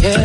Yeah,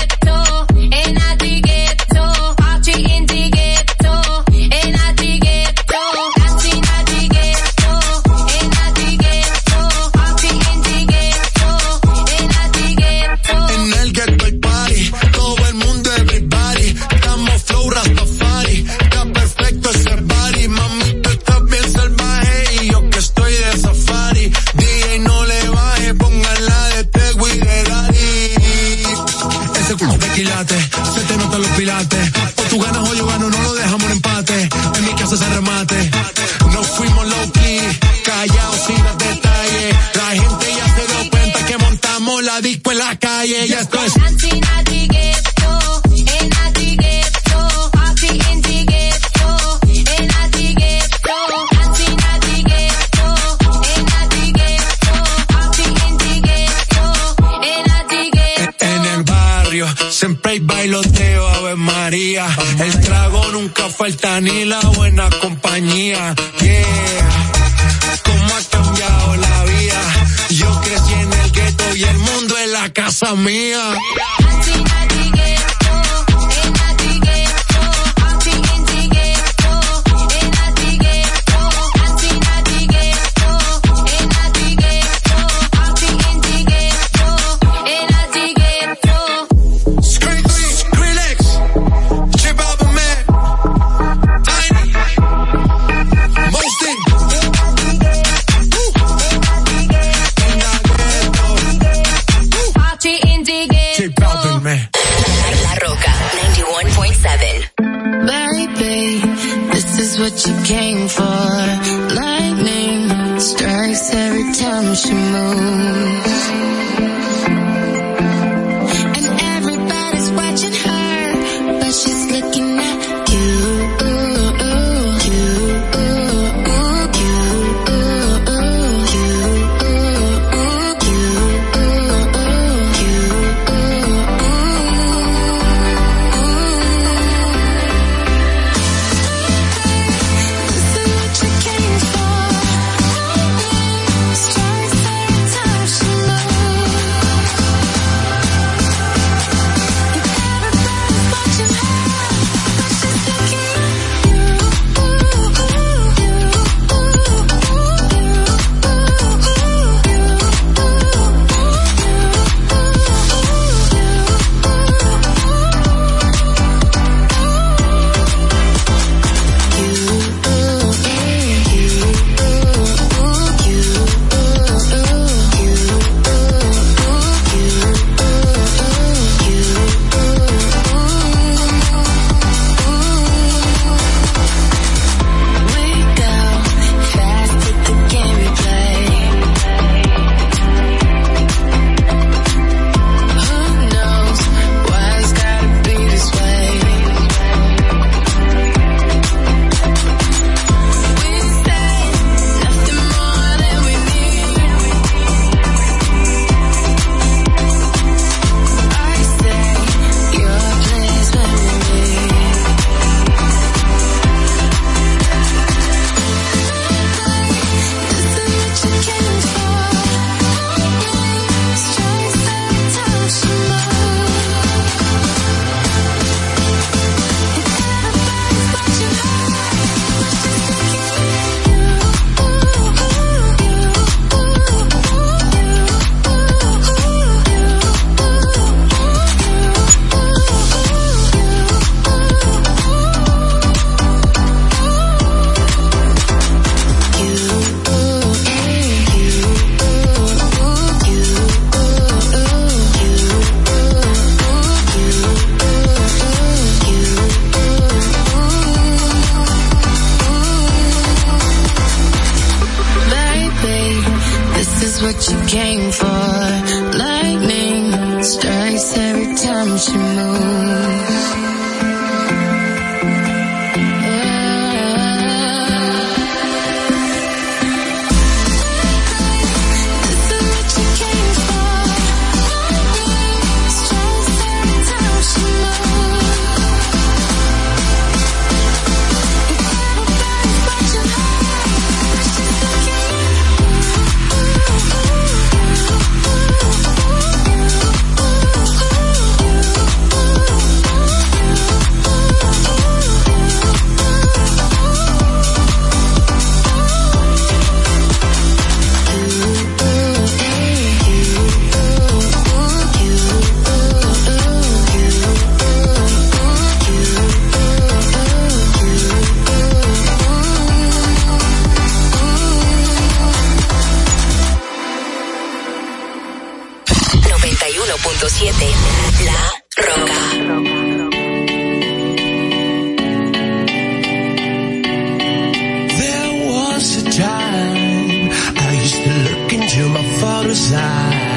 out of.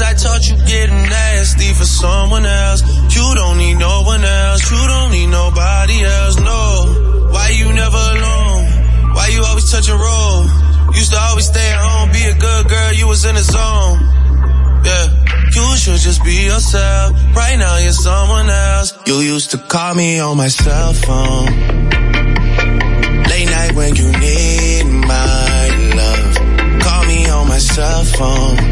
I taught you getting nasty for someone else. You don't need no one else. You don't need nobody else. No. Why you never alone? Why you always touching roll? Used to always stay at home, be a good girl. You was in the zone. Yeah. You should just be yourself. Right now you're someone else. You used to call me on my cell phone. Late night when you need my love. Call me on my cell phone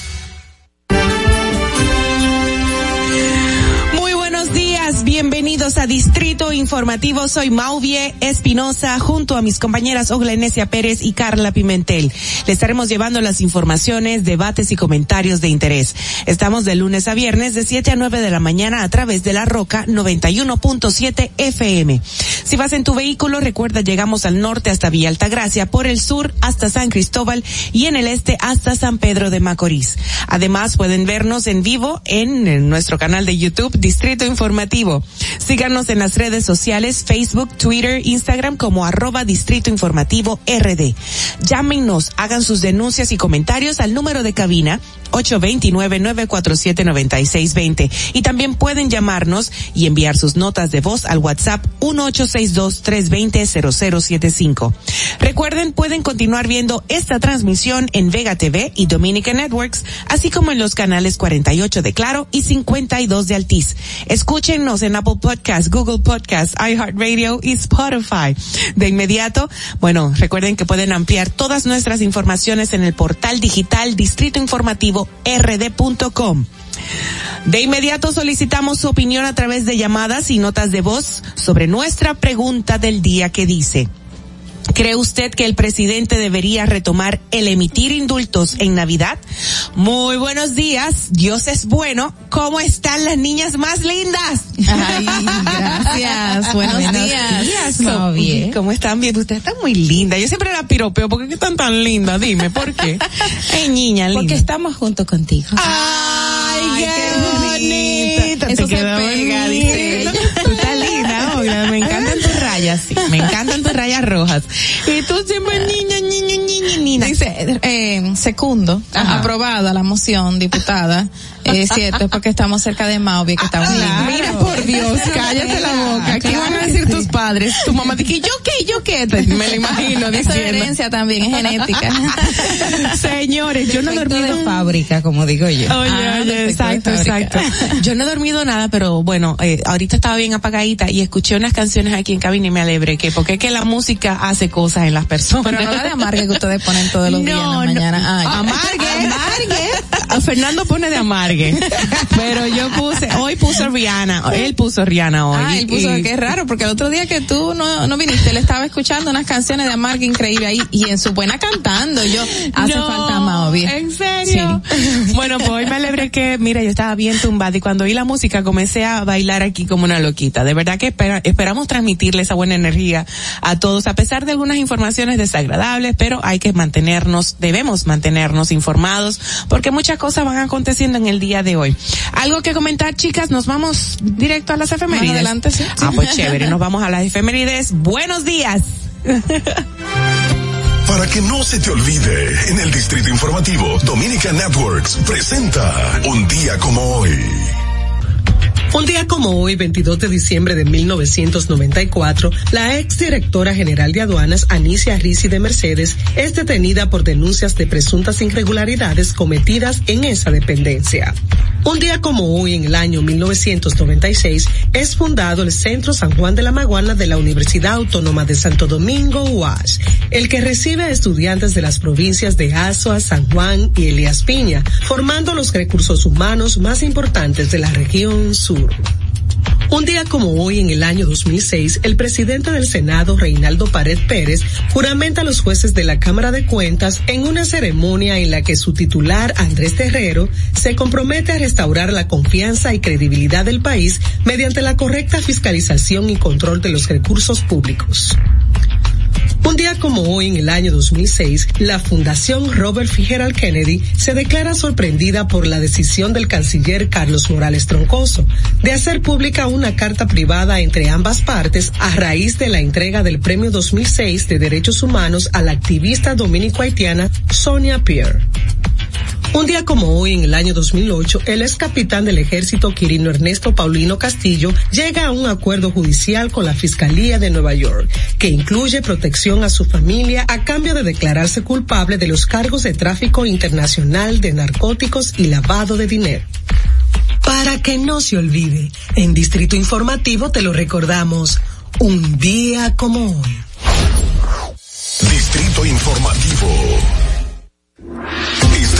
A Distrito Informativo. Soy Mauvie Espinosa junto a mis compañeras Ogla Enesia Pérez y Carla Pimentel. Le estaremos llevando las informaciones, debates y comentarios de interés. Estamos de lunes a viernes de 7 a 9 de la mañana a través de la Roca 91.7 FM. Si vas en tu vehículo, recuerda llegamos al norte hasta Villa Altagracia, por el sur hasta San Cristóbal y en el este hasta San Pedro de Macorís. Además pueden vernos en vivo en nuestro canal de YouTube Distrito Informativo. Síganos en las redes sociales Facebook, Twitter, Instagram como arroba Distrito Informativo RD. Llámenos, hagan sus denuncias y comentarios al número de cabina 829-947-9620. Y también pueden llamarnos y enviar sus notas de voz al WhatsApp 1862-320-0075. Recuerden, pueden continuar viendo esta transmisión en Vega TV y Dominica Networks, así como en los canales 48 de Claro y 52 de Altiz. Escúchenos en Apple Google Podcasts, iHeartRadio y Spotify. De inmediato, bueno, recuerden que pueden ampliar todas nuestras informaciones en el portal digital Distrito Informativo rd.com. De inmediato solicitamos su opinión a través de llamadas y notas de voz sobre nuestra pregunta del día que dice, ¿Cree usted que el presidente debería retomar el emitir indultos en Navidad? Muy buenos días, Dios es bueno. ¿Cómo están las niñas más lindas? Ay, gracias. Buenos, días. ¿Cómo, bien. ¿Cómo están bien? Usted está muy linda. Yo siempre la piropeo. ¿Por qué están tan lindas? Dime, ¿por qué? Ay, niña linda. Porque estamos juntos contigo. Ay, qué bonita. Eso Te se quedó pega, dice ella. Rayas, sí. Me encantan tus rayas rojas. Y tú siempre niña, niña, niña, niña. Dice, eh, secundo, aprobada la moción, diputada. Es cierto, es porque estamos cerca de Mauvie, que estamos Mira, por Dios, cállate la boca. ¿Qué van a decir tus padres? Tu mamá dice, ¿yo qué? ¿Yo qué? Me lo imagino Eso es diciendo. herencia también, es genética. Señores, yo no he dormido de fábrica, como digo yo. Oye, Ah, oye, exacto, exacto. Yo no he dormido nada, pero bueno, eh, ahorita estaba bien apagadita y escuché unas canciones aquí en cabina y me alegré que porque es que la música hace cosas en las personas. Pero no la de amargue que ustedes ponen todos los días en la mañana. Ay. Amargue, amargue. A Fernando pone de amargue. Pero yo puse, hoy puso Rihanna, él puso Rihanna hoy. Ah, él puso, Y- que es raro, porque el otro día que tú no, no viniste, le estaba escuchando unas canciones de Amarga increíble ahí, y en su buena cantando, yo, hace No, falta Mauvie. ¿En serio? Bueno, pues hoy me alegré que, mira, yo estaba bien tumbada y cuando oí la música comencé a bailar aquí como una loquita. De verdad que espera- esperamos transmitirle esa buena energía a todos, a pesar de algunas informaciones desagradables, pero hay que mantenernos, debemos mantenernos informados, porque muchas cosas van aconteciendo en el día de hoy. Algo que comentar, chicas, nos vamos directo a las efemérides. Más adelante, sí. Ah, pues chévere, nos vamos a las efemérides. Buenos días. Para que no se te olvide, en el Distrito Informativo, Dominica Networks presenta Un día como hoy. Un día como hoy, 22 de diciembre de 1994, la ex directora general de aduanas, Anicia Risi de Mercedes, es detenida por denuncias de presuntas irregularidades cometidas en esa dependencia. Un día como hoy, en el año 1996, es fundado el Centro San Juan de la Maguana de la Universidad Autónoma de Santo Domingo, UAS, el que recibe a estudiantes de las provincias de Azua, San Juan y Elías Piña, formando los recursos humanos más importantes de la región sur. Un día como hoy, en el año 2006, el presidente del Senado, Reinaldo Pared Pérez, juramenta a los jueces de la Cámara de Cuentas en una ceremonia en la que su titular, Andrés Terrero, se compromete a restaurar la confianza y credibilidad del país mediante la correcta fiscalización y control de los recursos públicos. Un día como hoy, en el año 2006, la Fundación Robert Fitzgerald Kennedy se declara sorprendida por la decisión del canciller Carlos Morales Troncoso de hacer pública una carta privada entre ambas partes a raíz de la entrega del Premio 2006 de Derechos Humanos a la activista dominico-haitiana Sonia Pierre. Un día como hoy, en el año 2008, el ex capitán del ejército Quirino Ernesto Paulino Castillo llega a un acuerdo judicial con la Fiscalía de Nueva York, que incluye protección a su familia a cambio de declararse culpable de los cargos de tráfico internacional de narcóticos y lavado de dinero. Para que no se olvide, en Distrito Informativo te lo recordamos, un día como hoy. Distrito Informativo.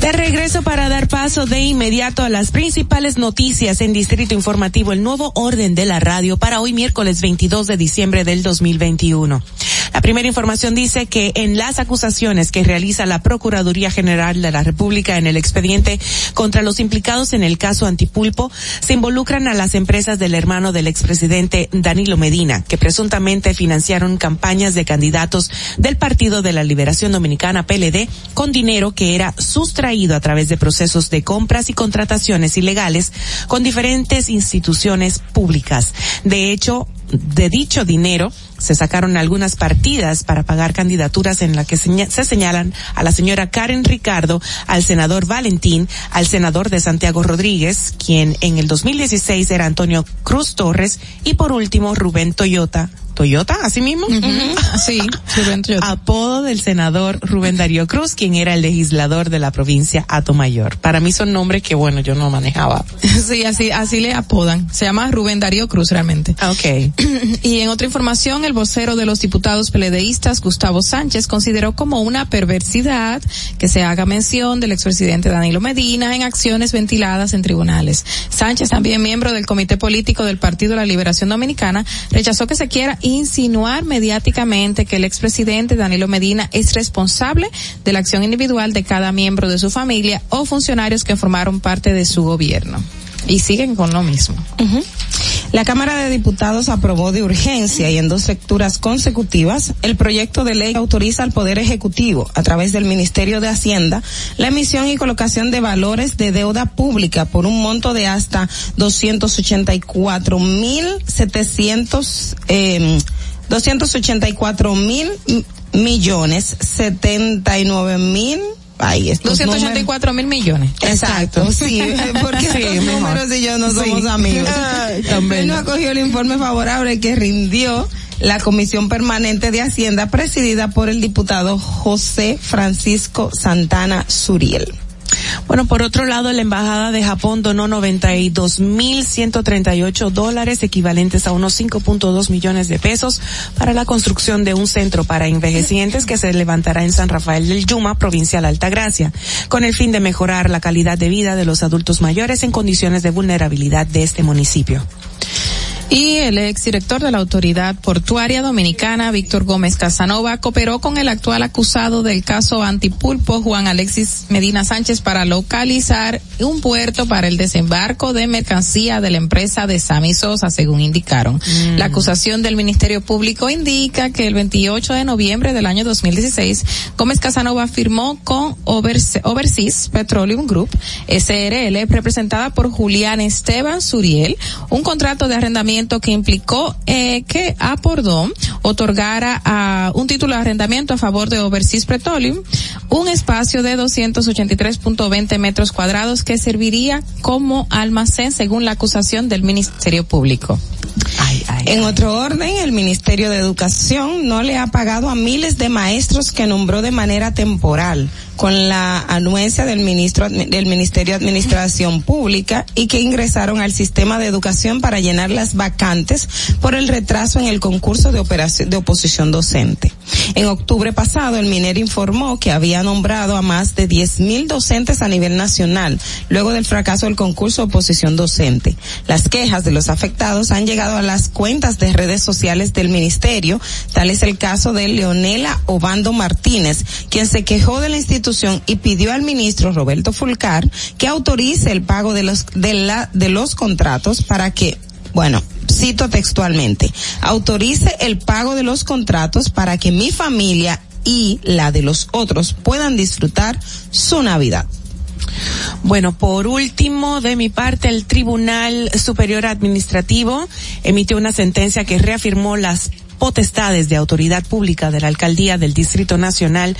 De regreso para dar paso de inmediato a las principales noticias en Distrito Informativo, el nuevo orden de la radio para hoy miércoles 22 de diciembre del 2021. La primera información dice que en las acusaciones que realiza la Procuraduría General de la República en el expediente contra los implicados en el caso Antipulpo, se involucran a las empresas del hermano del expresidente Danilo Medina, que presuntamente financiaron campañas de candidatos del Partido de la Liberación Dominicana PLD con dinero que era sustraído a través de procesos de compras y contrataciones ilegales con diferentes instituciones públicas. De hecho, de dicho dinero se sacaron algunas partidas para pagar candidaturas en las que se señalan a la señora Karen Ricardo, al senador Valentín, al senador de Santiago Rodríguez, quien en el 2016 era Antonio Cruz Torres, y por último Rubén Toyota, Toyota, así mismo. Sí, Rubén Toyota. Apodo del senador Rubén Darío Cruz, quien era el legislador de la provincia Atomayor. Para mí son nombres que, bueno, yo no manejaba. Sí, así, así le apodan. Se llama Rubén Darío Cruz realmente. Ok. y en otra información, el vocero de los diputados peledeístas, Gustavo Sánchez, consideró como una perversidad que se haga mención del expresidente Danilo Medina en acciones ventiladas en tribunales. Sánchez, también miembro del Comité Político del Partido de la Liberación Dominicana, rechazó que se quiera insinuar mediáticamente que el expresidente Danilo Medina es responsable de la acción individual de cada miembro de su familia o funcionarios que formaron parte de su gobierno. Y siguen con lo mismo. La Cámara de Diputados aprobó de urgencia y en dos lecturas consecutivas el proyecto de ley que autoriza al Poder Ejecutivo, a través del Ministerio de Hacienda, la emisión y colocación de valores de deuda pública por un monto de hasta 284 mil 700, eh, 284 mil millones 79 mil Ay, estos 284 mil millones. Exacto, sí, porque Sí, estos mejor. números y yo no somos Sí. amigos. Pleno bello. acogió el informe favorable que rindió la Comisión Permanente de Hacienda presidida por el diputado José Francisco Santana Suriel. Bueno, por otro lado, la Embajada de Japón donó 92.138 dólares, equivalentes a unos 5.2 millones de pesos, para la construcción de un centro para envejecientes que se levantará en San Rafael del Yuma, provincia de Altagracia, con el fin de mejorar la calidad de vida de los adultos mayores en condiciones de vulnerabilidad de este municipio. Y el exdirector de la Autoridad Portuaria Dominicana, Víctor Gómez Casanova, cooperó con el actual acusado del caso Antipulpo, Juan Alexis Medina Sánchez, para localizar un puerto para el desembarco de mercancía de la empresa de Sami Sosa, según indicaron. La acusación del Ministerio Público indica que el 28 de noviembre del año 2016, Gómez Casanova firmó con Overse- Overseas Petroleum Group, SRL, representada por Julián Esteban Suriel, un contrato de arrendamiento que implicó eh, que Apordón otorgara a un título de arrendamiento a favor de Overseas Petroleum un espacio de 283.20 metros cuadrados que serviría como almacén según la acusación del Ministerio Público. En otro orden, el Ministerio de Educación no le ha pagado a miles de maestros que nombró de manera temporal con la anuencia del ministro del Ministerio de Administración Pública y que ingresaron al sistema de educación para llenar las vacantes por el retraso en el concurso de operación de oposición docente. En octubre pasado, el MINER informó que había nombrado a más de 10 mil docentes a nivel nacional, luego del fracaso del concurso de oposición docente. Las quejas de los afectados han llegado a las cuentas de redes sociales del ministerio, tal es el caso de Leonela Obando Martínez, quien se quejó de la institución y pidió al ministro Roberto Fulcar que autorice el pago de los de la de los contratos para que bueno, cito textualmente, autorice el pago de los contratos para que mi familia y la de los otros puedan disfrutar su Navidad. Bueno, por último, de mi parte, el Tribunal Superior Administrativo emitió una sentencia que reafirmó las potestades de autoridad pública de la alcaldía del Distrito Nacional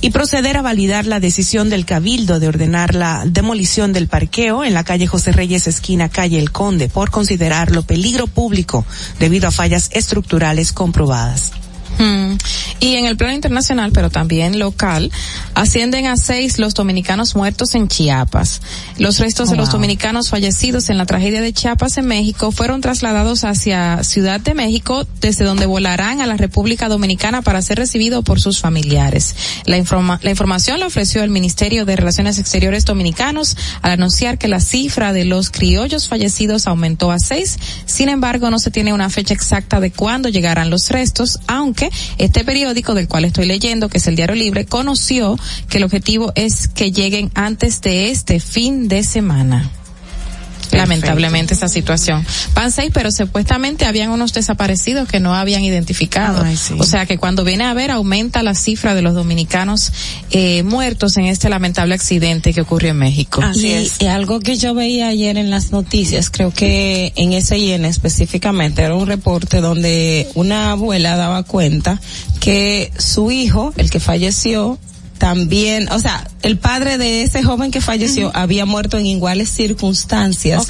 y proceder a validar la decisión del Cabildo de ordenar la demolición del parqueo en la calle José Reyes esquina calle El Conde por considerarlo peligro público debido a fallas estructurales comprobadas. Hmm. Y en el plano internacional, pero también local, ascienden a seis los dominicanos muertos en Chiapas. Los restos Oh, de los wow. dominicanos fallecidos en la tragedia de Chiapas en México fueron trasladados hacia Ciudad de México, desde donde volarán a la República Dominicana para ser recibidos por sus familiares. La, informa- la información la ofreció el Ministerio de Relaciones Exteriores Dominicanos al anunciar que la cifra de los criollos fallecidos aumentó a seis. Sin embargo, no se tiene una fecha exacta de cuándo llegarán los restos, aunque este periódico del cual estoy leyendo, que es el Diario Libre, conoció que el objetivo es que lleguen antes de este fin de semana. Lamentablemente esa situación. Van seis, pero supuestamente habían unos desaparecidos que no habían identificado. Ay, sí. O sea que cuando viene a ver aumenta la cifra de los dominicanos eh, muertos en este lamentable accidente que ocurrió en México. y, y algo que yo veía ayer en las noticias, creo que en SIN específicamente, era un reporte donde una abuela daba cuenta que su hijo, el que falleció, también, o sea, el padre de ese joven que falleció había muerto en iguales circunstancias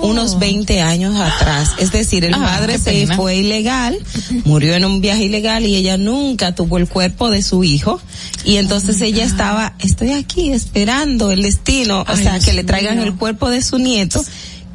unos 20 años atrás. Es decir, el Ah, padre se pena. fue ilegal, murió en un viaje ilegal y ella nunca tuvo el cuerpo de su hijo y entonces ella estaba, estoy aquí esperando el destino, o sea, Dios que le traigan mío. el cuerpo de su nieto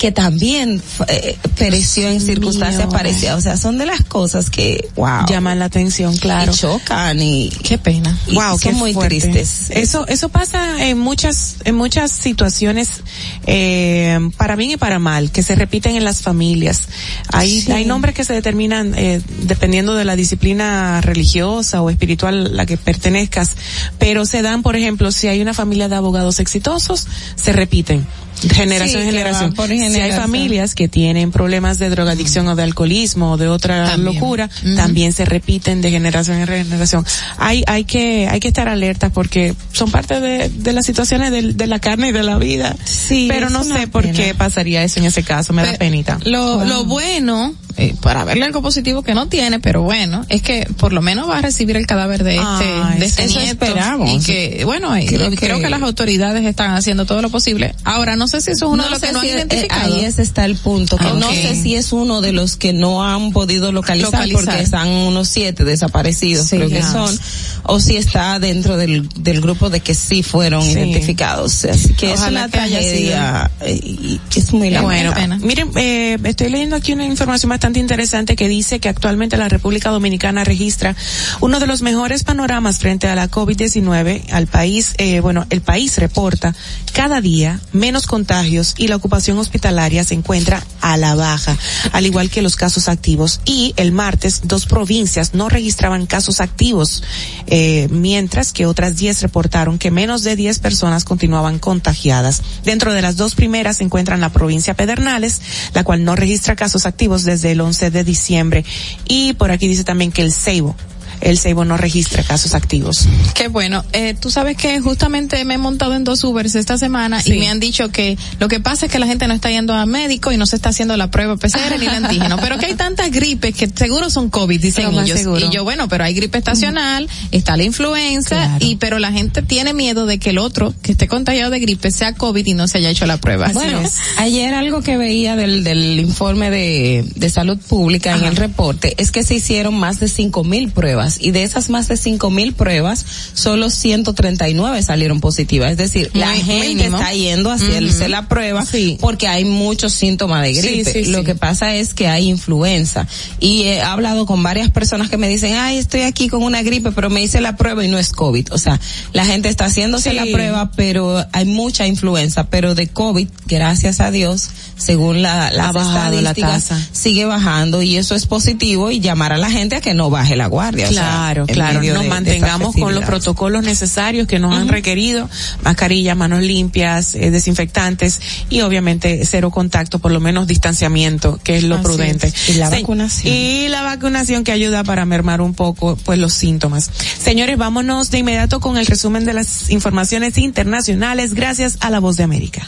que también eh, pereció en circunstancias mío. parecidas. O sea, son de las cosas que, wow. Llaman la atención, claro. Y chocan y qué pena. y wow, son qué muy fuerte. tristes. Eso, eso pasa en muchas, en muchas situaciones, eh, para bien y para mal, que se repiten en las familias. Hay, Sí. hay nombres que se determinan eh, dependiendo de la disciplina religiosa o espiritual a la que pertenezcas, pero se dan, por ejemplo, si hay una familia de abogados exitosos, se repiten. Generación en generación. Si hay familias que tienen problemas de drogadicción o de alcoholismo o de otra También. locura, también se repiten de generación en generación. Hay, hay que, hay que estar alertas porque son parte de, de las situaciones del- de, la carne y de la vida. Sí, Pero no sé por qué pasaría eso en ese caso, me da Pe- penita. Lo, lo bueno, eh, para verle algo positivo que no tiene, pero bueno, es que por lo menos va a recibir el cadáver de este, Ay, de este eso nieto. esperamos. Y que, bueno, Creo creo, que- que... las autoridades están haciendo todo lo posible. Ahora, no sé si eso es uno de los que no han si, eh, identificado. ahí ese está el punto, que no sé si es uno de los que no han podido localizar, Localizar. porque están unos siete desaparecidos, Sí, creo que son, o si está dentro del, del grupo de que sí fueron Sí. identificados. Así que Ojalá es una tragedia eh, y es muy Bueno, lamentable. pena. miren, eh, estoy leyendo aquí una información más bastante interesante que dice que actualmente la República Dominicana registra uno de los mejores panoramas frente a la COVID-19 al país. Eh, bueno, el país reporta cada día menos contagios y la ocupación hospitalaria se encuentra a la baja, al igual que los casos activos. Y el martes dos provincias no registraban casos activos, eh, mientras que otras 10 reportaron que menos de 10 personas continuaban contagiadas. Dentro de las dos primeras se encuentran la provincia Pedernales, la cual no registra casos activos desde el 11 de diciembre. Y por aquí dice también que el Ceibo el Ceibo no registra casos activos. Qué bueno. Eh, tú sabes que justamente me he montado en dos Ubers esta semana Sí. y me han dicho que lo que pasa es que la gente no está yendo a médico y no se está haciendo la prueba PCR ni el antígeno, pero que hay tantas gripes que seguro son COVID, dicen ellos. seguro. Y yo, bueno, pero hay gripe estacional, está la influenza, y pero la gente tiene miedo de que el otro que esté contagiado de gripe sea COVID y no se haya hecho la prueba. Bueno, ayer algo que veía del, del informe de, de salud pública en el reporte es que se hicieron más de cinco mil pruebas y de esas más de cinco mil pruebas solo 139 salieron positivas. Es decir, la Muy gente mínimo. está yendo a hacerse Ujú. la prueba porque hay muchos síntomas de Sí, gripe. sí, Lo sí. que pasa es que hay influenza y he hablado con varias personas que me dicen, ay, estoy aquí con una gripe, pero me hice la prueba y no es COVID. O sea, la gente está haciéndose Sí. la prueba, pero hay mucha influenza, pero de COVID, gracias a Dios, según la, las la estadísticas, tasa. sigue bajando y eso es positivo y llamar a la gente a que no baje la guardia. o sea, Claro, claro, nos de- mantengamos con los protocolos necesarios que nos han requerido, mascarillas, manos limpias, eh, desinfectantes y obviamente cero contacto, por lo menos distanciamiento, que es lo Así prudente. es. Y la Se- vacunación. Y la vacunación que ayuda para mermar un poco pues los síntomas. Señores, vámonos de inmediato con el resumen de las informaciones internacionales gracias a la Voz de América.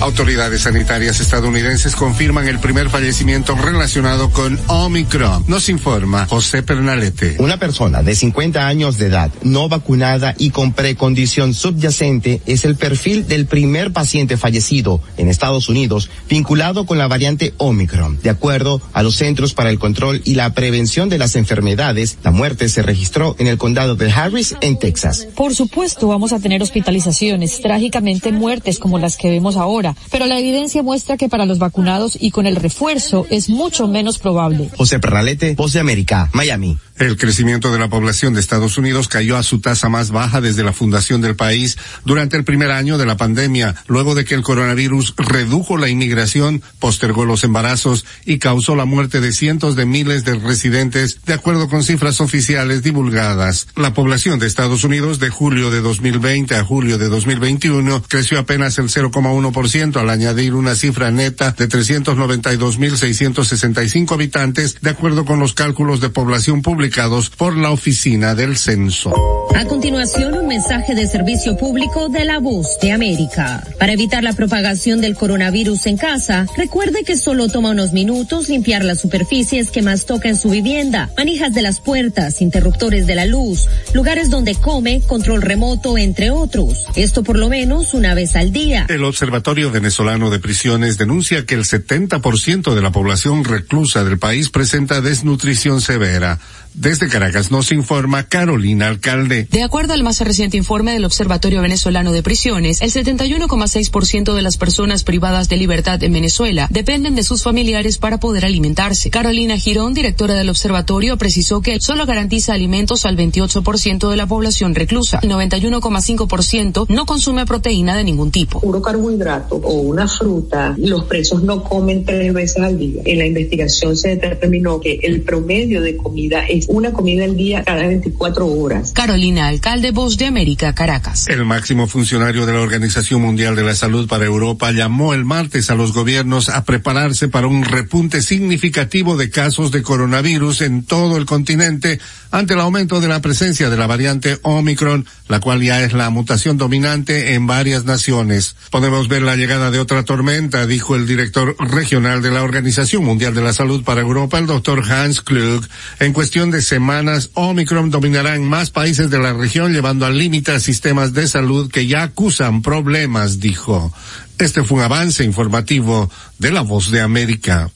Autoridades sanitarias estadounidenses confirman el primer fallecimiento relacionado con Omicron. Nos informa José Pernalete. Una persona de 50 años de edad, no vacunada y con precondición subyacente es el perfil del primer paciente fallecido en Estados Unidos vinculado con la variante Omicron. De acuerdo a los Centros para el Control y la Prevención de las Enfermedades, la muerte se registró en el condado de Harris, en Texas. Por supuesto, vamos a tener hospitalizaciones, trágicamente muertes como las que vemos ahora, pero la evidencia muestra que para los vacunados y con el refuerzo es mucho menos probable. José Pernalete, Voz América, Miami. El crecimiento de la población de Estados Unidos cayó a su tasa más baja desde la fundación del país durante el primer año de la pandemia, luego de que el coronavirus redujo la inmigración, postergó los embarazos y causó la muerte de cientos de miles de residentes, de acuerdo con cifras oficiales divulgadas. La población de Estados Unidos de julio de 2020 a julio de 2021 creció apenas el 0,1% al añadir una cifra neta de 392.665 habitantes, de acuerdo con los cálculos de población publicados por la Oficina del Censo. A continuación, un mensaje de servicio público de la voz de América. Para evitar la propagación del coronavirus en casa, recuerde que solo toma unos minutos limpiar las superficies que más toca en su vivienda, manijas de las puertas, interruptores de la luz, lugares donde come, control remoto, entre otros. Esto por lo menos una vez al día. El Observatorio Venezolano de Prisiones denuncia que el 70% de la población reclusa del país presenta desnutrición severa. Desde Caracas nos informa Carolina Alcalde. De acuerdo al más reciente informe del Observatorio Venezolano de Prisiones, el 71,6% de las personas privadas de libertad en Venezuela dependen de sus familiares para poder alimentarse. Carolina Girón, directora del observatorio, precisó que solo garantiza alimentos al 28% de la población reclusa. El 91,5% no consume proteína de ningún tipo. puro carbohidrato o una fruta, los presos no comen tres veces al día. En la investigación se determinó que el promedio de comida es una comida al día cada 24 horas. Carolina Alcalde, Voz de América, Caracas. El máximo funcionario de la Organización Mundial de la Salud para Europa llamó el martes a los gobiernos a prepararse para un repunte significativo de casos de coronavirus en todo el continente ante el aumento de la presencia de la variante Omicron, la cual ya es la mutación dominante en varias naciones. Podemos ver la llegada de otra tormenta, dijo el director regional de la Organización Mundial de la Salud para Europa, el doctor Hans Klug. En cuestión de semanas, Omicron dominará en más países de la región, llevando al límite a sistemas de salud que ya acusan problemas, dijo. Este fue un avance informativo de la voz de América.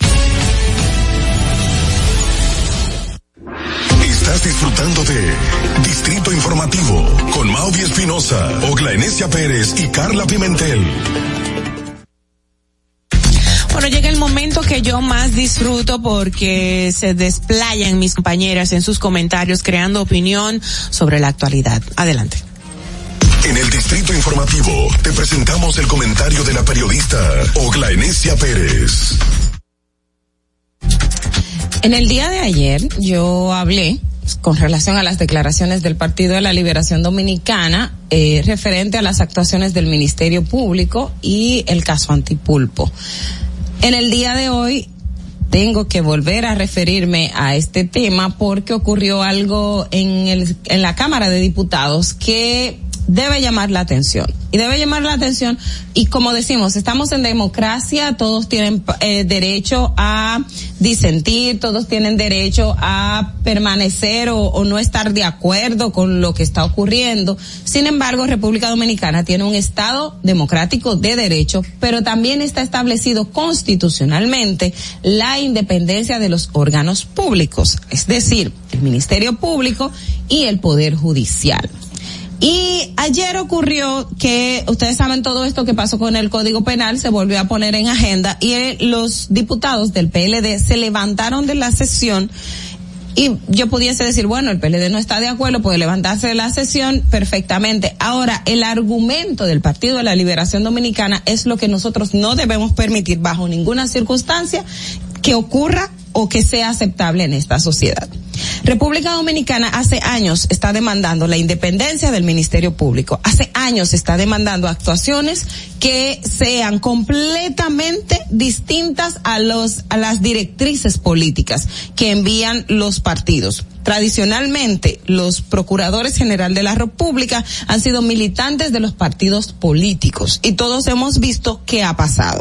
Estás disfrutando de Distrito Informativo con Mauvi Espinosa, Ogla Enesia Pérez y Carla Pimentel. Bueno, llega el momento que yo más disfruto porque se desplayan mis compañeras en sus comentarios creando opinión sobre la actualidad. Adelante. En el Distrito Informativo te presentamos el comentario de la periodista Ogla Enesia Pérez. En el día de ayer yo hablé con relación a las declaraciones del Partido de la Liberación Dominicana eh, referente a las actuaciones del Ministerio Público y el caso Antipulpo. En el día de hoy tengo que volver a referirme a este tema porque ocurrió algo en, el, en la Cámara de Diputados que debe llamar la atención. Y debe llamar la atención, y como decimos, estamos en democracia, todos tienen eh, derecho a disentir, todos tienen derecho a permanecer o, o, no estar de acuerdo con lo que está ocurriendo. Sin embargo, República Dominicana tiene un Estado democrático de derecho, pero también está establecido constitucionalmente la independencia de los órganos públicos, es decir, el Ministerio Público y el Poder Judicial. Y ayer ocurrió que ustedes saben todo esto que pasó con el Código Penal, se volvió a poner en agenda y eh, los diputados del PLD se levantaron de la sesión y yo pudiese decir, bueno, el PLD no está de acuerdo, puede levantarse de la sesión perfectamente. Ahora, el argumento del Partido de la Liberación Dominicana es lo que nosotros no debemos permitir bajo ninguna circunstancia que ocurra o que sea aceptable en esta sociedad. República Dominicana hace años está demandando la independencia del Ministerio Público. Hace años está demandando actuaciones que sean completamente distintas a los a las directrices políticas que envían los partidos. Tradicionalmente, los procuradores general de la República han sido militantes de los partidos políticos y todos hemos visto qué ha pasado.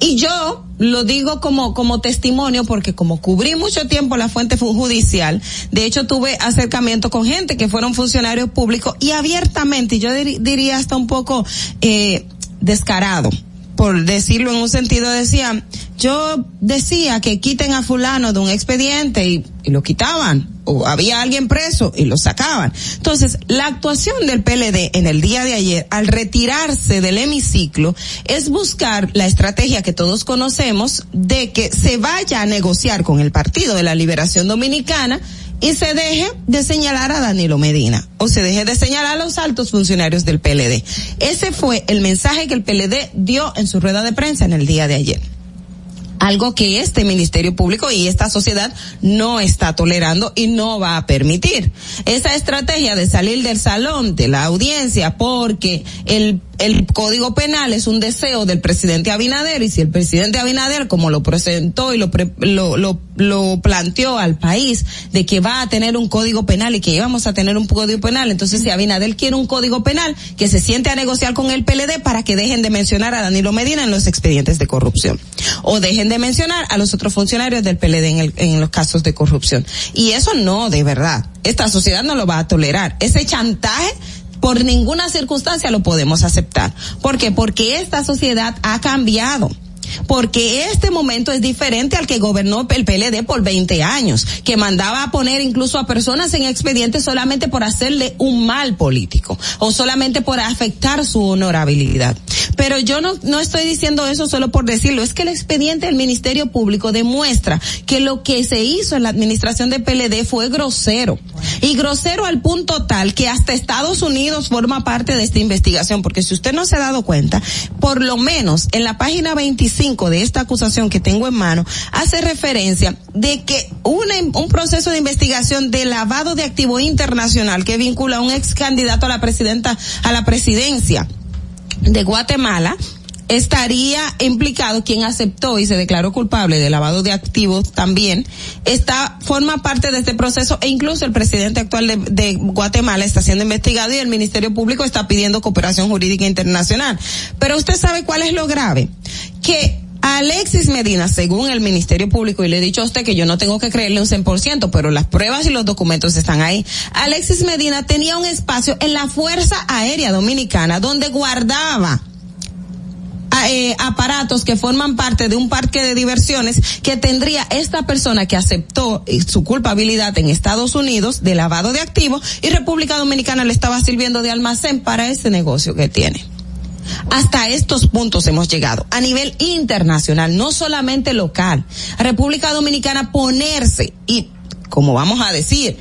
Y yo lo digo como, como testimonio porque como cubrí mucho tiempo la fuente judicial, de hecho tuve acercamiento con gente que fueron funcionarios públicos y abiertamente, yo diría hasta un poco eh, descarado, por decirlo en un sentido, decía, yo decía que quiten a fulano de un expediente y lo quitaban o había alguien preso y lo sacaban. Entonces, la actuación del PLD en el día de ayer, al retirarse del hemiciclo, es buscar la estrategia que todos conocemos de que se vaya a negociar con el Partido de la Liberación Dominicana y se deje de señalar a Danilo Medina o se deje de señalar a los altos funcionarios del PLD. Ese fue el mensaje que el PLD dio en su rueda de prensa en el día de ayer algo que este Ministerio Público y esta sociedad no está tolerando y no va a permitir. Esa estrategia de salir del salón de la audiencia porque el el Código Penal es un deseo del presidente Abinader y si el presidente Abinader, como lo presentó y lo, pre, lo, lo, lo, planteó al país, de que va a tener un Código Penal y que íbamos a tener un Código Penal, entonces si Abinader quiere un Código Penal, que se siente a negociar con el PLD para que dejen de mencionar a Danilo Medina en los expedientes de corrupción. O dejen de mencionar a los otros funcionarios del PLD en, el, en los casos de corrupción. Y eso no, de verdad. Esta sociedad no lo va a tolerar. Ese chantaje por ninguna circunstancia lo podemos aceptar. ¿Por qué? Porque esta sociedad ha cambiado porque este momento es diferente al que gobernó el PLD por 20 años, que mandaba a poner incluso a personas en expediente solamente por hacerle un mal político o solamente por afectar su honorabilidad. Pero yo no, no estoy diciendo eso solo por decirlo, es que el expediente del Ministerio Público demuestra que lo que se hizo en la administración de PLD fue grosero. Y grosero al punto tal que hasta Estados Unidos forma parte de esta investigación, porque si usted no se ha dado cuenta, por lo menos en la página 25 de esta acusación que tengo en mano, hace referencia de que una, un proceso de investigación de lavado de activo internacional que vincula a un ex candidato a la presidenta, a la presidencia de Guatemala, estaría implicado quien aceptó y se declaró culpable de lavado de activos también está forma parte de este proceso e incluso el presidente actual de, de, Guatemala está siendo investigado y el Ministerio Público está pidiendo cooperación jurídica internacional. Pero usted sabe cuál es lo grave, que Alexis Medina, según el Ministerio Público, y le he dicho a usted que yo no tengo que creerle un 100%, pero las pruebas y los documentos están ahí. Alexis Medina tenía un espacio en la Fuerza Aérea Dominicana donde guardaba a- eh, aparatos que forman parte de un parque de diversiones que tendría esta persona que aceptó eh, su culpabilidad en Estados Unidos de lavado de activos y República Dominicana le estaba sirviendo de almacén para ese negocio que tiene. Hasta estos puntos hemos llegado a nivel internacional, no solamente local. República Dominicana ponerse y, como vamos a decir,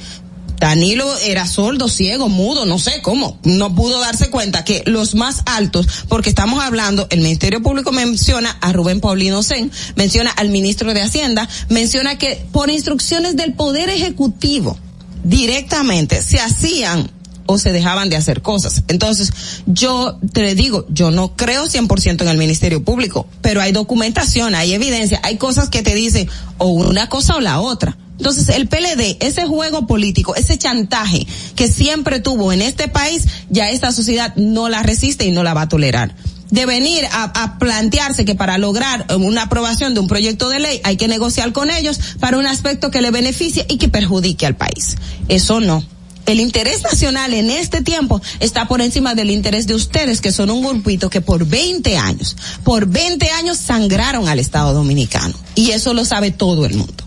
Danilo era sordo, ciego, mudo, no sé cómo, no pudo darse cuenta que los más altos, porque estamos hablando, el Ministerio Público menciona a Rubén Paulino Sen, menciona al ministro de Hacienda, menciona que por instrucciones del Poder Ejecutivo, directamente se hacían o se dejaban de hacer cosas. Entonces, yo te digo, yo no creo 100% en el Ministerio Público, pero hay documentación, hay evidencia, hay cosas que te dicen o una cosa o la otra. Entonces, el PLD, ese juego político, ese chantaje que siempre tuvo en este país, ya esta sociedad no la resiste y no la va a tolerar de venir a, a, plantearse que para lograr una aprobación de un proyecto de ley hay que negociar con ellos para un aspecto que le beneficie y que perjudique al país. Eso no. El interés nacional en este tiempo está por encima del interés de ustedes, que son un grupito que por 20 años, por 20 años sangraron al Estado Dominicano. Y eso lo sabe todo el mundo.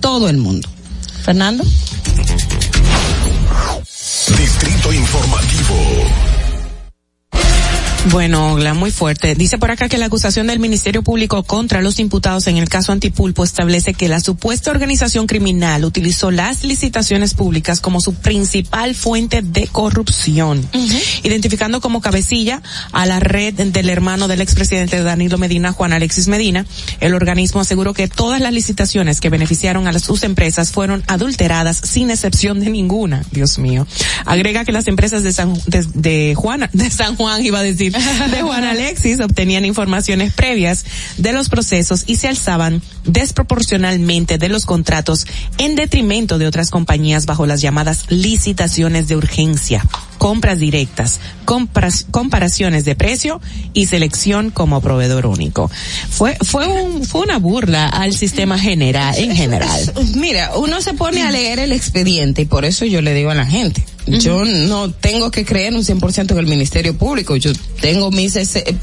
Todo el mundo. Fernando. Distrito Informativo. Bueno, Ogla, muy fuerte. Dice por acá que la acusación del Ministerio Público contra los imputados en el caso Antipulpo establece que la supuesta organización criminal utilizó las licitaciones públicas como su principal fuente de corrupción, identificando como cabecilla a la red del hermano del expresidente Danilo Medina, Juan Alexis Medina. El organismo aseguró que todas las licitaciones que beneficiaron a sus empresas fueron adulteradas sin excepción de ninguna. Dios mío. Agrega que las empresas de San, de, de Juan, de San Juan, iba a decir, de Juan Alexis obtenían informaciones previas de los procesos y se alzaban desproporcionalmente de los contratos en detrimento de otras compañías bajo las llamadas licitaciones de urgencia, compras directas, compras, comparaciones de precio y selección como proveedor único. Fue, fue un, fue una burla al sistema general, en general. Mira, uno se pone a leer el expediente y por eso yo le digo a la gente, yo no tengo que creer un 100% en el Ministerio Público, yo tengo mis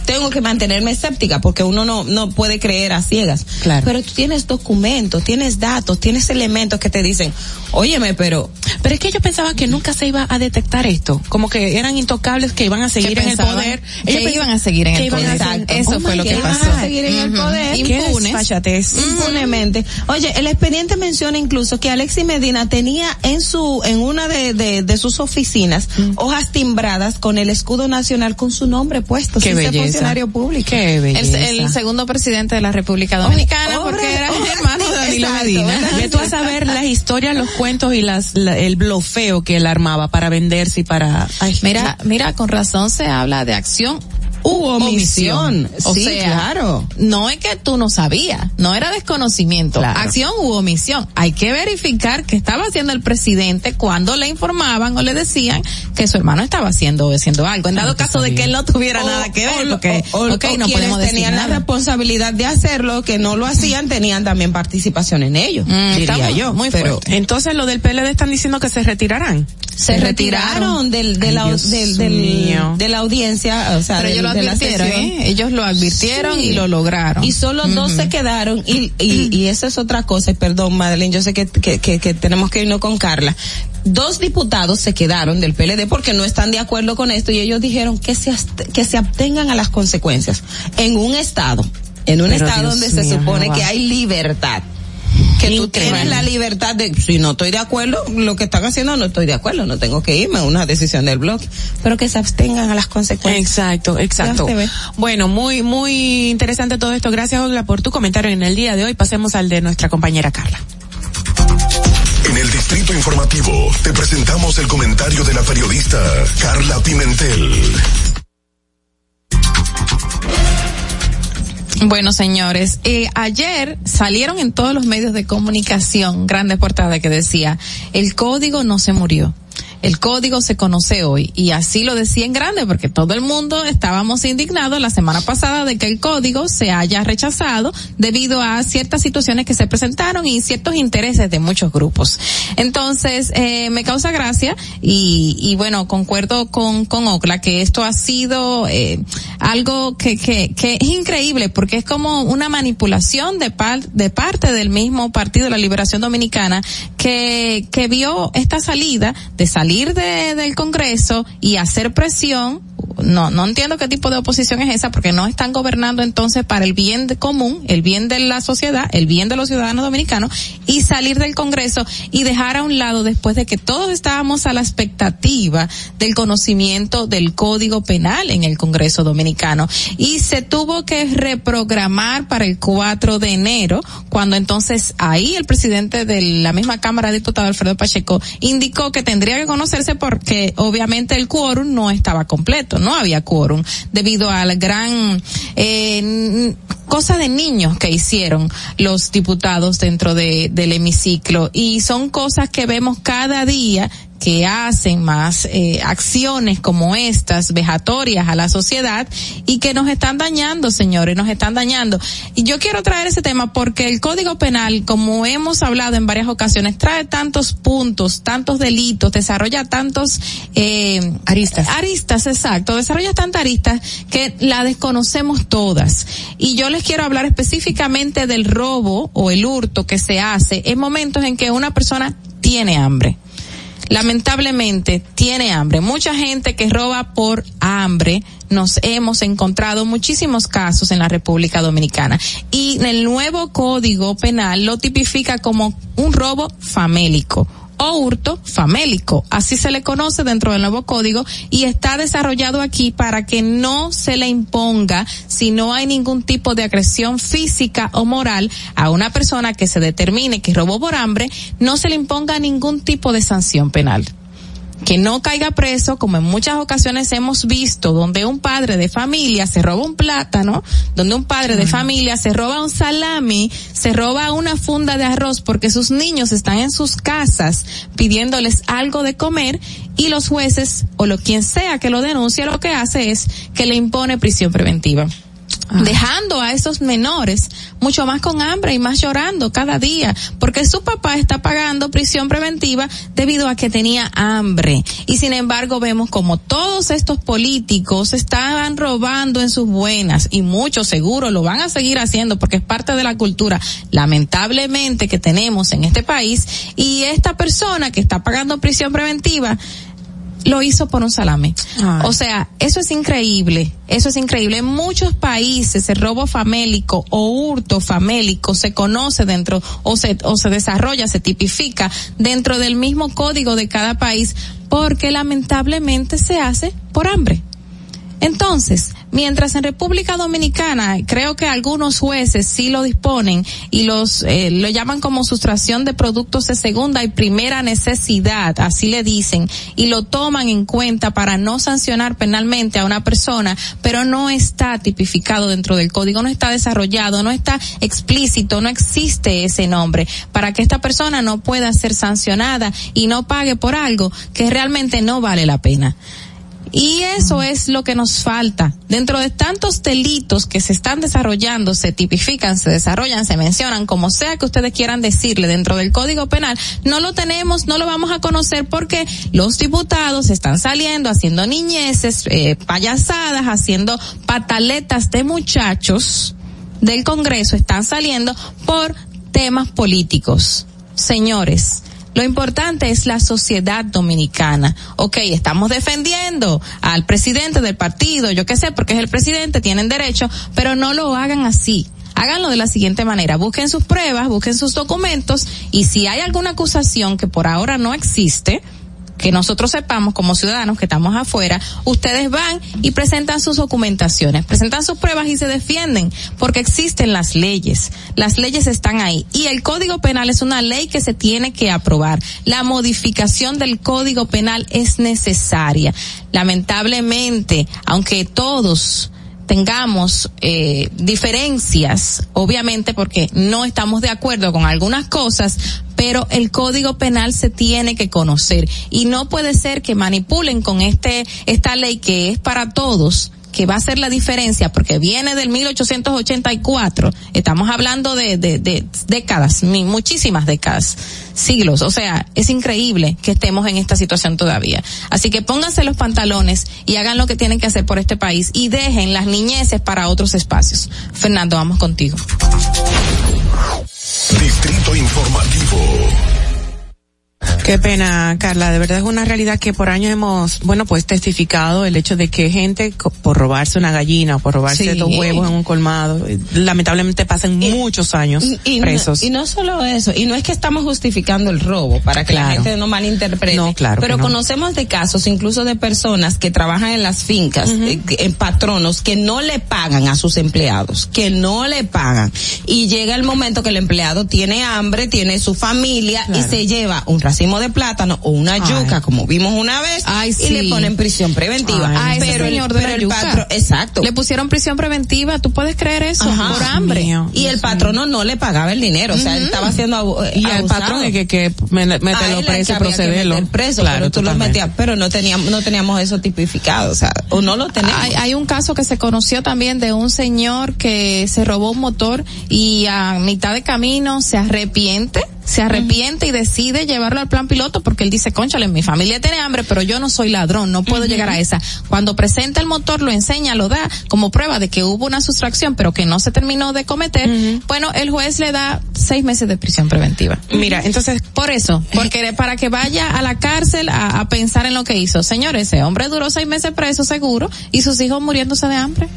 tengo que mantenerme escéptica porque uno no no puede creer a ciegas. Claro. Pero tú tienes documentos, tienes datos, tienes elementos que te dicen, "Óyeme, pero pero es que yo pensaba que nunca se iba a detectar esto, como que eran intocables que iban a seguir en el poder, que Ellos iban a seguir en el iban poder. Eso Oh fue lo que pasó. a seguir en el poder. Impunes. impunemente. Oye, el expediente menciona incluso que Alexis Medina tenía en su en una de, de, de sus oficinas hojas timbradas con el escudo nacional con su nombre puesto, Qué belleza. funcionario público. Qué El, belleza. el segundo presidente de la República Dominicana, Hombre, porque era hombre, hermano de Danilo Medina. Ve tú a saber las historias, los cuentos y las, la- el blofeo que él armaba para venderse y para... Ay, Mira, mira, con razón se habla de acción u omisión. O Sí, sea, claro. no es que tú no sabías, no era desconocimiento. Claro. Acción u omisión. Hay que verificar qué estaba haciendo el presidente cuando le informaban o le decían que su hermano estaba haciendo, haciendo algo. En dado que caso de que él no tuviera O- nada que o ver, lo- porque, o- o- o no quienes podemos decir tenían la responsabilidad de hacerlo, que no lo hacían, tenían también participación en ello, Mm, diría yo. muy pero fuerte. Entonces lo del PLD están diciendo que se retirarán. se retiraron del, de, Ay, la, del, del- de la audiencia, o sea, Pero del- ellos lo advirtieron. ¿eh? Ellos lo advirtieron Sí. y lo lograron. Y solo dos se quedaron y, y, y eso es otra cosa, perdón Madeline, yo sé que, que, que, que tenemos que irnos con Carla. Dos diputados se quedaron del PLD porque no están de acuerdo con esto y ellos dijeron que se, que se abstengan a las consecuencias en un estado, en un Pero estado Dios donde se supone que hay libertad. Que tú tienes la libertad de, si no estoy de acuerdo, lo que están haciendo no estoy de acuerdo, no tengo que irme, es una decisión del bloque, pero que se abstengan a las consecuencias. Exacto, exacto. Bueno, muy, muy interesante todo esto. Gracias, Olga, por tu comentario en el día de hoy. Pasemos al de nuestra compañera Carla. En el Distrito Informativo te presentamos el comentario de la periodista Carla Pimentel. Bueno, señores, eh, ayer salieron en todos los medios de comunicación grandes portadas que decía, el código no se murió. El código se conoce hoy y así lo decía en grande porque todo el mundo estábamos indignados la semana pasada de que el código se haya rechazado debido a ciertas situaciones que se presentaron y ciertos intereses de muchos grupos. Entonces, eh, me causa gracia y, y bueno, concuerdo con, con Ocla que esto ha sido eh, algo que, que, que es increíble porque es como una manipulación de, par, de parte del mismo Partido de la Liberación Dominicana que, que vio esta salida de salir de, del Congreso y hacer presión no, no entiendo qué tipo de oposición es esa porque no están gobernando entonces para el bien común, el bien de la sociedad, el bien de los ciudadanos dominicanos y salir del Congreso y dejar a un lado después de que todos estábamos a la expectativa del conocimiento del Código Penal en el Congreso Dominicano. Y se tuvo que reprogramar para el 4 de enero cuando entonces ahí el presidente de la misma Cámara de Diputados Alfredo Pacheco indicó que tendría que conocerse porque obviamente el quórum no estaba completo, no había quórum debido al gran eh, cosa de niños que hicieron los diputados dentro de, del hemiciclo. Y son cosas que vemos cada día que hacen más eh, acciones como estas, vejatorias a la sociedad y que nos están dañando, señores, nos están dañando. Y yo quiero traer ese tema porque el Código Penal, como hemos hablado en varias ocasiones, trae tantos puntos, tantos delitos, desarrolla tantos eh, aristas. Aristas, exacto, desarrolla tantas aristas que la desconocemos todas. Y yo les quiero hablar específicamente del robo o el hurto que se hace en momentos en que una persona tiene hambre lamentablemente tiene hambre. Mucha gente que roba por hambre. Nos hemos encontrado muchísimos casos en la República Dominicana. Y el nuevo código penal lo tipifica como un robo famélico o hurto famélico, así se le conoce dentro del nuevo código y está desarrollado aquí para que no se le imponga si no hay ningún tipo de agresión física o moral a una persona que se determine que robó por hambre, no se le imponga ningún tipo de sanción penal que no caiga preso, como en muchas ocasiones hemos visto, donde un padre de familia se roba un plátano, donde un padre de familia se roba un salami, se roba una funda de arroz porque sus niños están en sus casas pidiéndoles algo de comer y los jueces o lo quien sea que lo denuncie lo que hace es que le impone prisión preventiva dejando a esos menores mucho más con hambre y más llorando cada día, porque su papá está pagando prisión preventiva debido a que tenía hambre. Y sin embargo vemos como todos estos políticos estaban robando en sus buenas y muchos seguro lo van a seguir haciendo porque es parte de la cultura lamentablemente que tenemos en este país y esta persona que está pagando prisión preventiva lo hizo por un salame. O sea, eso es increíble, eso es increíble. En muchos países el robo famélico o hurto famélico se conoce dentro o se, o se desarrolla, se tipifica dentro del mismo código de cada país porque lamentablemente se hace por hambre. Entonces, mientras en República Dominicana creo que algunos jueces sí lo disponen y los eh, lo llaman como sustracción de productos de segunda y primera necesidad, así le dicen, y lo toman en cuenta para no sancionar penalmente a una persona, pero no está tipificado dentro del código, no está desarrollado, no está explícito, no existe ese nombre para que esta persona no pueda ser sancionada y no pague por algo que realmente no vale la pena. Y eso es lo que nos falta. Dentro de tantos delitos que se están desarrollando, se tipifican, se desarrollan, se mencionan, como sea que ustedes quieran decirle dentro del Código Penal, no lo tenemos, no lo vamos a conocer porque los diputados están saliendo haciendo niñeces, eh, payasadas, haciendo pataletas de muchachos del Congreso, están saliendo por temas políticos. Señores, lo importante es la sociedad dominicana. Ok, estamos defendiendo al presidente del partido, yo qué sé, porque es el presidente, tienen derecho, pero no lo hagan así. Háganlo de la siguiente manera, busquen sus pruebas, busquen sus documentos y si hay alguna acusación que por ahora no existe, que nosotros sepamos como ciudadanos que estamos afuera, ustedes van y presentan sus documentaciones, presentan sus pruebas y se defienden, porque existen las leyes. Las leyes están ahí. Y el Código Penal es una ley que se tiene que aprobar. La modificación del Código Penal es necesaria. Lamentablemente, aunque todos tengamos eh, diferencias, obviamente porque no estamos de acuerdo con algunas cosas, pero el código penal se tiene que conocer. Y no puede ser que manipulen con este, esta ley que es para todos que va a ser la diferencia porque viene del 1884. Estamos hablando de, de, de décadas, muchísimas décadas, siglos. O sea, es increíble que estemos en esta situación todavía. Así que pónganse los pantalones y hagan lo que tienen que hacer por este país y dejen las niñeces para otros espacios. Fernando, vamos contigo. Distrito Informativo. Qué pena, Carla. De verdad es una realidad que por años hemos, bueno, pues testificado el hecho de que gente por robarse una gallina o por robarse Sí. dos huevos en un colmado, eh, lamentablemente pasan muchos años y presos. No, y no solo eso, y no es que estamos justificando el robo para que la gente no malinterprete, No, claro pero no. conocemos de casos incluso de personas que trabajan en las fincas, que- en patronos que no le pagan a sus empleados, que no le pagan y llega el momento que el empleado tiene hambre, tiene su familia y se lleva un racimo de plátano o una yuca, como vimos una vez, y sí. le ponen prisión preventiva. a ese pero el- señor de pero el patro- exacto. Le pusieron prisión preventiva, ¿tú puedes creer eso? Ajá. por hambre. y el patrono no le pagaba el dinero, o sea, él estaba haciendo abu- y al abusado. patrón es que, que mételo preso y procederlo. preso, Claro, pero tú lo totalmente. metías, pero no teníamos, no teníamos eso tipificado, o sea, o no lo tenemos. Hay, hay un caso que se conoció también de un señor que se robó un motor y a mitad de camino se arrepiente, se arrepiente y decide llevarlo al plan piloto porque él dice, conchale, mi familia tiene hambre, pero yo no soy ladrón, no puedo llegar a esa. Cuando presenta el motor, lo enseña, lo da como prueba de que hubo una sustracción, pero que no se terminó de cometer. Bueno, el juez le da seis meses de prisión preventiva. Mira, entonces, por eso, porque para que vaya a la cárcel a, a pensar en lo que hizo. Señores, ese hombre duró seis meses preso seguro y sus hijos muriéndose de hambre.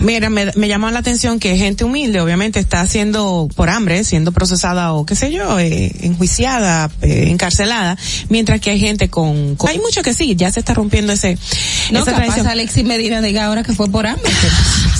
Mira, me, me llama la atención que gente humilde, obviamente, está siendo por hambre, siendo procesada o qué sé yo, eh, enjuiciada, eh, encarcelada, mientras que hay gente con, con- hay mucho que sí, ya se está rompiendo ese, no, esa capaz tradición. Alexis Medina diga ahora que fue por hambre.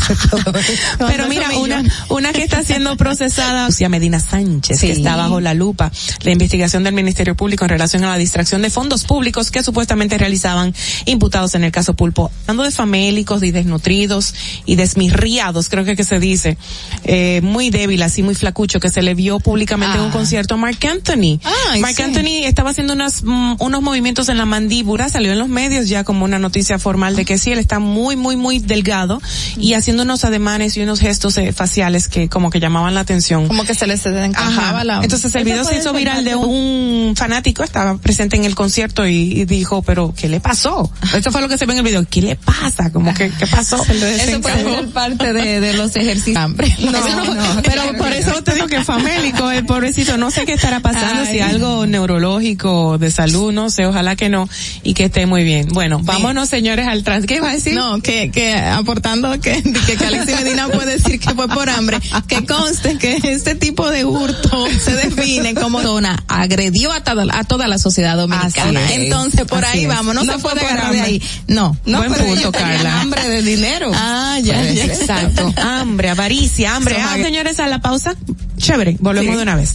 Pero mira, una, una que está siendo procesada, Lucía Medina Sánchez, que está bajo la lupa, la investigación del Ministerio Público en relación a la distracción de fondos públicos que supuestamente realizaban imputados en el caso Pulpo. Hablando de famélicos y desnutridos y desmirriados, creo que que se dice, eh, muy débil, así muy flacucho, que se le vio públicamente en un Ah. Concierto Mark Anthony. Ay, Mark sí. Anthony estaba haciendo unas, mm, unos movimientos en la mandíbula, salió en los medios ya como una noticia formal de que sí, él está muy, muy, muy delgado y haciendo unos ademanes y unos gestos eh, faciales que como que llamaban la atención. Como que se les encajaba la... Entonces el video se hizo viral de un fanático, estaba presente en el concierto y, y dijo, pero ¿qué le pasó? Esto fue lo que se ve en el video, ¿qué le pasa? Como que, ¿qué pasó? Eso puede ser parte de, de los ejercicios. No, no, pero por eso te digo que famélico, el pobrecito, no sé qué estará pasando, si algo neurológico, de salud, no sé, ojalá que no, y que esté muy bien. Bueno, vámonos señores al trans, ¿qué iba a decir? No, que, que aportando que, que, que Alexis Medina puede decir que fue por hambre, que conste que este tipo de hurto se define como zona, agredió a toda, a toda la sociedad dominicana. Así es, Entonces por así ahí es. vamos, no, No se fue puede por agarrar de hambre. ahí. No, No, Buen pero punto, Carla. hambre de dinero. Ah, ya, Puede ya. Exacto, hambre, avaricia, hambre. Ah, señores, a la pausa. Chévere, volvemos Sí. de una vez.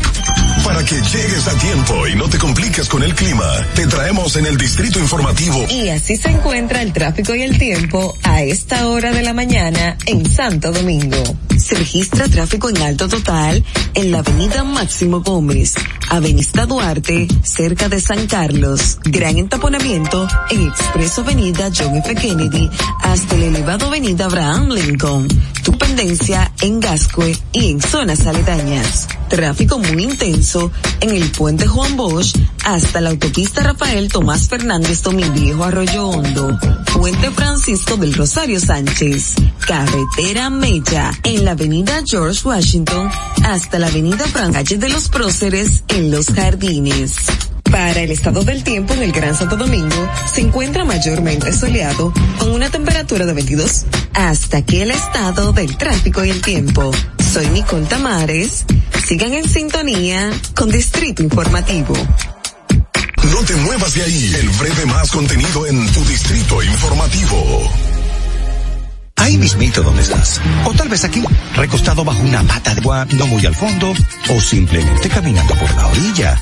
Para que llegues a tiempo y no te compliques con el clima, te traemos en el Distrito Informativo Y así se encuentra el tráfico y el tiempo a esta hora de la mañana en Santo Domingo. Se registra tráfico en alto total en la avenida Máximo Gómez, avenida Duarte, cerca de San Carlos. Gran entaponamiento en Expreso Avenida John F. Kennedy hasta el elevado avenida Abraham Lincoln. Tu pendencia en Gascue y en zonas aledañas. Tráfico muy intenso en el puente Juan Bosch hasta la autopista Rafael Tomás Fernández Tomil Viejo Arroyo Hondo. Puente Francisco del Rosario Sánchez. Carretera Mella en la avenida George Washington hasta la avenida Fran Calle de los Próceres en Los Jardines. Para el estado del tiempo en el Gran Santo Domingo se encuentra mayormente soleado con una temperatura de 22. Hasta aquí el estado del tráfico y el tiempo. Soy Nicole Tamares. Sigan en sintonía con Distrito Informativo. No te muevas de ahí. El breve más contenido en tu Distrito Informativo. Ahí mismito donde estás. O tal vez aquí, recostado bajo una mata de agua, no muy al fondo, o simplemente caminando por la orilla.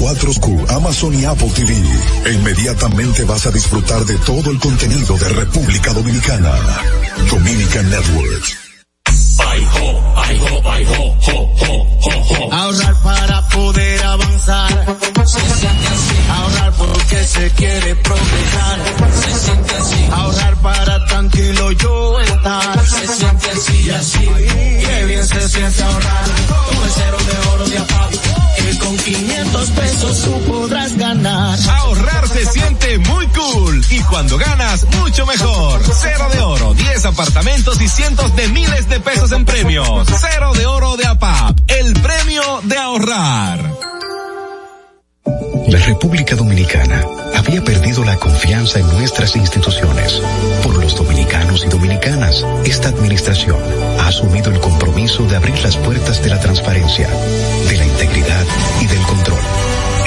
24Q, Amazon y Apple TV. E inmediatamente vas a disfrutar de todo el contenido de República Dominicana. Dominican ho. Ahorrar para poder avanzar. Se siente así. Ahorrar porque se quiere progresar. Se siente así. Ahorrar para tranquilo yo estar. Se siente así y así. Qué bien se siente ahorrar. Pesos tú podrás ganar. Ahorrar se siente muy cool y cuando ganas mucho mejor. Cero de oro, 10 apartamentos y cientos de miles de pesos en premios. Cero de oro de APAP, el premio de ahorrar. La República Dominicana había perdido la confianza en nuestras instituciones. Por los dominicanos y dominicanas, esta administración ha asumido el compromiso de abrir las puertas de la transparencia, de la integridad y del control.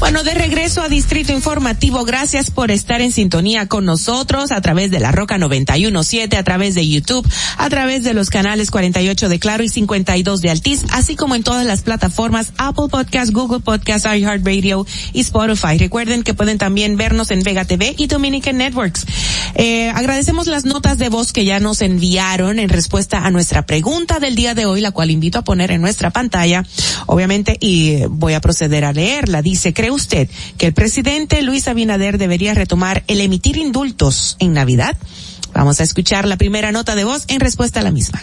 Bueno, de regreso a Distrito Informativo, gracias por estar en sintonía con nosotros a través de la Roca 917, a través de YouTube, a través de los canales 48 de Claro y 52 de Altiz, así como en todas las plataformas Apple Podcast, Google Podcast, iHeartRadio y Spotify. Recuerden que pueden también vernos en Vega TV y Dominican Networks. Eh, agradecemos las notas de voz que ya nos enviaron en respuesta a nuestra pregunta del día de hoy, la cual invito a poner en nuestra pantalla, obviamente, y voy a proceder a leerla. Dice, ¿cree usted que el presidente Luis Abinader debería retomar el emitir indultos en Navidad? Vamos a escuchar la primera nota de voz en respuesta a la misma.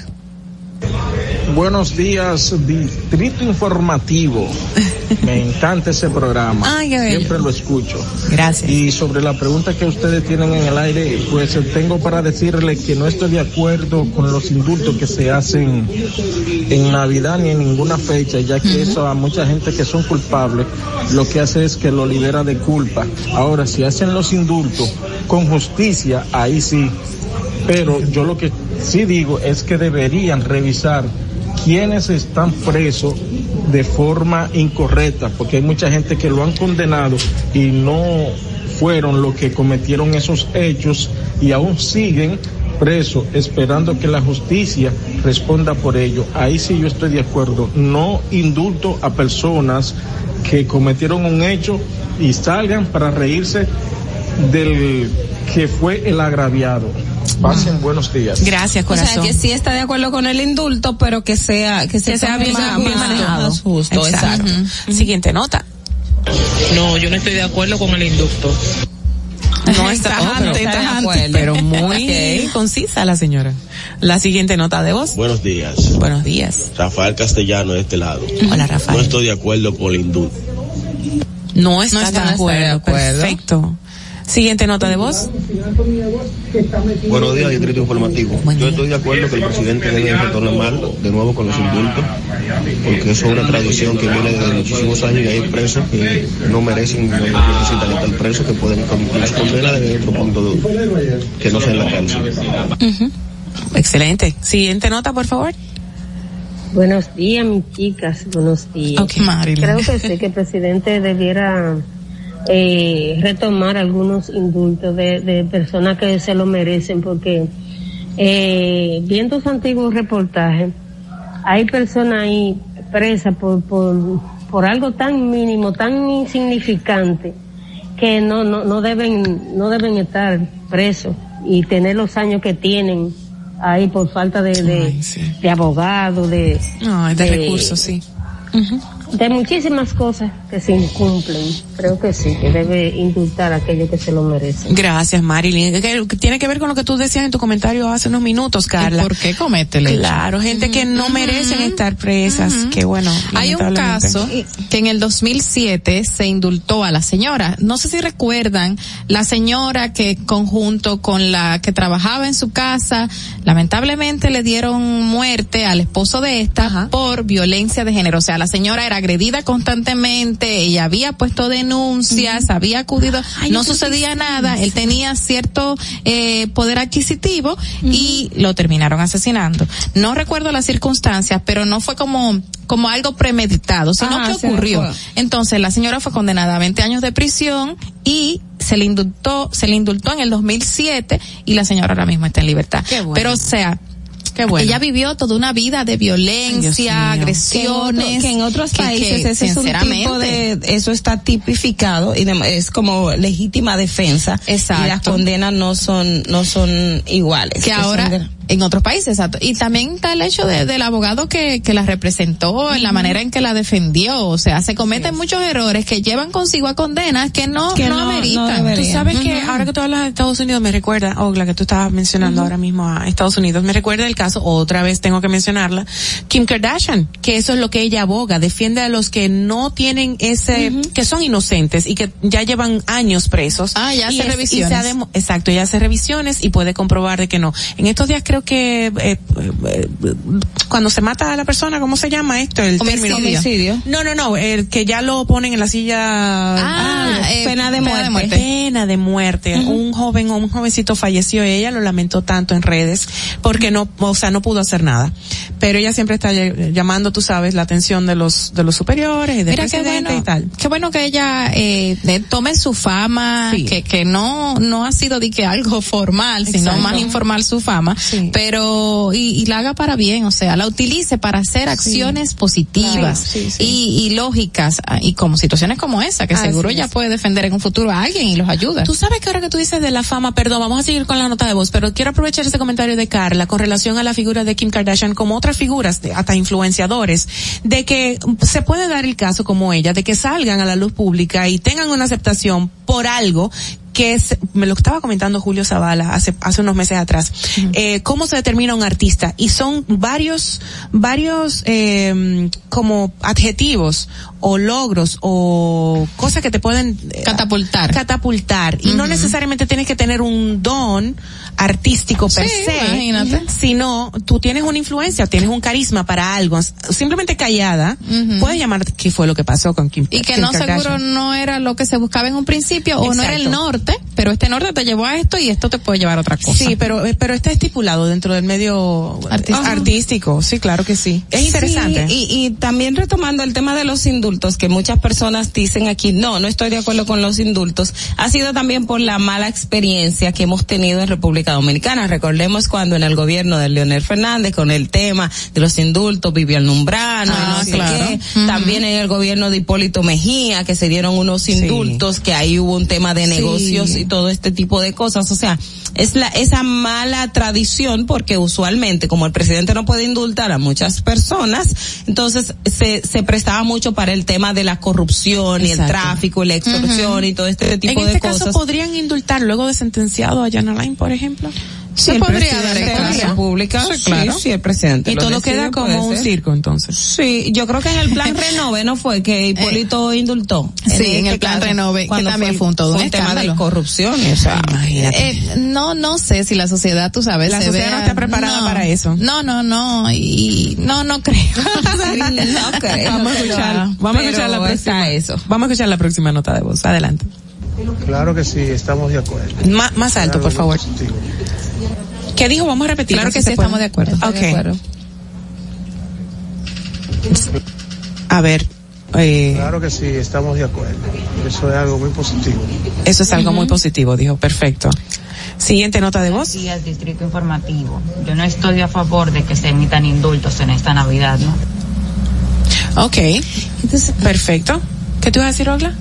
Buenos días, Distrito Informativo. Me encanta ese programa. Ay, bello. Siempre lo escucho. Gracias. Y sobre la pregunta que ustedes tienen en el aire, pues tengo para decirle que no estoy de acuerdo con los indultos que se hacen en Navidad ni en ninguna fecha, ya que eso a mucha gente que son culpables lo que hace es que lo libera de culpa. Ahora, si hacen los indultos con justicia, ahí sí. Pero yo lo que sí digo es que deberían revisar quienes están presos de forma incorrecta, porque hay mucha gente que lo han condenado y no fueron los que cometieron esos hechos y aún siguen preso esperando que la justicia responda por ello. Ahí sí yo estoy de acuerdo. No indulto a personas que cometieron un hecho y salgan para reírse del que fue el agraviado. Pasen buenos días. Gracias, O sea, que sí está de acuerdo con el indulto, pero que sea, que, se Que sea bien- más- bien más- manejado. más justo, exacto. Siguiente nota. No, yo no estoy de acuerdo con el inducto. No está, oh, pero, Está de acuerdo. pero muy Ok. concisa la señora. La siguiente nota de voz. Buenos días. Buenos días. Rafael Castellano de este lado. Hola, Rafael. No estoy de acuerdo con el indulto. No está, está- de, acuerdo. de acuerdo. Perfecto. Siguiente nota de voz. Buenos días, Distrito Informativo. Yo estoy de acuerdo que el presidente debe retornar de nuevo con los indultos, porque eso es una tradición que viene desde muchísimos años y hay presos que no merecen, no necesitan estar presos, que pueden cumplir su condena desde otro punto de, que no sea en la cárcel. Excelente. Siguiente nota, por favor. Buenos días, mis chicas. Buenos días. Ok, Marilyn. Creo que sí, que el presidente debiera eh, retomar algunos indultos de, de personas que se lo merecen, porque eh, viendo su antiguos reportajes, hay personas ahí presas por, por, por algo tan mínimo, tan insignificante, que no, no, no deben, no deben estar presos y tener los años que tienen ahí por falta de, de, de abogado, de, Ay, de recursos, sí. De muchísimas cosas que se incumplen. Creo que sí, que debe indultar a aquellos que se lo merecen. Gracias, Marilyn. Tiene que ver con lo que tú decías en tu comentario hace unos minutos, Carla. ¿Por qué comete el hecho? Claro, gente que no merecen estar presas. Que bueno. Hay un caso que en el 2007 se indultó a la señora. No sé si recuerdan la señora que conjunto con la que trabajaba en su casa, lamentablemente le dieron muerte al esposo de esta por violencia de género. O sea, la señora era agredida constantemente, ella había puesto denuncias, había acudido, no sucedía nada, él tenía cierto eh, poder adquisitivo y lo terminaron asesinando. No recuerdo las circunstancias, pero no fue como como algo premeditado, sino Ajá, que ocurrió. Entonces la señora fue condenada a 20 años de prisión y se le indultó, se le indultó en el 2007 y la señora ahora mismo está en libertad. Qué bueno. Pero o sea, bueno. ella vivió toda una vida de Ay, violencia, mío. agresiones. Que en, otro- que en otros que- países que, ese es un tipo de, eso está tipificado y dem- es como legítima defensa. Exacto. Y las condenas no son, no son iguales. que ahora de- en otros países, exacto. Y también está el hecho de- del abogado que, que la representó, en la manera en que la defendió. O sea, se cometen muchos errores que llevan consigo a condenas que no, Que no, no- no ameritan. deberían. Tú sabes que ahora que tú hablas de Estados Unidos me recuerda, o la que tú estabas mencionando ahora mismo a Estados Unidos, me recuerda el caso, otra vez tengo que mencionarla, Kim Kardashian, que eso es lo que ella aboga, defiende a los que no tienen ese, que son inocentes y que ya llevan años presos. Ah, ya Y hace revisiones. se ha demo- exacto, ella hace revisiones y puede comprobar de que no. En estos días creo que, eh, eh, cuando se mata a la persona, ¿cómo se llama esto? El Homicidio. No, no, no, el que ya lo ponen en la silla. Ah, eh, pena de muerte. Pena de muerte. Un joven o un jovencito falleció y ella lo lamentó tanto en redes porque no, o sea, no pudo hacer nada. Pero ella siempre está ll- llamando, tú sabes, la atención de los, de los superiores y del Mira qué bueno, y tal. qué bueno que ella eh, eh, tome su fama, que, que no no ha sido de que algo formal, sino más informal su fama, pero y, y la haga para bien, o sea, la utilice para hacer acciones positivas Sí. Y, y lógicas ah, y como situaciones como esa, que Así seguro es. ella puede defender en un futuro a alguien y los ayuda. Tú sabes que ahora que tú dices de la fama, perdón, vamos a seguir con la nota de voz, pero quiero aprovechar ese comentario de Carla con relación a la figura de Kim Kardashian como otras figuras, de- hasta influenciadores, de que se puede dar el caso como ella, de que salgan a la luz pública y tengan una aceptación por algo que es, me lo estaba comentando Julio Zavala hace, hace unos meses atrás, eh, cómo se determina un artista. Y son varios, varios, eh, como adjetivos o logros o cosas que te pueden eh, Catapultar. catapultar. Y no necesariamente tienes que tener un don artístico per Sí, se, imagínate. sino tú tienes una influencia, tienes un carisma para algo, simplemente callada, puedes llamar qué fue lo que pasó con Kim y que Kim no Kardashian. seguro no era lo que se buscaba en un principio o no era el norte, pero este norte te llevó a esto y esto te puede llevar a otra cosa. Sí, pero eh, pero está estipulado dentro del medio Artístico. artístico, sí, claro que sí. Es interesante. Sí, y, y también retomando el tema de los indultos, que muchas personas dicen aquí, no, no estoy de acuerdo con los indultos, ha sido también por la mala experiencia que hemos tenido en República República Dominicana. Recordemos cuando en el gobierno de Leonel Fernández con el tema de los indultos vivió el Numbrano y Ah, no sé claro. qué. También en el gobierno de Hipólito Mejía que se dieron unos indultos, que ahí hubo un tema de Sí. negocios y todo este tipo de cosas. O sea, es la, esa mala tradición porque usualmente como el presidente no puede indultar a muchas personas, entonces se, se prestaba mucho para el tema de la corrupción y el Exacto. tráfico y la extorsión y todo este tipo en de este cosas. caso podrían indultar luego de sentenciado a Jan Alain, por ejemplo. Sí, el presidente de la República, sí, sí, el presidente. Y todo decide, queda como un circo entonces. Sí, yo creo que en el plan Renove no fue que Hipólito indultó. Sí, en el plan Renove, que también fue un todo un fue tema de corrupción, o sea, Eh, no, no sé si la sociedad, tú sabes, La se sociedad vea- no está preparada para eso. No, no, no, y no, no creo. no creo. Vamos a escuchar, vamos a escuchar la próxima. eso. Vamos a escuchar la próxima nota de voz. Adelante. Claro que sí, estamos de acuerdo. Ma- más alto, por favor. ¿Qué dijo? Vamos a repetir. Claro que sí, estamos de acuerdo. Ok. de acuerdo. A ver, eh, Claro que sí, estamos de acuerdo. Eso es algo muy positivo. eso es algo muy positivo, dijo. Perfecto. Siguiente nota de voz. días, Distrito Informativo. Yo no estoy a favor de que se emitan indultos en esta Navidad, ¿no? Ok. Perfecto. ¿Qué tú vas a decir, Ogla?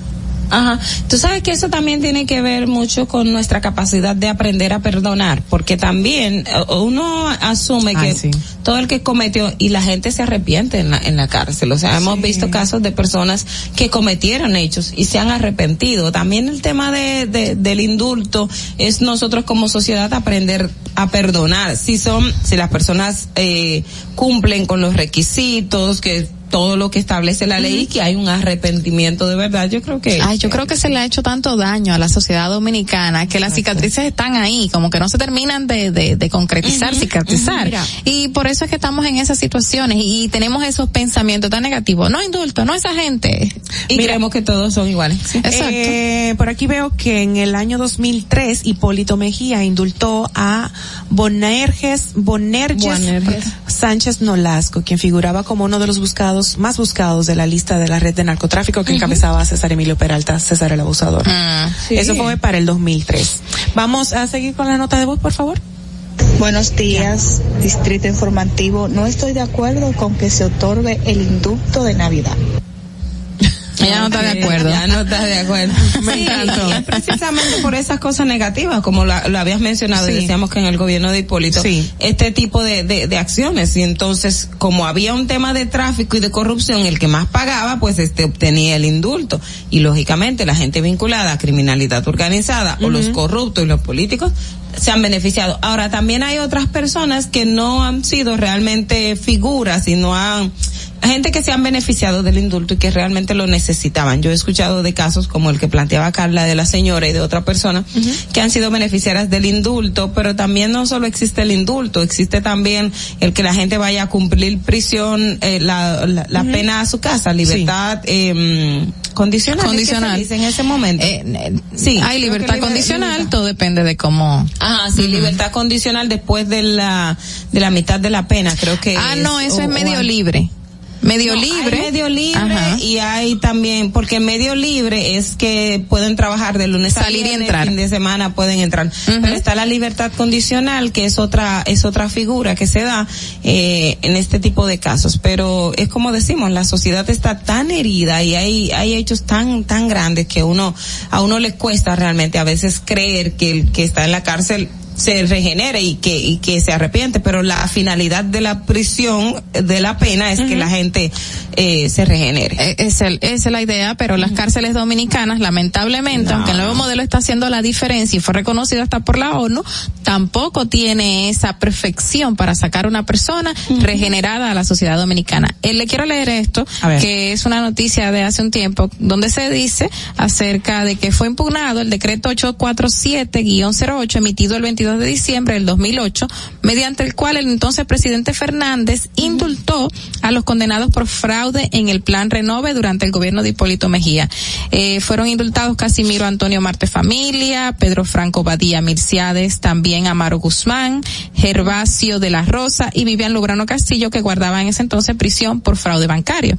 Ajá. Tú sabes que eso también tiene que ver mucho con nuestra capacidad de aprender a perdonar, porque también eh, uno asume Ay, que sí. todo el que cometió y la gente se arrepiente en la, en la cárcel. O sea, hemos visto casos de personas que cometieron hechos y se han arrepentido. También el tema de, de- del indulto es nosotros como sociedad aprender a perdonar. Si son, si las personas eh, cumplen con los requisitos, que todo lo que establece la ley y que hay un arrepentimiento de verdad, yo creo que Ay, yo creo que se le ha hecho tanto daño a la sociedad dominicana que las cicatrices están ahí, como que no se terminan de, de, de concretizar, Ujú, cicatrizar. Y por eso es que estamos en esas situaciones y, tenemos esos pensamientos tan negativos. No indulto, no esa gente. y creemos que todos son iguales. Sí. Exacto. Eh, por aquí veo que en el año 2003 Hipólito Mejía indultó a Bonerges, Bonerges. Sánchez Nolasco, quien figuraba como uno de los buscados, más buscados de la lista de la red de narcotráfico que encabezaba a César Emilio Peralta, César el abusador. Mm. Sí. Eso fue para el 2003. Vamos a seguir con la nota de voz, por favor. Buenos días, Distrito Informativo. No estoy de acuerdo con que se otorgue el indulto de Navidad. Ella no está de acuerdo. Ya no estás de acuerdo. Sí, y precisamente por esas cosas negativas, como la- lo habías mencionado, y decíamos que en el gobierno de Hipólito, Sí. este tipo de, de, de acciones. Y entonces, como había un tema de tráfico y de corrupción, el que más pagaba, pues este obtenía el indulto. Y lógicamente, la gente vinculada a criminalidad organizada o los corruptos y los políticos se han beneficiado. Ahora, también hay otras personas que no han sido realmente figuras y no han gente que se han beneficiado del indulto y que realmente lo necesitaban. Yo he escuchado de casos como el que planteaba Carla de la señora y de otra persona que han sido beneficiarias del indulto, pero también no solo existe el indulto, existe también el que la gente vaya a cumplir prisión, eh, la, la, la pena a su casa, libertad eh, condicional. ¿es que se Condicional. dice en ese momento. Eh, Sí, hay libertad liber- condicional, libertad. todo depende de cómo. Ajá, sí, libertad condicional después de la de la mitad de la pena, creo que Ah, no, eso o- es medio libre. Medio No, libre. Hay medio libre Ajá. y hay también, porque medio libre es que pueden trabajar de lunes a Salir y viernes, entrar. fin de semana pueden entrar. Pero está la libertad condicional, que es otra, es otra figura que se da, eh, en este tipo de casos. Pero es como decimos, la sociedad está tan herida y hay, hay hechos tan, tan grandes que uno, a uno le cuesta realmente a veces creer que el que está en la cárcel se regenere y que y que se arrepiente pero la finalidad de la prisión de la pena es que la gente eh, se regenere. El- esa es la idea, pero las cárceles dominicanas, lamentablemente, aunque el nuevo modelo está haciendo la diferencia y fue reconocido hasta por la ONU, tampoco tiene esa perfección para sacar una persona regenerada a la sociedad dominicana. Eh, le quiero leer esto, que es una noticia de hace un tiempo, donde se dice acerca de que fue impugnado el decreto 847-08 emitido el 22 de diciembre del 2008, mediante el cual el entonces presidente Fernández indultó a los condenados por fraude en el plan Renove durante el gobierno de Hipólito Mejía. Eh, fueron indultados Casimiro Antonio Marte Familia, Pedro Franco Badía Mirciades, también Amaro Guzmán, Gervasio de la Rosa y Vivian Lubrano Castillo que guardaban en ese entonces prisión por fraude bancario.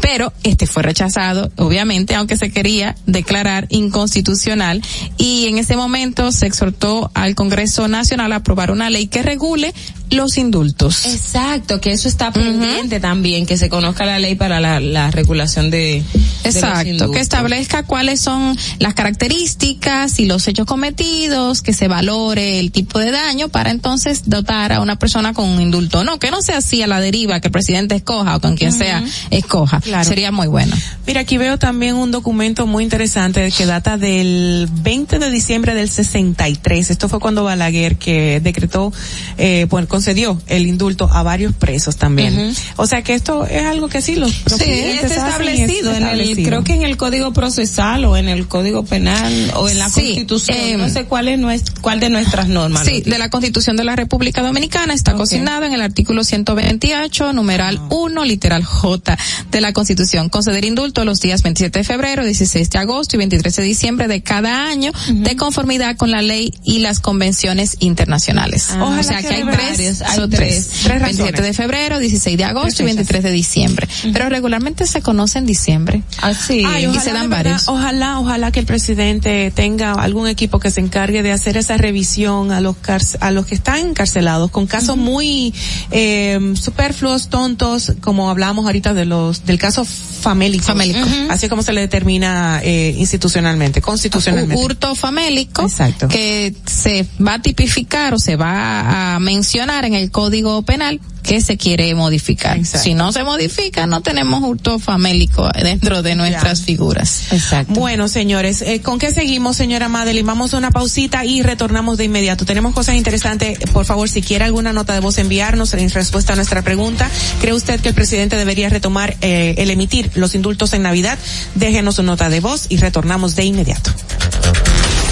Pero este fue rechazado, obviamente, aunque se quería declarar inconstitucional y en ese momento se exhortó al Congreso Nacional a aprobar una ley que regule los indultos. Exacto, que eso está pendiente también, que se conozca la ley para la, la regulación de, Exacto, que establezca cuáles son las características y los hechos cometidos, que se valore el tipo de daño para entonces dotar a una persona con un indulto. No, que no sea así a la deriva, que el presidente escoja o con quien sea escoja. Sería muy bueno. Mira, aquí veo también un documento muy interesante que data del 20 de diciembre del 63. Esto fue cuando Balaguer que decretó, eh, pues concedió el indulto a varios presos también. O sea que esto es algo que sí los Sí, es establecido, en el, creo que en el Código Procesal o en el Código Penal o en la Constitución, eh, no sé cuál es cuál de nuestras normas. Sí, de la Constitución de la República Dominicana está consignado en el artículo 128, numeral 1, literal J de la Constitución. Conceder indulto los días 27 de febrero, 16 de agosto y 23 de diciembre de cada año de conformidad con la ley y las convenciones internacionales. Ah, o sea ojalá que que hay tres, hay tres. tres. Tres razones. 27 de febrero, 16 de agosto y 23 de diciembre. Pero regularmente se conoce en diciembre. Así. Ay, y ojalá, se dan verdad, varios. Ojalá, ojalá que el presidente tenga algún equipo que se encargue de hacer esa revisión a los a los que están encarcelados con casos muy eh, superfluos, tontos, como hablábamos ahorita de los del caso famélico, Famélico. así como se le determina eh, institucionalmente, constitucionalmente. hurto famélico que se va a tipificar o se va a mencionar en el Código Penal que se quiere modificar. Si no se modifica, no tenemos hurto famélico dentro de nuestras figuras. Exacto. Bueno, señores, eh, ¿con qué seguimos, señora Madeline? Vamos a una pausita y retornamos de inmediato. Tenemos cosas interesantes. Por favor, si quiere alguna nota de voz enviarnos en respuesta a nuestra pregunta, ¿cree usted que el presidente debería retomar eh, el emitir los indultos en Navidad? Déjenos su nota de voz y retornamos de inmediato.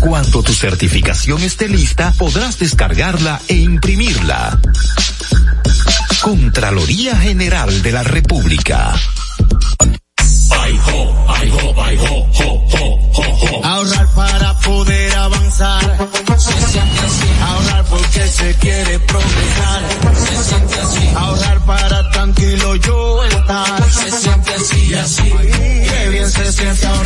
Cuando tu certificación esté lista, podrás descargarla e imprimirla. Contraloría General de la República. Ahorrar para poder avanzar. Se siente así. Ahorrar porque se quiere progresar. Se siente así. Ahorrar para tranquilo yo estar. Se siente así y así. Qué bien se siente ahorrar.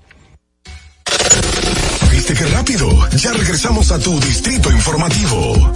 ¿Viste qué rápido? Ya regresamos a tu distrito informativo.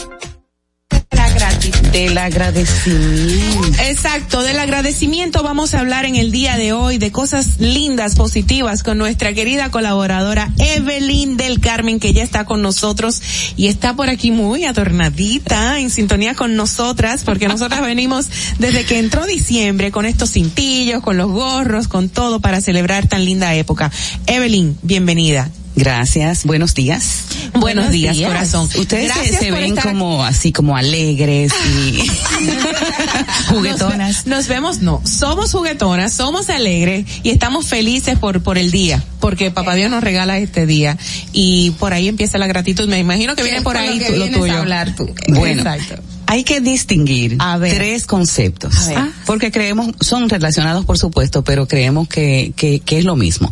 Del agradecimiento. Exacto, del agradecimiento vamos a hablar en el día de hoy de cosas lindas, positivas con nuestra querida colaboradora Evelyn del Carmen que ya está con nosotros y está por aquí muy adornadita, en sintonía con nosotras, porque nosotras venimos desde que entró diciembre con estos cintillos, con los gorros, con todo para celebrar tan linda época. Evelyn, bienvenida. Gracias, buenos días. Buenos, días, corazón. Ustedes se- Gracias se por ven estar como así como alegres y juguetonas. Nos, nos vemos, no, somos juguetonas, somos alegres y estamos felices por, por el día, porque papá Dios nos regala este día y por ahí empieza la gratitud. Me imagino que viene por ahí lo lo a tuyo. hablar tú. Bueno, Exacto. hay que distinguir tres conceptos. Ah. Porque creemos, son relacionados por supuesto, pero creemos que, que, que es lo mismo.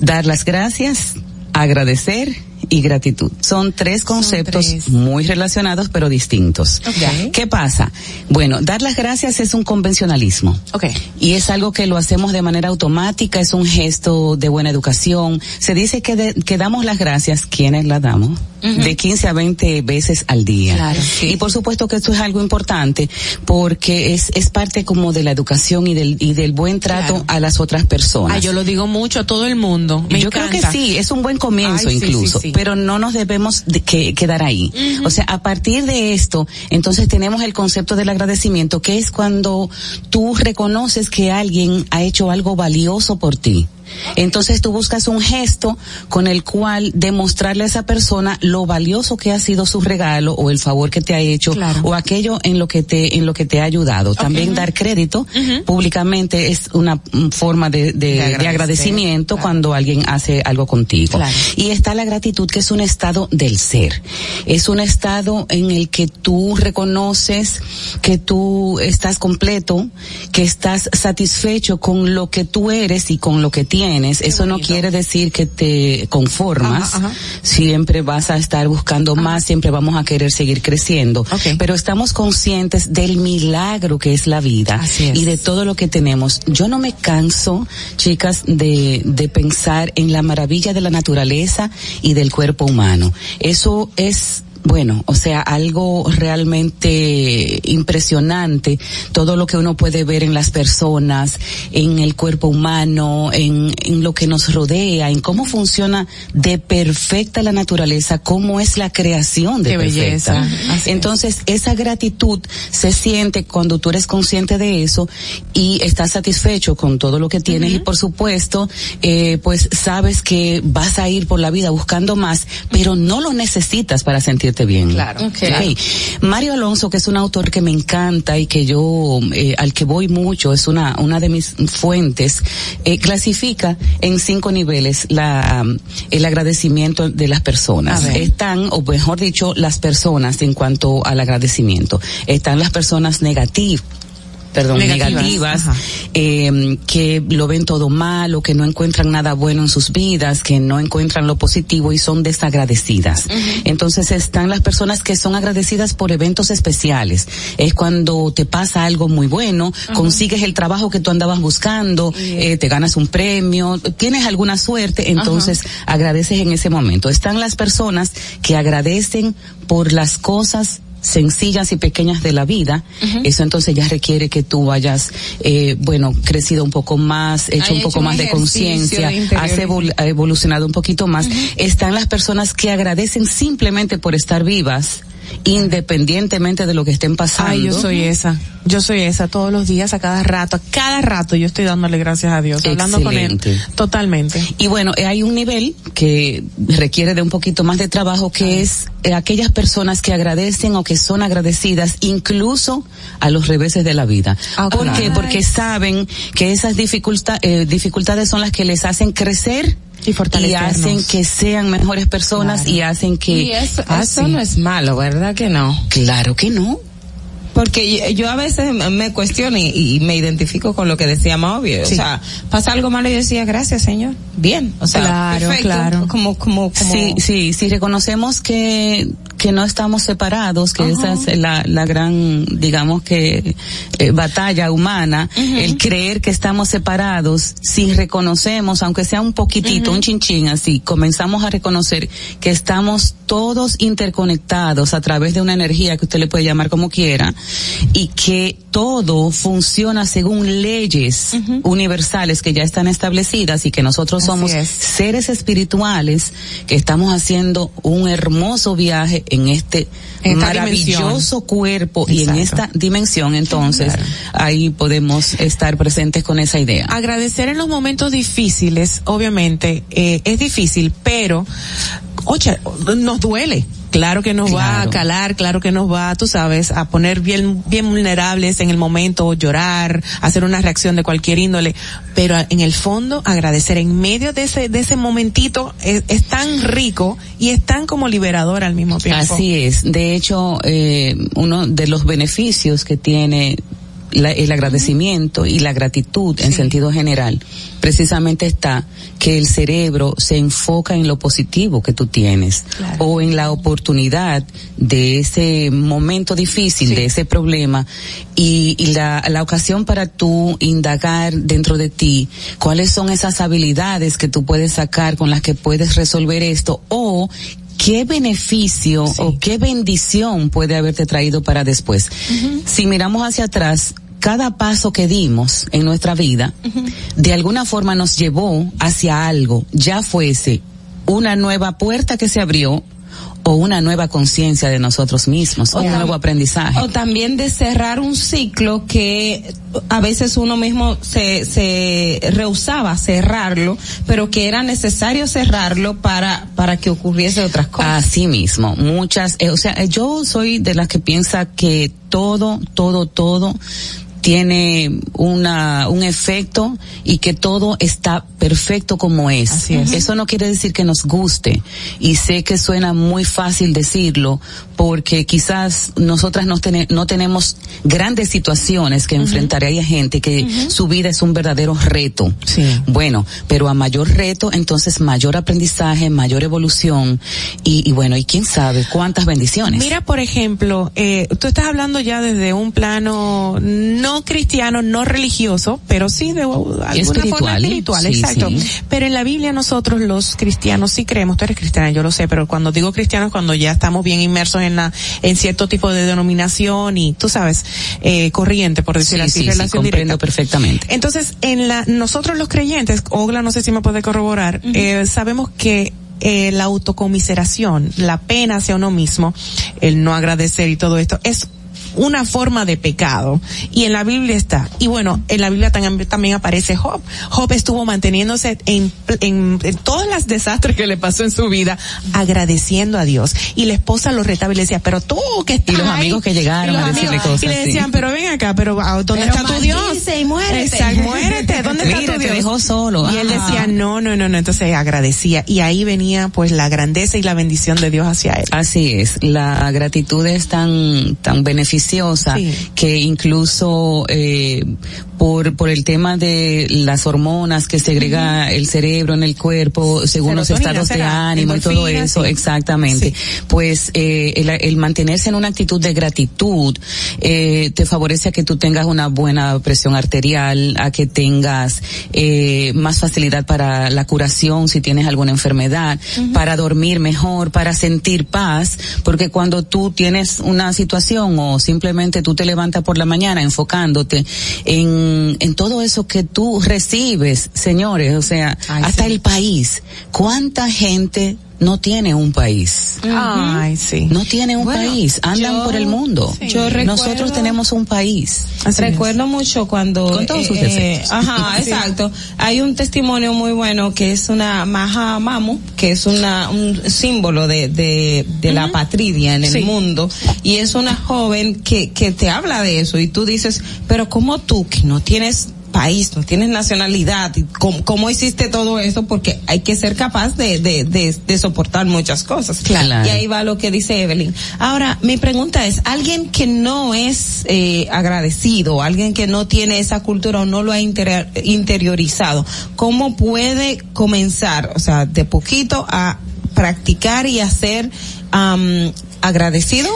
Dar las gracias, agradecer y gratitud. Son tres conceptos muy relacionados pero distintos. Ok. ¿Qué pasa? Bueno, dar las gracias es un convencionalismo. Y es algo que lo hacemos de manera automática, es un gesto de buena educación. Se dice que, de- que damos las gracias, ¿quiénes las damos? De 15 a 20 veces al día. Claro, Y por supuesto que esto es algo importante porque es, es parte como de la educación y del, y del buen trato a las otras personas. Ah, yo lo digo mucho a todo el mundo. Me Yo creo que sí, es un buen comienzo Ay, sí, incluso, sí, sí. Pero no nos debemos de que, quedar ahí. O sea, a partir de esto, entonces tenemos el concepto del agradecimiento, que es cuando tú reconoces que alguien ha hecho algo valioso por ti. Entonces tú buscas un gesto con el cual demostrarle a esa persona lo valioso que ha sido su regalo o el favor que te ha hecho o aquello en lo que te en lo que te ha ayudado. También dar crédito públicamente es una mm, forma de, de- agradecimiento cuando alguien hace algo contigo. Claro. Y está la gratitud que es un estado del ser. Es un estado en el que tú reconoces que tú estás completo, que estás satisfecho con lo que tú eres y con lo que tienes. Eso no quiere decir que te conformas. Siempre vas a estar buscando más, siempre vamos a querer seguir creciendo. Pero estamos conscientes del milagro que es la vida y de todo lo que tenemos. Yo no me canso, chicas, de, de pensar en la maravilla de la naturaleza y del cuerpo humano. Eso es bueno, o sea, algo realmente impresionante, todo lo que uno puede ver en las personas, en el cuerpo humano, en, en lo que nos rodea, en cómo funciona de perfecta la naturaleza, cómo es la creación de Qué perfecta. belleza. Así Entonces, esa gratitud se siente cuando tú eres consciente de eso y estás satisfecho con todo lo que tienes y por supuesto, eh, pues sabes que vas a ir por la vida buscando más, pero no lo necesitas para bien. Claro. Mario Alonso, que es un autor que me encanta y que yo, eh, al que voy mucho, es una, una de mis fuentes, eh, clasifica en cinco niveles la, el agradecimiento de las personas. Están, o mejor dicho, las personas en cuanto al agradecimiento. Están las personas negativas perdón, Negativas, eh, que lo ven todo mal o que no encuentran nada bueno en sus vidas, que no encuentran lo positivo y son desagradecidas. Entonces están las personas que son agradecidas por eventos especiales. Es cuando te pasa algo muy bueno, consigues el trabajo que tú andabas buscando, eh, te ganas un premio, tienes alguna suerte, entonces agradeces en ese momento. Están las personas que agradecen por las cosas sencillas y pequeñas de la vida, eso entonces ya requiere que tú vayas, eh, bueno, crecido un poco más, hecho Hay un poco hecho más de conciencia, has evol- ha evolucionado un poquito más. Están las personas que agradecen simplemente por estar vivas, independientemente de lo que estén pasando. Ay, yo soy esa. Yo soy esa todos los días, a cada rato, a cada rato yo estoy dándole gracias a Dios, hablando con él. Totalmente. Y bueno, eh, hay un nivel que requiere de un poquito más de trabajo, que es eh, aquellas personas que agradecen o que son agradecidas incluso a los reveses de la vida. ¿Por claro. qué? Porque saben que esas dificulta- eh, dificultades son las que les hacen crecer y, fortalecernos. hacen que sean mejores personas y hacen que... Y eso, Ah, eso sí. no es malo, ¿verdad que no? Claro que no. Porque yo, a veces me cuestiono y, y me identifico con lo que decía. Sí. O sea, pasa algo malo y yo decía, gracias señor. Bien. O sea, Claro, perfecto. claro. Como, como, como. Sí, sí, sí, reconocemos que, que no estamos separados, que esa es la, la gran, digamos que, eh, batalla humana, el creer que estamos separados, si reconocemos, aunque sea un poquitito, un chinchín así, comenzamos a reconocer que estamos todos interconectados a través de una energía que usted le puede llamar como quiera, y que todo funciona según leyes universales que ya están establecidas y que nosotros somos seres espirituales que estamos haciendo un hermoso viaje en este esta maravilloso dimensión. cuerpo y en esta dimensión entonces ahí podemos estar presentes con esa idea. Agradecer en los momentos difíciles, obviamente, eh, es difícil, pero, oye, nos duele. Claro que nos va a calar, claro que nos va, tú sabes, a poner bien, bien vulnerables en el momento, llorar, hacer una reacción de cualquier índole, pero en el fondo agradecer en medio de ese, de ese momentito es, es tan rico y es tan como liberador al mismo tiempo. Así es. De hecho, eh, uno de los beneficios que tiene la- el agradecimiento y la gratitud en sentido general, precisamente está que el cerebro se enfoca en lo positivo que tú tienes o en la oportunidad de ese momento difícil, de ese problema y, y la, la ocasión para tú indagar dentro de ti cuáles son esas habilidades que tú puedes sacar con las que puedes resolver esto o qué beneficio o qué bendición puede haberte traído para después. Si miramos hacia atrás, cada paso que dimos en nuestra vida, de alguna forma nos llevó hacia algo, ya fuese una nueva puerta que se abrió o una nueva conciencia de nosotros mismos, o un nuevo aprendizaje. O también de cerrar un ciclo que a veces uno mismo se, se rehusaba cerrarlo, pero que era necesario cerrarlo para, para que ocurriese otras cosas. Así mismo, muchas, eh, o sea, eh, yo soy de las que piensa que todo, todo, todo tiene una un efecto y que todo está perfecto como es. es. Eso no quiere decir que nos guste y sé que suena muy fácil decirlo porque quizás nosotras no, tene- no tenemos grandes situaciones que enfrentar. Hay gente que su vida es un verdadero reto. Bueno, pero a mayor reto, entonces mayor aprendizaje, mayor evolución y, y bueno, y quién sabe cuántas bendiciones. Mira, por ejemplo, eh, tú estás hablando ya desde un plano no cristiano, no religioso, pero sí de alguna forma Espiritual, sí, exacto. sí. Pero en la Biblia nosotros los cristianos sí creemos, tú eres cristiana, yo lo sé, pero cuando digo cristianos cuando ya estamos bien inmersos en la en cierto tipo de denominación y tú sabes, eh, corriente por decir Sí, así, sí, sí, relación comprendo directa. perfectamente. Entonces, en la, nosotros los creyentes, Ogla no sé si me puede corroborar, eh, sabemos que eh, la autocomiseración, la pena hacia uno mismo, el no agradecer y todo esto, es una forma de pecado y en la Biblia está y bueno en la Biblia también, también aparece Job Job estuvo manteniéndose en, en, en todos los desastres que le pasó en su vida agradeciendo a Dios y la esposa lo retaba y le decía pero tú que estás Y los ahí", amigos que llegaron a decirle amigos, cosas, y le sí. decían pero ven acá pero ah, ¿dónde Pero está tu Dios? y muérete. Exacto, muérete ¿dónde está tu te Dios? dejó solo. y él Ajá. decía no no no no entonces agradecía y ahí venía pues la grandeza y la bendición de Dios hacia él Así es, la gratitud es tan tan beneficiosa que incluso eh, por, por el tema de las hormonas que segrega el cerebro en el cuerpo según los estados de ánimo y todo eso, exactamente. Pues eh, el, el, mantenerse en una actitud de gratitud eh, te favorece a que tú tengas una buena presión arterial, a que tengas eh, más facilidad para la curación si tienes alguna enfermedad, para dormir mejor, para sentir paz, porque cuando tú tienes una situación o simplemente tú te levantas por la mañana enfocándote en en, todo eso que tú recibes, señores, o sea, hasta el país. ¿Cuánta gente no tiene un país. Ay, sí. No tiene un país, andan por el mundo. Yo Nosotros tenemos un país. recuerdo mucho cuando con todos sus eh, defectos. Ajá, exacto. Hay un testimonio muy bueno que es una Maha Mamu, que es una un símbolo de de, de la patria en el mundo y es una joven que que te habla de eso y tú dices, "Pero cómo tú que no tienes país, no tienes nacionalidad, ¿cómo, cómo hiciste todo eso? Porque hay que ser capaz de, de, de, de soportar muchas cosas. Claro. Y ahí va lo que dice Evelyn. Ahora, mi pregunta es, alguien que no es eh, agradecido, alguien que no tiene esa cultura o no lo ha inter interiorizado, ¿cómo puede comenzar, o sea, de poquito a practicar y hacer um, agradecido,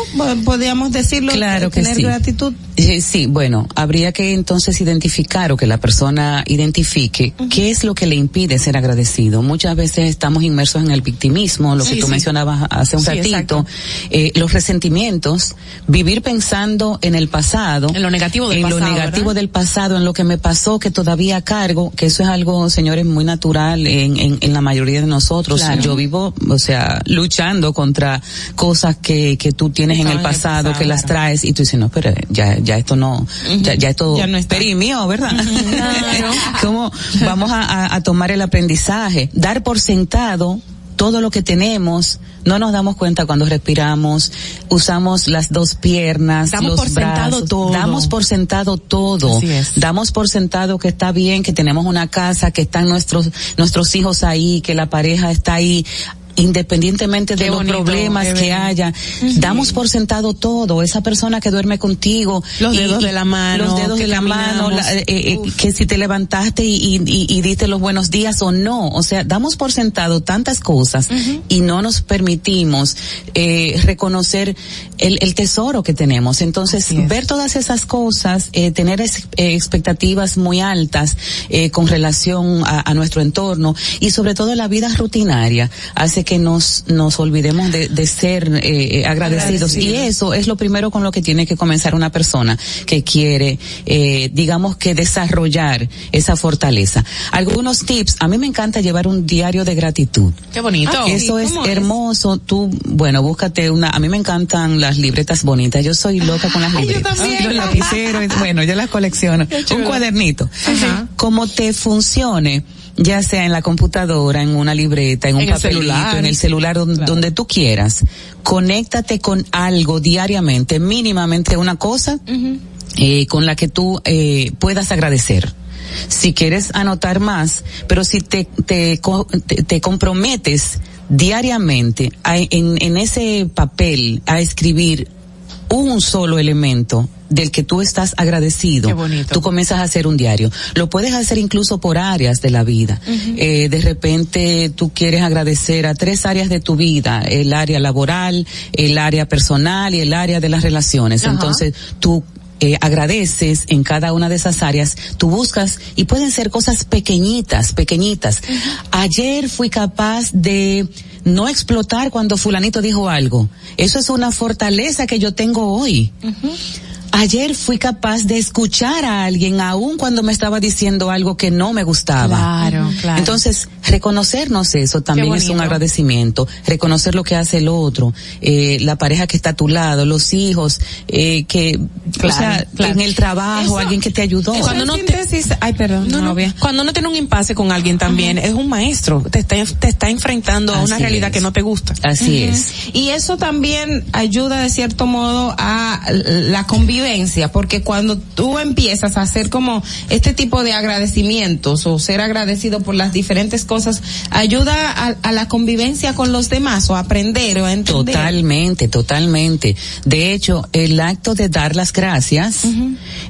podríamos decirlo, claro que tener sí. gratitud. Eh, sí, bueno, habría que entonces identificar o que la persona identifique qué es lo que le impide ser agradecido. Muchas veces estamos inmersos en el victimismo, lo que tú sí. mencionabas hace un ratito, eh, los resentimientos, vivir pensando en el pasado, En lo negativo del en pasado, lo negativo ¿verdad? del pasado, en lo que me pasó, que todavía cargo, que eso es algo, señores, muy natural en, en, en la mayoría de nosotros. Claro. Yo vivo, o sea, luchando contra cosas que, que tú tienes en el pasado, que las traes y tú dices, no, pero ya, ya esto no, ya, ya esto Ya no está. ¿verdad? ¿Cómo vamos a, a- tomar el aprendizaje? Dar por sentado todo lo que tenemos, no nos damos cuenta cuando respiramos, usamos las dos piernas, Damos los por sentado brazos, todo. damos por sentado todo, Así es. damos por sentado que está bien, que tenemos una casa, que están nuestros nuestros hijos ahí, que la pareja está ahí independientemente de Qué los bonito, problemas que haya, damos por sentado todo, esa persona que duerme contigo, Los y- dedos de la mano, los dedos de la mano, la- eh, eh, que si te levantaste y, y, diste los buenos días o no, o sea, damos por sentado tantas cosas y no nos permitimos eh, reconocer el, el tesoro que tenemos. Entonces, ver todas esas cosas, eh, tener ex- eh, expectativas muy altas eh, con relación a, a nuestro entorno y sobre todo la vida rutinaria hace que nos nos olvidemos de, de ser eh, eh, agradecidos y eso es lo primero con lo que tiene que comenzar una persona que quiere, eh, digamos que desarrollar esa fortaleza. Algunos tips, a mí me encanta llevar un diario de gratitud. Qué bonito. Ah, Eso es hermoso. Tú, bueno, búscate una. A mí me encantan las libretas bonitas. Yo soy loca con las libretas. Los lapiceros. Bueno, yo las colecciono. Un cuadernito. Como te funcione. Ya sea en la computadora, en una libreta, en un En papelito, celular. en el celular, donde, donde tú quieras. Conéctate con algo diariamente, mínimamente una cosa eh, con la que tú eh, puedas agradecer. Si quieres anotar más, pero si te, te, te, te comprometes diariamente a- en, en ese papel a escribir un solo elemento del que tú estás agradecido, Qué bonito. tú comienzas a hacer un diario. Lo puedes hacer incluso por áreas de la vida. Eh, de repente tú quieres agradecer a tres áreas de tu vida, el área laboral, el área personal y el área de las relaciones. Entonces tú eh, agradeces en cada una de esas áreas, tú buscas y pueden ser cosas pequeñitas, pequeñitas. Ayer fui capaz de no explotar cuando fulanito dijo algo. Eso es una fortaleza que yo tengo hoy. Ayer fui capaz de escuchar a alguien aun cuando me estaba diciendo algo que no me gustaba. Claro, claro. Entonces, reconocernos eso también es un agradecimiento, reconocer lo que hace el otro, eh, la pareja que está a tu lado, los hijos, eh, que, Claro, o sea, claro. en el trabajo, Eso- alguien que te ayudó. Cuando uno te- ay, perdón, no, no, novia. cuando uno tiene un impasse con alguien también, es un maestro, te está, te está enfrentando a una realidad es. que no te gusta. Así es. Y eso también ayuda de cierto modo a la convivencia, porque cuando tú empiezas a hacer como este tipo de agradecimientos o ser agradecido por las diferentes cosas ayuda a, a la convivencia con los demás o a aprender o a entender. Totalmente, totalmente. De hecho, el acto de dar las gracias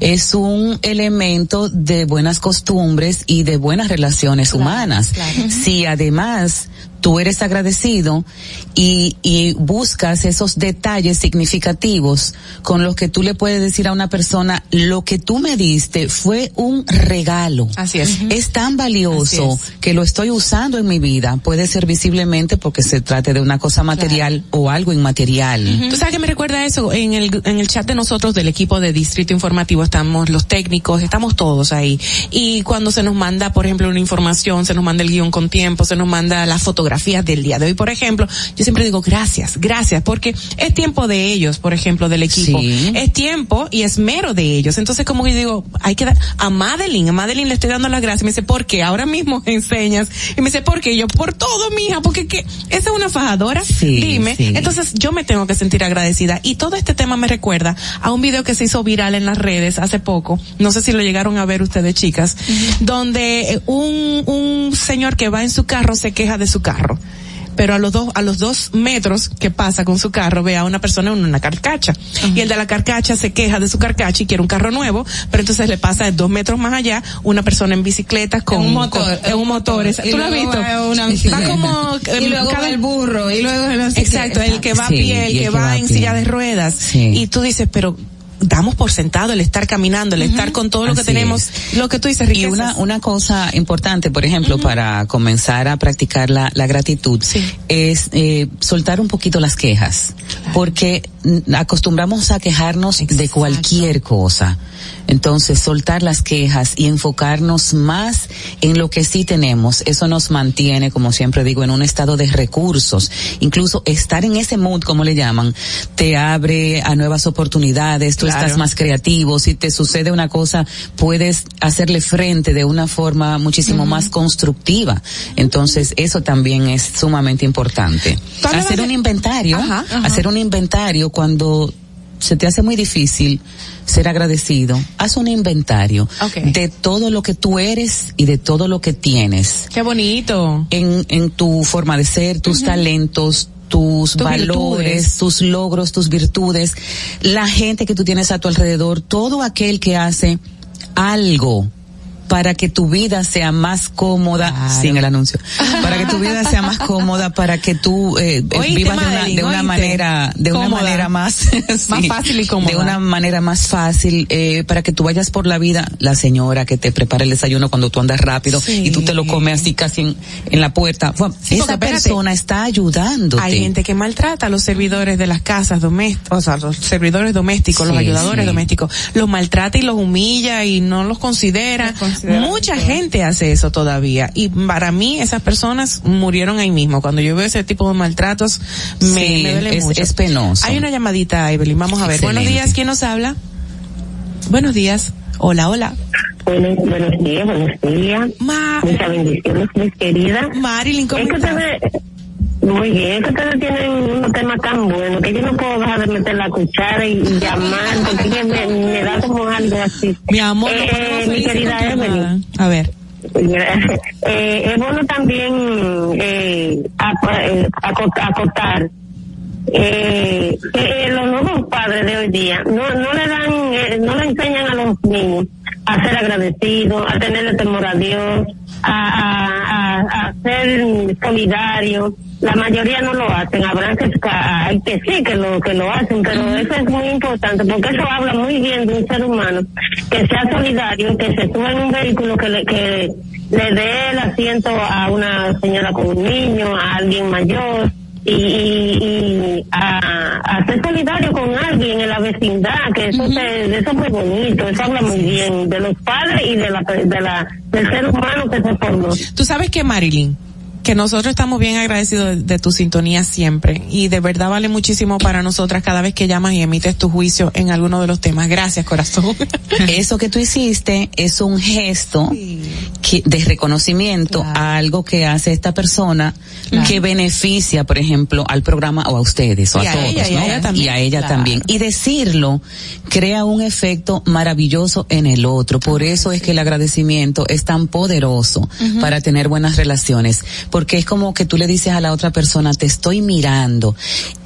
es un elemento de buenas costumbres y de buenas relaciones humanas. Si además tú eres agradecido y, y buscas esos detalles significativos con los que tú le puedes decir a una persona, lo que tú me diste fue un regalo. Así es. Es tan valioso que lo estoy usando en mi vida. Puede ser visiblemente porque se trate de una cosa material o algo inmaterial. Tú sabes que me recuerda eso, en el, en el chat de nosotros del equipo de Distrito Informativo estamos los técnicos, estamos todos ahí. Y cuando se nos manda, por ejemplo, una información, se nos manda el guion con tiempo, se nos manda las fotografías del día de hoy, por ejemplo, yo siempre digo gracias, gracias, porque es tiempo de ellos, por ejemplo, del equipo. Sí. Es tiempo y esmero de ellos. Entonces, como que yo digo, hay que dar, a Madeline, a Madeline le estoy dando las gracias. Me dice, ¿por qué? Ahora mismo enseñas. Y me dice, ¿por qué? Y yo, por todo, mija, porque que, esa es una fajadora. Sí, Dime. sí. Entonces, yo me tengo que sentir agradecida. Y todo este tema me recuerda a un video que se hizo viral en las redes hace poco. No sé si lo llegaron a ver ustedes, chicas, donde eh, un, un señor que va en su carro se queja de su carro. Pero a los dos, a los dos metros que pasa con su carro, ve a una persona en una carcacha. Y el de la carcacha se queja de su carcacha y quiere un carro nuevo, pero entonces le pasa de dos metros más allá una persona en bicicleta con En un motor, con- en un motor. Y ¿Tú lo has visto? una Va como, y em, luego cada- va el burro, y luego qué. Exacto, el que va a pie, el el que va en silla de ruedas. Sí. Y tú dices, pero damos por sentado el estar caminando, el estar con todo lo que tenemos, lo que tú dices, Y riquezas. una, una cosa importante, por ejemplo, para comenzar a practicar la, la gratitud, es eh, soltar un poquito las quejas, porque acostumbramos a quejarnos de cualquier cosa. Entonces, soltar las quejas y enfocarnos más en lo que sí tenemos, eso nos mantiene, como siempre digo, en un estado de recursos. Incluso estar en ese mood, como le llaman, te abre a nuevas oportunidades, tú Claro. estás más creativo, si te sucede una cosa, puedes hacerle frente de una forma muchísimo más constructiva. Entonces, eso también es sumamente importante. Hacer un inventario, Ajá, ajá. hacer un inventario cuando se te hace muy difícil ser agradecido, haz un inventario de todo lo que tú eres y de todo lo que tienes Qué bonito. en, en tu forma de ser, tus talentos, tus, Tus valores, virtudes. tus logros, tus virtudes, la gente que tú tienes a tu alrededor, todo aquel que hace algo para que tu vida sea más cómoda, sin el anuncio, para que tu vida sea más cómoda, para que tú eh, eh, vivas de una, de una manera, de una manera más, sí, Más fácil y cómoda. de una manera más fácil, eh, para que tú vayas por la vida, la señora que te prepara el desayuno cuando tú andas rápido Sí. y tú te lo comes así casi en, en la puerta. Bueno, Sí, porque esa espérate. persona está ayudándote. Hay gente que maltrata a los servidores de las casas domésticas, o sea, los servidores domésticos, los ayudadores domésticos, los maltrata y los humilla y no los considera. Los considera Mucha gente hace eso todavía. Y para mí, esas personas murieron ahí mismo. Cuando yo veo ese tipo de maltratos, me, Sí, me duele es- mucho. es penoso. Hay una llamadita, Evelyn. Vamos a ver. Buenos días, ¿quién nos habla? Buenos días. Hola, hola. Buenos, buenos días, buenos días. Ma Muchas bendiciones, mis queridas. Marilyn, ¿cómo Es que estás? Muy bien, que ustedes tienen un tema tan bueno que yo no puedo dejar de meter la cuchara y, y llamar porque me, me da como algo así. Mi amor, Eh, mi querida Evelyn. A ver. Eh, es bueno también eh, eh, acot- acotar eh, que los nuevos padres de hoy día no, no le dan, eh, no le enseñan a los niños a ser agradecidos, a tenerle temor a Dios, a, a, a, a ser solidarios. La mayoría no lo hacen, habrá que, hay que sí que lo que lo hacen, pero eso es muy importante porque eso habla muy bien de un ser humano que sea solidario, que se suba en un vehículo que le, que le dé el asiento a una señora con un niño, a alguien mayor y, y, y a, a ser solidario con alguien en la vecindad, que eso, se- eso es muy bonito, eso habla muy bien de los padres y de la, de la, del ser humano que se formó. Tú sabes que Marilyn, que nosotros estamos bien agradecidos de, de tu sintonía siempre y de verdad vale muchísimo para nosotras cada vez que llamas y emites tu juicio en alguno de los temas. Gracias, corazón. Eso que tú hiciste es un gesto que, de reconocimiento a algo que hace esta persona Claro. que beneficia, por ejemplo, al programa o a ustedes o Y a, a todos, ella, y a ¿no? ella también. Y a ella Claro. también. Y decirlo crea un efecto maravilloso en el otro. Por eso es que el agradecimiento es tan poderoso para tener buenas relaciones. Porque es como que tú le dices a la otra persona, te estoy mirando.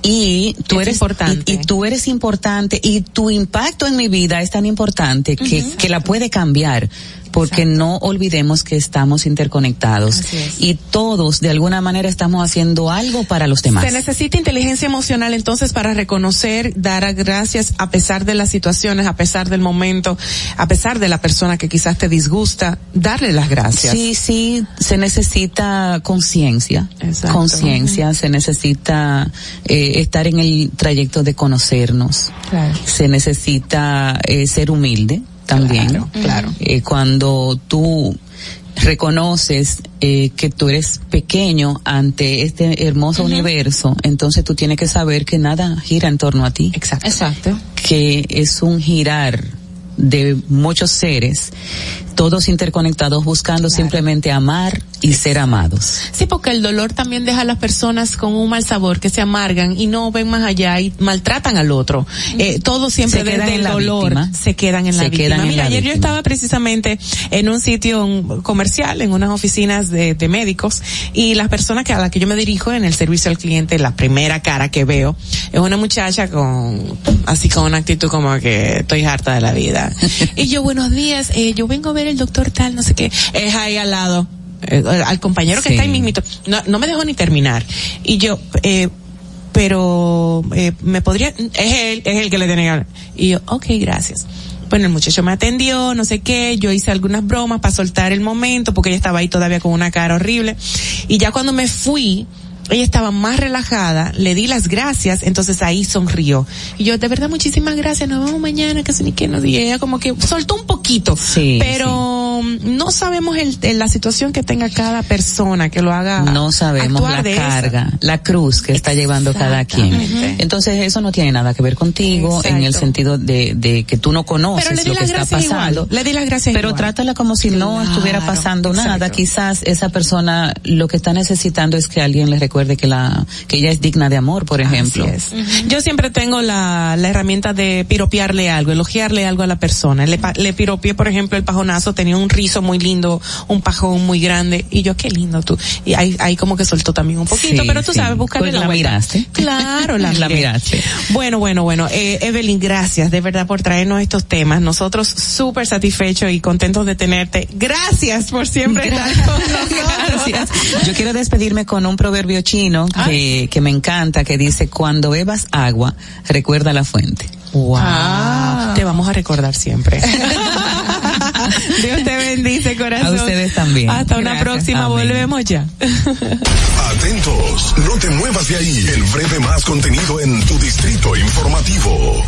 Y tú Es eres importante. Y, y tú eres importante y tu impacto en mi vida es tan importante que, que la puede cambiar. Porque no olvidemos que estamos interconectados es. y todos de alguna manera estamos haciendo algo para los demás. Se necesita inteligencia emocional entonces para reconocer, dar gracias a pesar de las situaciones, a pesar del momento, a pesar de la persona que quizás te disgusta, darle las gracias. Sí, sí, se necesita conciencia, Exacto. conciencia, se necesita eh, estar en el trayecto de conocernos, Claro. se necesita eh, ser humilde también. Claro, claro. Eh, cuando tú reconoces eh, que tú eres pequeño ante este hermoso universo, entonces tú tienes que saber que nada gira en torno a ti. Exacto. Exacto. que es un girar de muchos seres, todos interconectados buscando simplemente amar y ser amados. Sí, porque el dolor también deja a las personas con un mal sabor, que se amargan y no ven más allá y maltratan al otro. Eh, todo siempre desde en el la dolor víctima. se quedan en la Se víctima. en Mira, la ayer yo estaba precisamente en un sitio comercial, en unas oficinas de, de médicos, y las personas que a las que yo me dirijo en el servicio al cliente, la primera cara que veo, es una muchacha con, así con una actitud como que estoy harta de la vida. Y yo, buenos días, eh, yo vengo a ver el doctor tal, no sé qué, es ahí al lado. eh, al compañero que está ahí mismito, no, no me dejó ni terminar. Y yo, eh, pero eh, me podría, es él, es el que le tiene que hablar. Y yo, ok, gracias. Bueno, el muchacho me atendió, no sé qué, yo hice algunas bromas para soltar el momento, porque ella estaba ahí todavía con una cara horrible. Y ya cuando me fui, ella estaba más relajada, le di las gracias, entonces ahí sonrió. Y yo, de verdad, muchísimas gracias, nos vemos mañana, que sé ni qué nos diga. Ella como que soltó un poquito, Sí, pero no sabemos el, el- la situación que tenga cada persona que lo haga. No sabemos la de esa. carga, la cruz que está llevando cada quien. Exactamente. Entonces eso no tiene nada que ver contigo en el sentido de, de que tú no Pero conoces le di lo que está pasando. igual. Le di las gracias Pero igual. trátala como si no estuviera pasando nada. Quizás esa persona lo que está necesitando es que alguien le recuerde que la que ella es digna de amor, por ejemplo. Así es. Yo siempre tengo la, la herramienta de piropearle algo, elogiarle algo a la persona. Le, pa- le piropeé, por ejemplo, el pajonazo, tenía un rizo muy lindo, un pajón muy grande, y yo, qué lindo tú. Y ahí, ahí como que soltó también un poquito, Sí, pero tú sí. sabes, buscarle Pues la, vuelta. miraste. Claro, la, La miraste. Bueno, bueno, bueno. Eh, Evelyn, gracias de verdad por traernos estos temas. Nosotros súper satisfechos y contentos de tenerte. Gracias por siempre estar con nosotros. Gracias. Yo quiero despedirme con un proverbio chino que, que me encanta, que dice, cuando bebas agua, recuerda la fuente. Wow. Te vamos a recordar siempre. Dios te bendice, corazón. A ustedes también. Hasta una próxima, Amén. volvemos ya. Atentos, no te muevas de ahí. El breve más contenido en tu distrito informativo.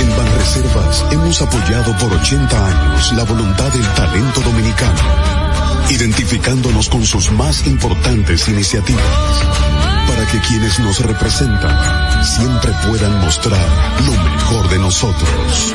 En Banreservas hemos apoyado por 80 años la voluntad del talento dominicano, identificándonos con sus más importantes iniciativas, para que quienes nos representan siempre puedan mostrar lo mejor de nosotros.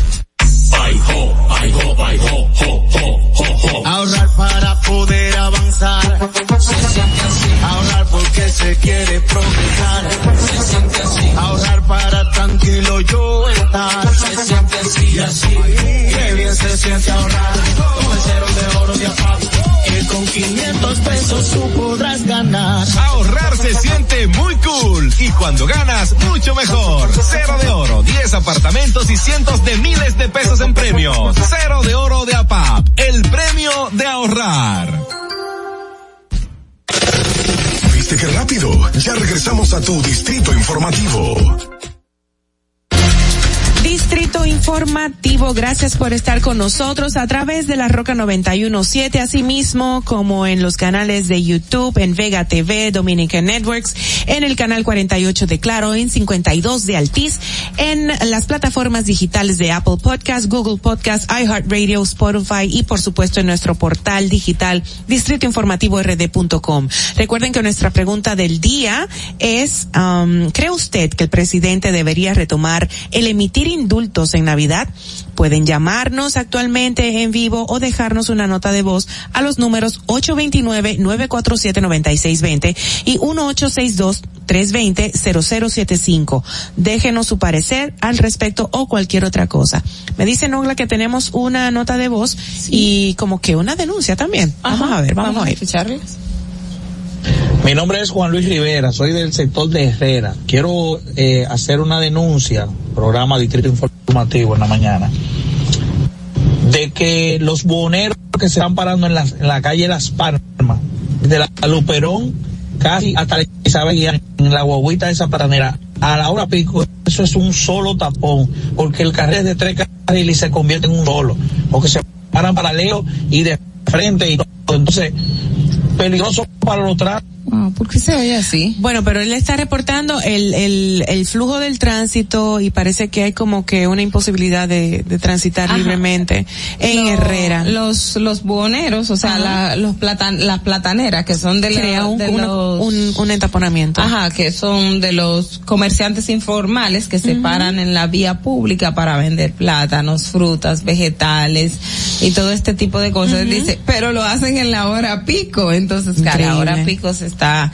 Ahorrar para poder avanzar. Se siente así. Ahorrar porque se quiere progresar. Ahorrar para tranquilo yo estar. Y así. Qué bien se siente ahorrar. Con el cero de oro de APAP. Que con 500 pesos tú podrás ganar. Ahorrar se siente muy cool y cuando ganas, mucho mejor. Cero de oro, 10 apartamentos y cientos de miles de pesos en premios. Cero de oro de APAP, el premio de ahorrar. ¿Viste qué rápido? Ya regresamos a tu Distrito Informativo. Distrito Informativo, gracias por estar con nosotros a través de la Roca 917, asimismo como en los canales de YouTube, en Vega TV, Dominican Networks, en el canal 48 de Claro, en 52 de Altiz, en las plataformas digitales de Apple Podcast, Google Podcast, iHeartRadio, Spotify y por supuesto en nuestro portal digital distritoinformativord.com. Recuerden que nuestra pregunta del día es, um, ¿cree usted que el presidente debería retomar el emitir indultos en Navidad? Pueden llamarnos actualmente en vivo o dejarnos una nota de voz a los números 829-947-9620 y 1862-320-0075. Déjenos su parecer al respecto o cualquier otra cosa. Me dice Nogla que tenemos una nota de voz y como que una denuncia también. Vamos a ver, vamos, a ir. Mi nombre es Juan Luis Rivera, soy del sector de Herrera. Quiero eh, hacer una denuncia, programa Distrito Informativo en la mañana, de que los buhoneros que se están parando en la, en la calle Las Palmas, de la Luperón, casi hasta la Isabel en la guaguita de esa paranera, a la hora pico, eso es un solo tapón, porque el carril es de tres carriles y se convierte en un solo, porque se paran paralelo y de frente y todo. Entonces, peligroso para los tráficos. ¿Por qué se oye así? Bueno, pero él está reportando el, el, el flujo del tránsito y parece que hay como que una imposibilidad de, de transitar Ajá. libremente en Lo- Herrera. Los, los buhoneros, o sea, la, los platan, las plataneras, que son de, Crea un, de una- los... un, un entaponamiento. Ajá, que son de los comerciantes informales que se paran en la vía pública para vender plátanos, frutas, vegetales y todo este tipo de cosas. Dice, pero lo hacen en la hora pico, entonces cada Increíble. hora pico se está está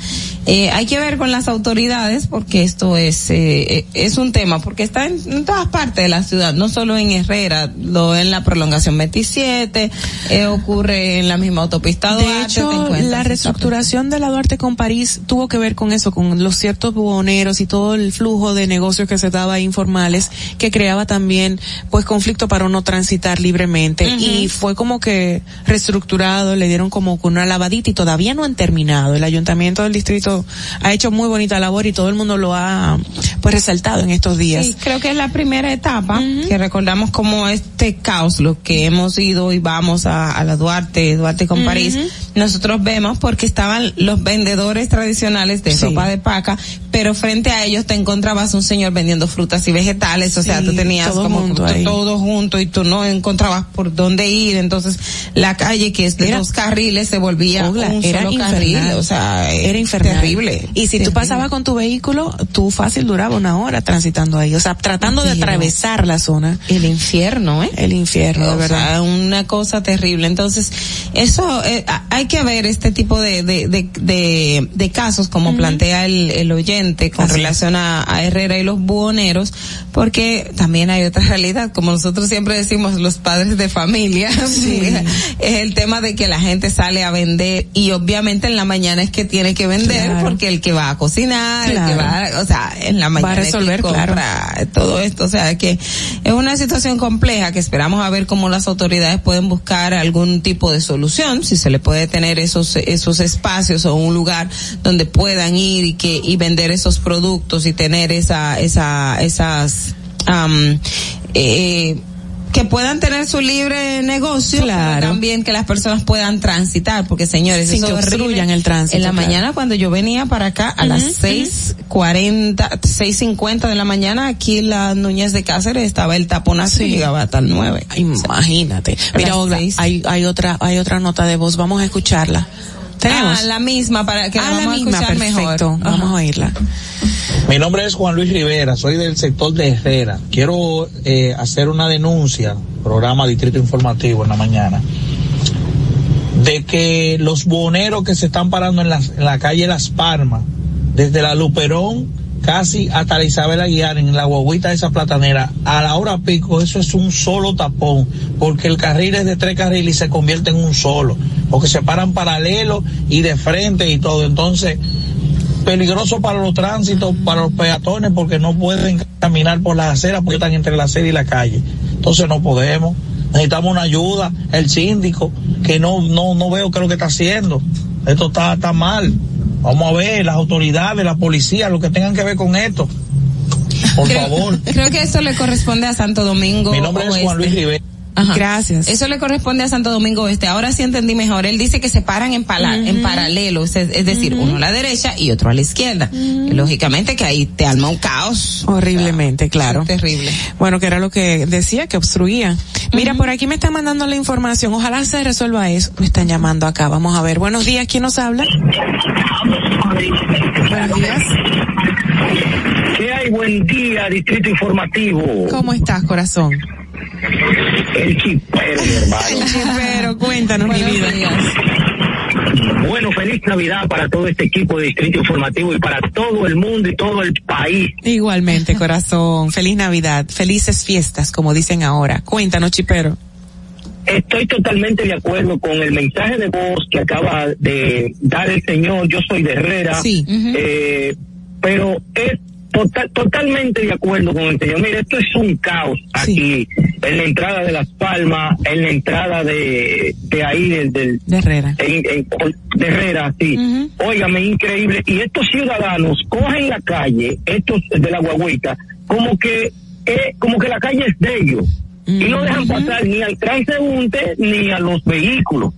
eh, hay que ver con las autoridades porque esto es eh, eh, es un tema porque está en, en todas partes de la ciudad, no solo en Herrera, lo en la prolongación 27, eh, ocurre en la misma autopista De Duarte, te hecho, la reestructuración de la Duarte con París tuvo que ver con eso, con los ciertos buhoneros y todo el flujo de negocios que se daba ahí informales, que creaba también, pues, conflicto para no transitar libremente. Y fue como que reestructurado, le dieron como con una lavadita y todavía no han terminado. El ayuntamiento del distrito hecho, ha hecho muy bonita labor y todo el mundo lo ha, pues, resaltado en estos días. Sí, creo que es la primera etapa que recordamos como este caos, lo que hemos ido y vamos a, a la Duarte, Duarte con París, nosotros vemos porque estaban los vendedores tradicionales de ropa de paca, pero frente a ellos te encontrabas un señor vendiendo frutas y vegetales, o sea, Sí, tú tenías todo como junto todo junto y tú no encontrabas por dónde ir, entonces la calle que es de Era- dos carriles se volvía un era solo infernal. carril, o sea, era infernal. Terrible. Y si tú pasabas con tu vehículo, tú fácil duraba una hora transitando ahí, o sea, tratando de atravesar la zona. El infierno, ¿eh? El infierno, de verdad. sea, una cosa terrible. Entonces, eso, eh, hay que ver este tipo de, de, de, de, de casos, como plantea el, el oyente con Así relación a, a Herrera y los buhoneros, porque también hay otra realidad, como nosotros siempre decimos, los padres de familia, es el tema de que la gente sale a vender y obviamente en la mañana es que tiene que vender Claro. porque el que va a cocinar, el que Claro. va, o sea, en la mañana Va a resolver, claro. compra, todo esto, o sea que es una situación compleja que esperamos a ver cómo las autoridades pueden buscar algún tipo de solución, si se le puede tener esos esos espacios o un lugar donde puedan ir y que y vender esos productos y tener esa esa esas am, eh, que puedan tener su libre negocio, Claro. pero también que las personas puedan transitar, porque señores, Sin eso que obstruyan el tránsito, En la claro. mañana cuando yo venía para acá a las seis cuarenta, seis cincuenta de la mañana aquí en la Núñez de Cáceres estaba el taponazo y llegaba hasta el nueve. Imagínate. Mira, seis. hay, hay otra, hay otra nota de voz, vamos a escucharla. ¿Tenemos? Ah, la misma para que Ah, la vamos a misma, escuchar perfecto. mejor. Vamos Ajá. a oírla. Mi nombre es Juan Luis Rivera, soy del sector de Herrera. Quiero eh, hacer una denuncia, programa Distrito Informativo en la mañana, de que los boneros que se están parando en la, en la calle Las Palmas, desde la Luperón casi hasta la Isabel Aguiar, en la guaguita de esa platanera, a la hora pico, eso es un solo tapón, porque el carril es de tres carriles y se convierte en un solo, porque se paran paralelo y de frente y todo. Entonces, peligroso para los tránsitos, para los peatones, porque no pueden caminar por las aceras porque están entre la acera y la calle. Entonces no podemos. Necesitamos una ayuda, el síndico, que no, no, no veo qué es lo que está haciendo. Esto está, está mal. Vamos a ver, las autoridades, la policía, lo que tengan que ver con esto. Por Creo- favor. Creo que eso le corresponde a Santo Domingo. Mi nombre es Juan. Luis Rivera. Ajá. Gracias. Eso le corresponde a Santo Domingo Este. Ahora sí entendí mejor. Él dice que se paran en, pala- en paralelo, es, es decir, uno a la derecha y otro a la izquierda. Lógicamente que ahí te alma un caos. Horriblemente, claro. Es terrible. Bueno, que era lo que decía, que obstruía. Mira, por aquí me están mandando la información. Ojalá se resuelva eso. Me están llamando acá. Vamos a ver. Buenos días. ¿Quién nos habla? Buenos días. ¿Qué hay? Buen día, Distrito Informativo. ¿Cómo estás, corazón? El chipero, mi hermano. Pero cuéntanos, mi vida. Bueno, feliz Navidad para todo este equipo de Distrito Informativo y para todo el mundo y todo el país. Igualmente, corazón. Feliz Navidad. Felices fiestas, como dicen ahora. Cuéntanos, chipero. Estoy totalmente de acuerdo con el mensaje de voz que acaba de dar el señor. Yo soy de Herrera. Sí. Eh, pero es total- totalmente de acuerdo con el señor. Mire, esto es un caos aquí, en la entrada de Las Palmas, en la entrada de, de ahí, del, del- De Herrera. en, en- de Herrera, sí. Óigame, increíble. Y estos ciudadanos cogen la calle, estos de la guagüita, como que, eh, como que la calle es de ellos. Y no dejan pasar ni al transeúnte ni a los vehículos.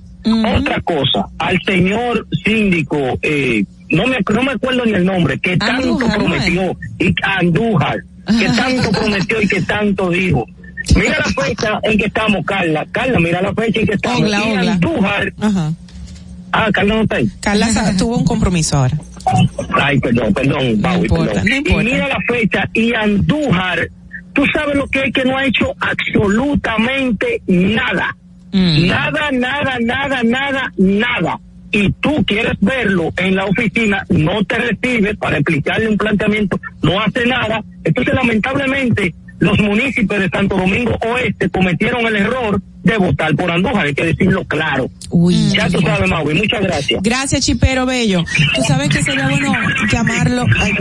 Otra cosa, al señor síndico, eh, no me, no me acuerdo ni el nombre, que tanto Andújar, ¿no es? prometió, y Andújar, que tanto prometió y que tanto dijo. Mira la fecha en que estamos, Carla. Carla, mira la fecha en que estamos. Ogla, Y. Andújar, Ajá. ah, Carla no está ahí. Carla tuvo un compromiso ahora. Ay, perdón, perdón, importa, perdón. no importa. Y mira la fecha, y Andújar, tú sabes lo que es que no ha hecho absolutamente nada. Mm. Nada, nada, nada, nada, nada. Y tú quieres verlo en la oficina, no te recibe para explicarle un planteamiento, no hace nada. Entonces, lamentablemente, los municipios de Santo Domingo Oeste cometieron el error de votar por Andújar, hay que decirlo claro. Uy. Ya tú sabes, Maui, muchas gracias. Gracias, Chipero Bello. Tú sabes que sería bueno llamarlo, ay,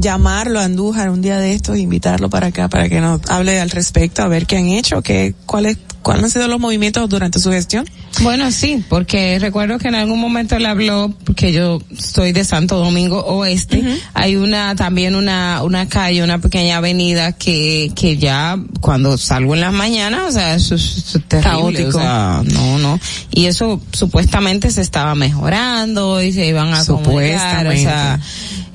llamarlo a Andújar un día de estos, invitarlo para acá para que nos hable al respecto, a ver qué han hecho, qué, cuál es, ¿Cuáles han sido los movimientos durante su gestión? Bueno, sí, porque recuerdo que en algún momento él habló, porque yo soy de Santo Domingo Oeste, hay una, también una, una calle, una pequeña avenida que, que ya cuando salgo en las mañanas, o sea, eso es, terrible, Caótico. o sea, no, no. Y eso supuestamente se estaba mejorando y se iban a acomodar, o sea,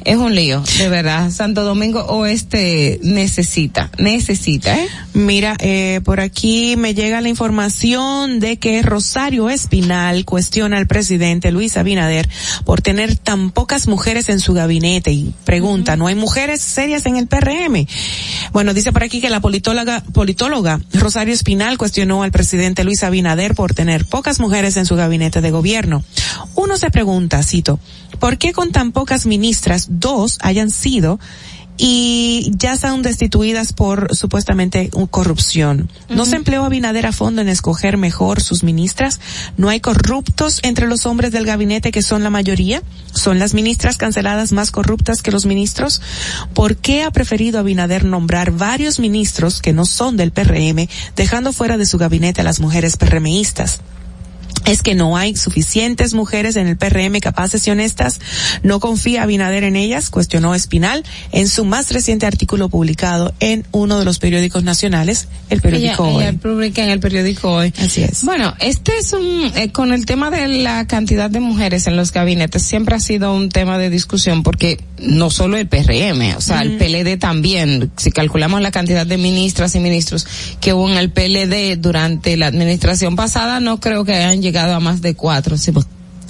es un lío, de verdad. Santo Domingo Oeste necesita, necesita, ¿eh? Mira, eh, por aquí me llega la información de que Rosario Espinal cuestiona al presidente Luis Abinader por tener tan pocas mujeres en su gabinete y pregunta, ¿no hay mujeres serias en el PRM? Bueno, dice por aquí que la politóloga, politóloga Rosario Espinal cuestionó al presidente Luis Abinader por tener pocas mujeres en su gabinete de gobierno. Uno se pregunta, cito, ¿por qué con tan pocas ministras dos hayan sido y ya son destituidas por supuestamente corrupción. ¿No se empleó Abinader a fondo en escoger mejor sus ministras? ¿No hay corruptos entre los hombres del gabinete que son la mayoría? ¿Son las ministras canceladas más corruptas que los ministros? ¿Por qué ha preferido Abinader nombrar varios ministros que no son del PRM, dejando fuera de su gabinete a las mujeres PRMistas? Es que no hay suficientes mujeres en el PRM capaces y honestas. No confía Abinader en ellas, cuestionó Espinal en su más reciente artículo publicado en uno de los periódicos nacionales, el periódico Ella- Hoy. ella publica en el periódico hoy. Así es. Bueno, este es un, eh, con el tema de la cantidad de mujeres en los gabinetes, siempre ha sido un tema de discusión porque no solo el PRM, o sea, el PLD también, si calculamos la cantidad de ministras y ministros que hubo en el PLD durante la administración pasada, no creo que hayan llegado a más de cuatro. sí, pues,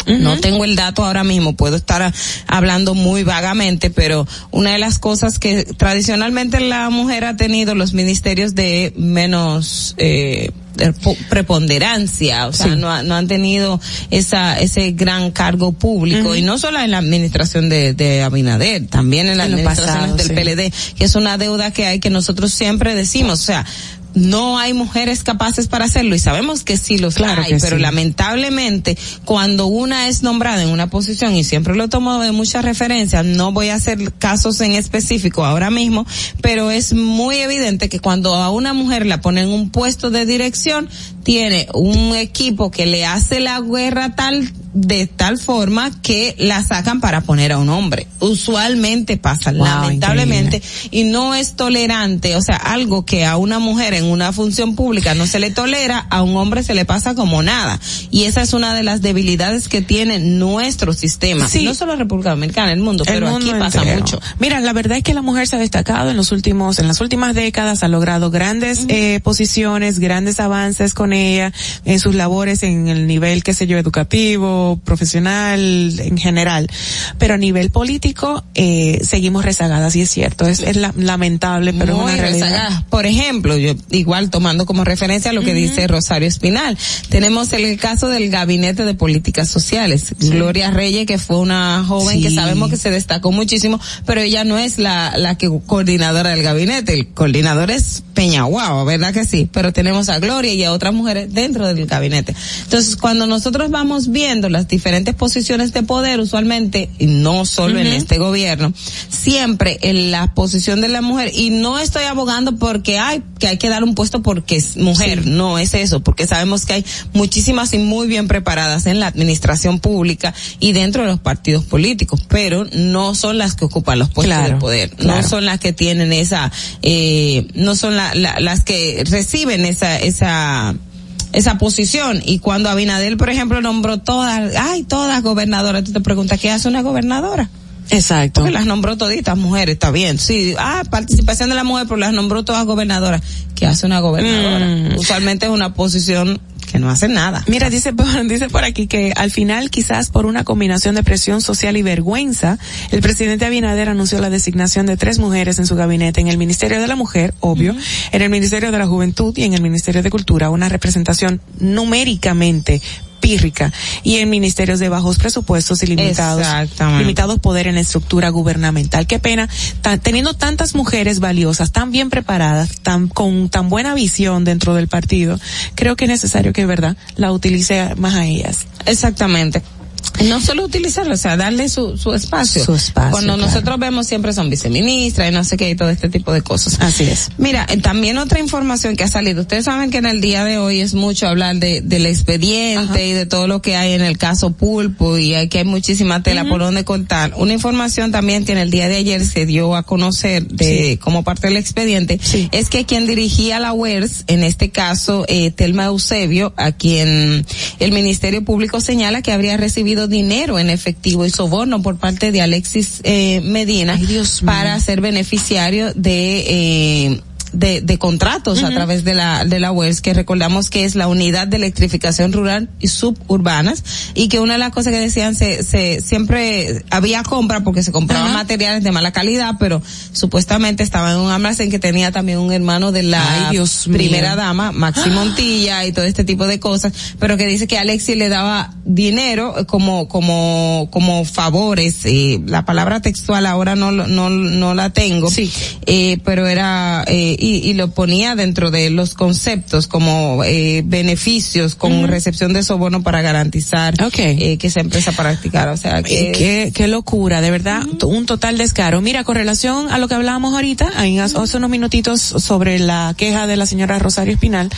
No tengo el dato ahora mismo, puedo estar a- hablando muy vagamente, pero una de las cosas que tradicionalmente la mujer ha tenido los ministerios de menos eh, de po- preponderancia, o sea, Sí. no, no han tenido esa ese gran cargo público y no solo en la administración de, de Abinader, también en las administraciones pasado, del sí. PLD, que es una deuda que hay que nosotros siempre decimos, o sea, no hay mujeres capaces para hacerlo y sabemos que sí los Claro hay, pero sí. lamentablemente cuando una es nombrada en una posición y siempre lo tomo de muchas referencias, no voy a hacer casos en específico ahora mismo, pero es muy evidente que cuando a una mujer la ponen en un puesto de dirección, tiene un equipo que le hace la guerra tal de tal forma que la sacan para poner a un hombre. Usualmente pasa, Wow, lamentablemente, y no es tolerante, o sea, algo que a una mujer en una función pública no se le tolera, a un hombre se le pasa como nada. Y esa es una de las debilidades que tiene nuestro sistema. Sí. No solo República Dominicana, el mundo, El pero mundo aquí pasa entero. mucho. Mira, la verdad es que la mujer se ha destacado en los últimos, en las últimas décadas, ha logrado grandes eh, posiciones, grandes avances con ella en sus labores en el nivel, qué sé yo, educativo, profesional, en general. Pero a nivel político, eh, seguimos rezagadas y es cierto, es, es la- lamentable, pero Muy es una realidad. Por ejemplo, yo igual tomando como referencia lo que dice Rosario Espinal, tenemos el caso del Gabinete de Políticas Sociales. Gloria Reyes, que fue una joven que sabemos que se destacó muchísimo, pero ella no es la, la que coordinadora del gabinete. El coordinador es Peñaguao, ¿verdad que sí? Pero tenemos a Gloria y a otras mujeres dentro del gabinete. Entonces, cuando nosotros vamos viendo las diferentes posiciones de poder, usualmente, y no solo en Ujú. este gobierno, siempre en la posición de la mujer, y no estoy abogando porque hay, que hay que dar un puesto porque es mujer, no es eso, porque sabemos que hay muchísimas y muy bien preparadas en la administración pública y dentro de los partidos políticos, pero no son las que ocupan los puestos Claro, de poder, claro. no son las que tienen esa, eh, no son la- la- las que reciben esa, esa, esa posición. Y cuando Abinadel por ejemplo nombró todas ay todas gobernadoras tú te preguntas qué hace una gobernadora Exacto. porque las nombró toditas mujeres está bien. Sí ah participación de la mujer pero las nombró todas gobernadoras. Qué hace una gobernadora Mm. usualmente es una posición que no hace nada. Mira, dice, dice por aquí que al final, quizás por una combinación de presión social y vergüenza, el presidente Abinader anunció la designación de tres mujeres en su gabinete, en el Ministerio de la Mujer, obvio, en el Ministerio de la Juventud y en el Ministerio de Cultura, una representación numéricamente pírrica y en ministerios de bajos presupuestos y limitados limitados poder en la estructura gubernamental. Qué pena tan- teniendo tantas mujeres valiosas tan bien preparadas tan con tan buena visión dentro del partido creo que es necesario que verdad la utilice más a ellas. Exactamente. No solo utilizarlo, o sea, darle su, su espacio. Su espacio, Cuando claro. nosotros vemos siempre son viceministras y no sé qué y todo este tipo de cosas. Así es. Mira, eh, también otra información que ha salido. Ustedes saben que en el día de hoy es mucho hablar de, del expediente y de todo lo que hay en el caso Pulpo y hay que hay muchísima tela por donde contar. Una información también que en el día de ayer se dio a conocer de como parte del expediente es que quien dirigía la UERS, en este caso eh, Telma Eusebio, a quien el Ministerio Público señala que habría recibido dinero en efectivo y soborno por parte de Alexis eh, Medina para ser beneficiario de eh, de, de contratos a través de la de la UERS que recordamos que es la unidad de electrificación rural y suburbanas y que una de las cosas que decían se, se siempre había compra porque se compraban materiales de mala calidad pero supuestamente estaba en un almacén que tenía también un hermano de la Ay, Dios mío. primera dama Maxi Montilla y todo este tipo de cosas pero que dice que Alexis le daba dinero como como como favores eh, la palabra textual ahora no no no la tengo sí. eh, pero era eh, y, y lo ponía dentro de los conceptos como eh, beneficios con recepción de soborno para garantizar eh, que esa empresa practicara o sea que Qué, qué locura, de verdad, un total descaro. Mira, con relación a lo que hablábamos ahorita, hace hace unos minutitos sobre la queja de la señora Rosario Espinal,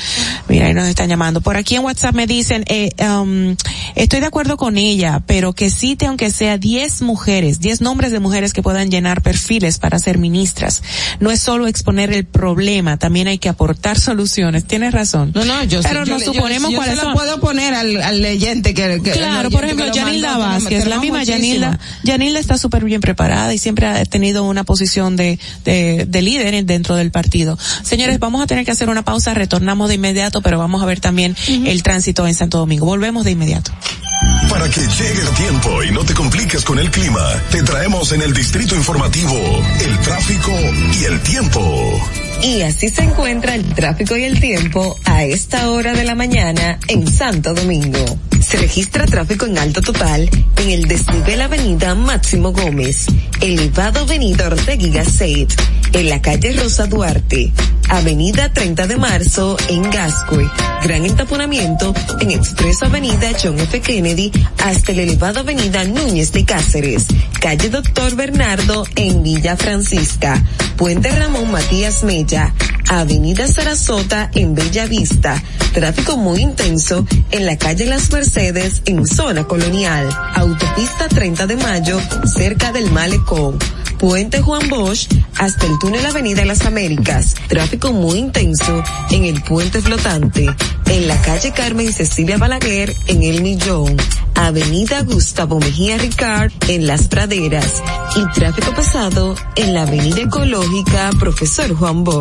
mira, ahí nos están llamando. Por aquí en WhatsApp me dicen, eh, um, estoy de acuerdo con ella, pero que cite aunque sea 10 mujeres, 10 nombres de mujeres que puedan llenar perfiles para ser ministras. No es solo exponer el problema, también hay que aportar soluciones. Tienes razón. No, no, yo Pero sé, yo nos yo- suponemos yo cuáles se lo son. puedo poner al, al leyente que, que Claro, por ejemplo, Yanilda Vázquez, que la misma. Yanilda, Yanilda está súper bien preparada y siempre ha tenido una posición de, de, de líder en- dentro del partido. Señores, vamos a tener que hacer una pausa, retornamos de inmediato, pero vamos a ver también el tránsito en Santo Domingo. Volvemos de inmediato. Para que llegue a tiempo y no te compliques con el clima, te traemos en el distrito informativo el tráfico y el tiempo. Y así se encuentra el tráfico y el tiempo a esta hora de la mañana en Santo Domingo. Se registra tráfico en alto total en el desnivel Avenida Máximo Gómez, elevado Avenida Ortega Gasset, en la calle Rosa Duarte, Avenida 30 de Marzo en Gascue, gran entaponamiento en Expreso Avenida John F. Kennedy hasta el elevado Avenida Núñez de Cáceres, calle Doctor Bernardo en Villa Francisca, Puente Ramón Matías Avenida Sarasota en Bella Vista, tráfico muy intenso en la calle Las Mercedes en zona colonial, autopista 30 de Mayo cerca del Malecón. Puente Juan Bosch hasta el túnel Avenida Las Américas. Tráfico muy intenso en el puente flotante. En la calle Carmen Cecilia Balaguer en El Millón. Avenida Gustavo Mejía Ricard en Las Praderas. Y tráfico pesado en la Avenida Ecológica Profesor Juan Bosch.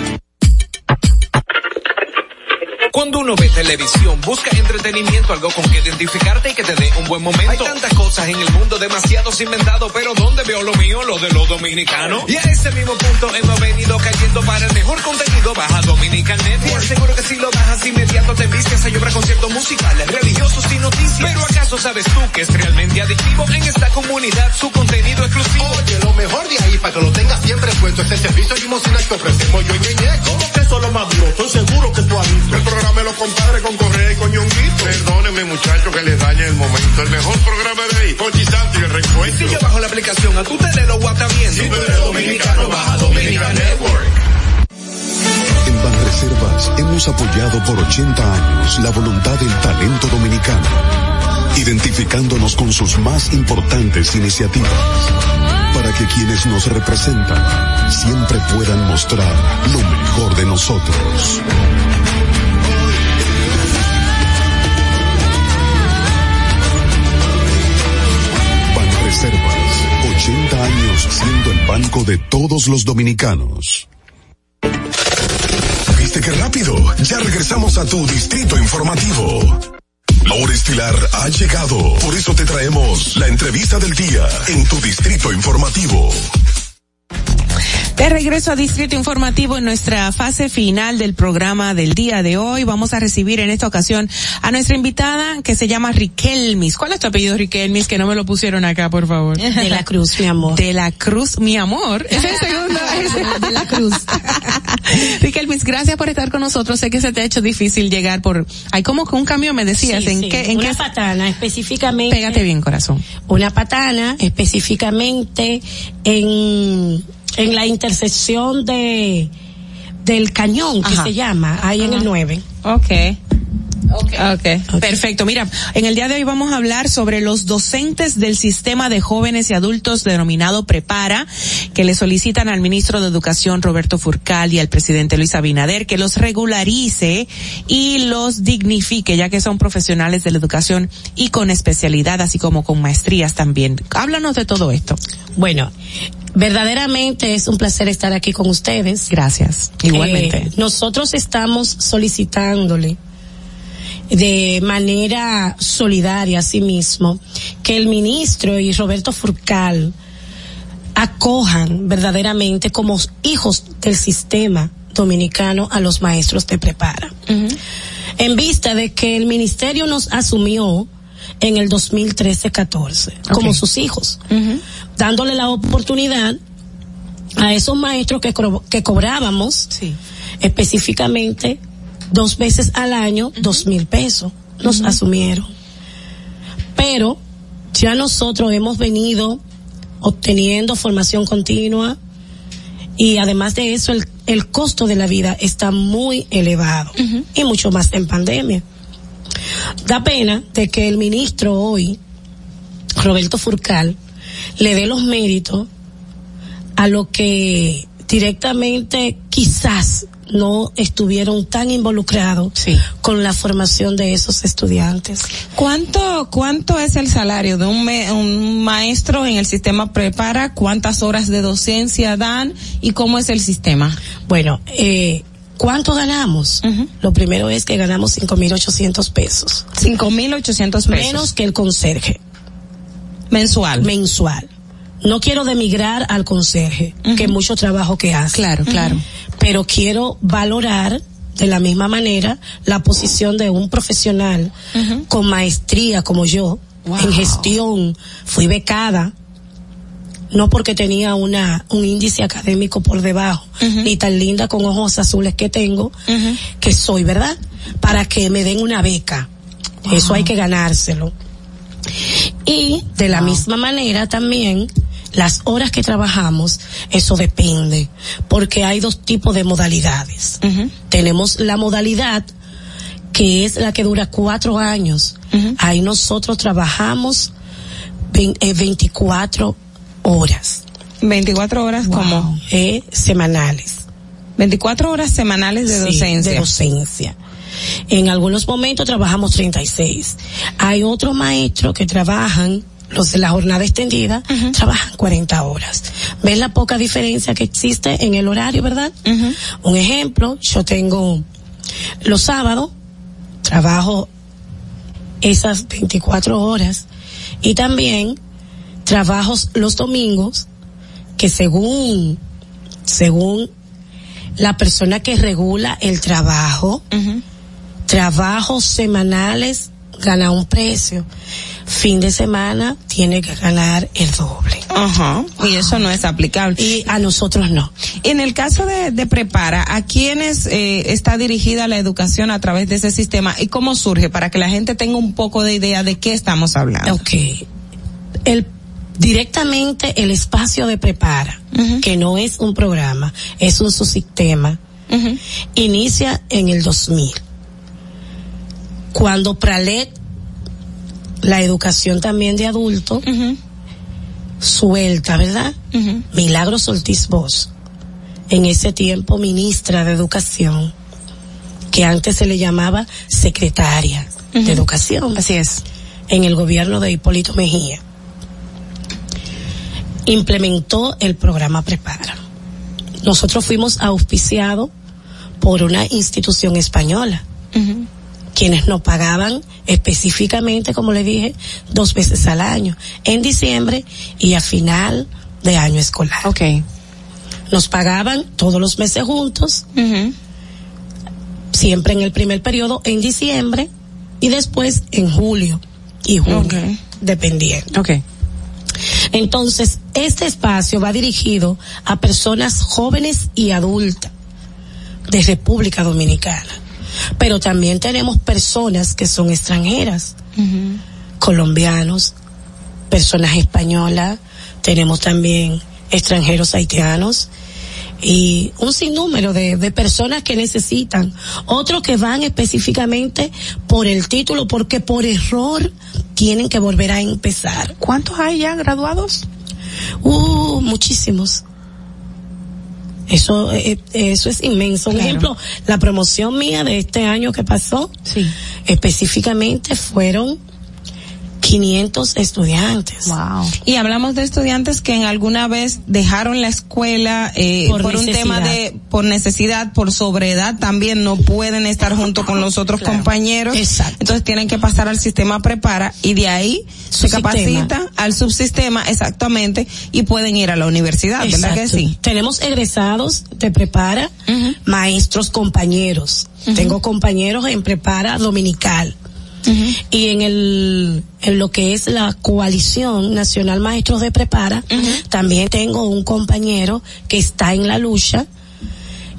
Cuando uno ve televisión, busca entretenimiento, algo con que identificarte y que te dé un buen momento. Hay tantas cosas en el mundo, demasiados inventados, pero ¿dónde veo lo mío? Lo de los dominicanos. Y a ese mismo punto hemos venido cayendo para el mejor contenido. Baja Dominican Network. Seguro que si lo bajas inmediato te vistes a llorar conciertos musicales, religiosos y noticias. Pero ¿acaso sabes tú que es realmente adictivo en esta comunidad su contenido exclusivo? Oye, lo mejor de ahí para que lo tengas siempre puesto es el servicio limosina que ofrecemos yo y Ñeñeco. ¿Cómo que eso es lo más duro? Estoy seguro que tú has visto. El programa de los compadres con Correa y con Ñonguito. Perdónenme muchachos que les dañe el momento. El mejor programa de ahí, Pochi Santo y el recuento. Si yo bajo la aplicación, a tú te lo guata bien. Si tú eres dominicano, baja Dominican Network. En Banreservas hemos apoyado por 80 años la voluntad del talento dominicano, identificándonos con sus más importantes iniciativas, para que quienes nos representan siempre puedan mostrar lo mejor de nosotros. Banreservas, 80 años siendo el banco de todos los dominicanos. ¿Viste qué rápido? Ya regresamos a tu distrito informativo. La hora estilar ha llegado. Por eso te traemos la entrevista del día en tu distrito informativo. De regreso a Distrito Informativo en nuestra fase final del programa del día de hoy. Vamos a recibir en esta ocasión a nuestra invitada que se llama Riquelmis. ¿Cuál es tu apellido Riquelmis? Que no me lo pusieron acá, por favor. De la Cruz, mi amor. De la Cruz, mi amor. Es el segundo. de la Cruz. Riquelmis, gracias por estar con nosotros. Sé que se te ha hecho difícil llegar por, hay como que un cambio me decías. Sí, ¿En sí. qué, en una qué? patana, específicamente. Pégate bien, corazón. Una patana, específicamente en, en la intersección de, del cañón, que Ajá. se llama, ahí en el 9. Okay. Okay. Perfecto. Mira, en el día de hoy vamos a hablar sobre los docentes del sistema de jóvenes y adultos denominado Prepara, que le solicitan al ministro de Educación Roberto Furcal y al presidente Luis Abinader que los regularice y los dignifique, ya que son profesionales de la educación y con especialidad, así como con maestrías también. Háblanos de todo esto. Bueno, verdaderamente es un placer estar aquí con ustedes. Gracias. Igualmente. Eh, nosotros estamos solicitándole de manera solidaria a sí mismo que el ministro y Roberto Furcal acojan verdaderamente como hijos del sistema dominicano a los maestros de prepara. En vista de que el ministerio nos asumió en el 2013-14 como sus hijos, dándole la oportunidad a esos maestros que, que cobrábamos específicamente dos veces al año dos mil pesos nos asumieron. Pero ya nosotros hemos venido obteniendo formación continua y además de eso el, el costo de la vida está muy elevado y mucho más en pandemia. Da pena de que el ministro hoy Roberto Furcal le dé los méritos a lo que directamente quizás no estuvieron tan involucrados con la formación de esos estudiantes. ¿Cuánto, cuánto es el salario de un, me- un maestro en el sistema prepara? ¿Cuántas horas de docencia dan? ¿Y cómo es el sistema? Bueno, eh, ¿cuánto ganamos? Lo primero es que ganamos 5.800 pesos. 5.800 pesos. Menos que el conserje. Mensual. Mensual. No quiero demigrar al conserje, que mucho trabajo que hace. Claro, claro. Pero quiero valorar de la misma manera la posición de un profesional con maestría como yo en gestión. Fui becada, no porque tenía una un índice académico por debajo, ni tan linda con ojos azules que tengo, que soy, ¿verdad? Para que me den una beca. Eso hay que ganárselo. Y de la misma manera también las horas que trabajamos, eso depende, porque hay dos tipos de modalidades. Tenemos la modalidad que es la que dura cuatro años. Ahí nosotros trabajamos vein- eh, 24 horas. 24 horas como eh, semanales. 24 horas semanales de Sí, docencia. de docencia. En algunos momentos trabajamos 36. Hay otros maestros que trabajan, los de la jornada extendida, trabajan 40 horas. ¿Ves la poca diferencia que existe en el horario, verdad? Un ejemplo, yo tengo los sábados, trabajo esas 24 horas y también trabajo los domingos que según según la persona que regula el trabajo trabajos semanales gana un precio fin de semana tiene que ganar el doble Ajá. Y eso no es aplicable. Y a nosotros no. En el caso de, de Prepara, ¿a quiénes eh, está dirigida la educación a través de ese sistema y cómo surge para que la gente tenga un poco de idea de qué estamos hablando? Ok. El, directamente el espacio de Prepara, que no es un programa, es un subsistema, inicia en el 2000. Cuando Pralet, la educación también de adulto, suelta, ¿verdad? Milagros Ortiz Bosch, en ese tiempo ministra de Educación, que antes se le llamaba secretaria de Educación. Así es. En el gobierno de Hipólito Mejía. Implementó el programa Prepara. Nosotros fuimos auspiciados por una institución española, quienes nos pagaban específicamente, como le dije, dos veces al año, en diciembre y a final de año escolar. Ok. Nos pagaban todos los meses juntos, siempre en el primer periodo en diciembre y después en julio y junio, dependiendo. Ok. Entonces, este espacio va dirigido a personas jóvenes y adultas de República Dominicana. Pero también tenemos personas que son extranjeras, colombianos, personas españolas, tenemos también extranjeros haitianos y un sinnúmero de, de personas que necesitan, otros que van específicamente por el título, porque por error tienen que volver a empezar. ¿Cuántos hay ya graduados? Uh, muchísimos. Eso, eh, eso es inmenso. Un ejemplo, la promoción mía de este año que pasó, específicamente fueron 500 estudiantes. Wow. Y hablamos de estudiantes que en alguna vez dejaron la escuela eh, Por por, un tema de por necesidad, por sobredad también no pueden estar junto con los otros compañeros. Entonces tienen que pasar al sistema prepara y de ahí se capacitan al subsistema exactamente y pueden ir a la universidad, ¿verdad que Exacto. sí? Tenemos egresados de prepara, maestros compañeros. Tengo compañeros en prepara dominical. Y en el, en lo que es la coalición nacional maestros de prepara, también tengo un compañero que está en la lucha,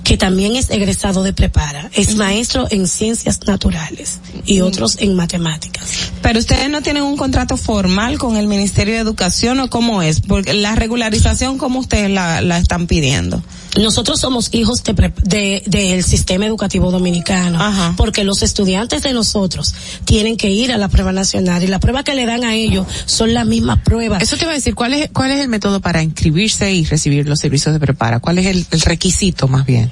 que también es egresado de prepara. Es maestro en ciencias naturales y otros en matemáticas. Pero ustedes no tienen un contrato formal con el Ministerio de Educación o cómo es, porque la regularización cómo ustedes la, la están pidiendo. Nosotros somos hijos de, pre- de- del sistema educativo dominicano, porque los estudiantes de nosotros tienen que ir a la prueba nacional y la prueba que le dan a ellos son las mismas pruebas. Eso te iba a decir, ¿cuál es, cuál es el método para inscribirse y recibir los servicios de prepara? ¿Cuál es el, el requisito más bien?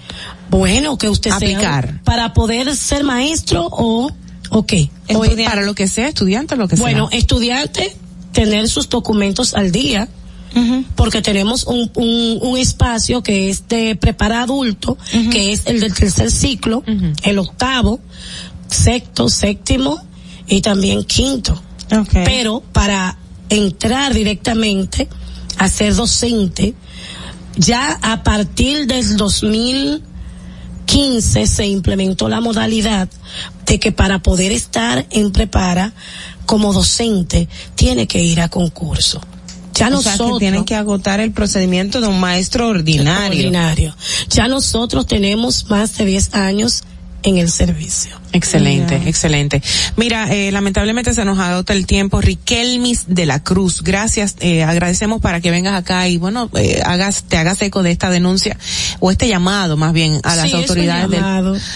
Bueno, que usted Aplicar. sea para poder ser maestro o, o qué. O- para lo que sea, estudiante o lo que bueno, sea. estudiante, tener sus documentos al día. Porque tenemos un, un, un espacio que es de prepara adulto, que es el del tercer ciclo, el octavo, sexto, séptimo y también quinto. Pero para entrar directamente a ser docente, ya a partir del 2015 se implementó la modalidad de que para poder estar en prepara como docente tiene que ir a concurso. Ya o sea, que nosotros tienen que agotar el procedimiento de un maestro ordinario. ordinario. Ya nosotros tenemos más de 10 años en el servicio. Excelente, excelente. Mira, eh, lamentablemente se nos agota el tiempo. Riquelmis de la Cruz, gracias. Eh, agradecemos para que vengas acá y bueno, eh, hagas, te hagas eco de esta denuncia o este llamado más bien a las Sí, autoridades del,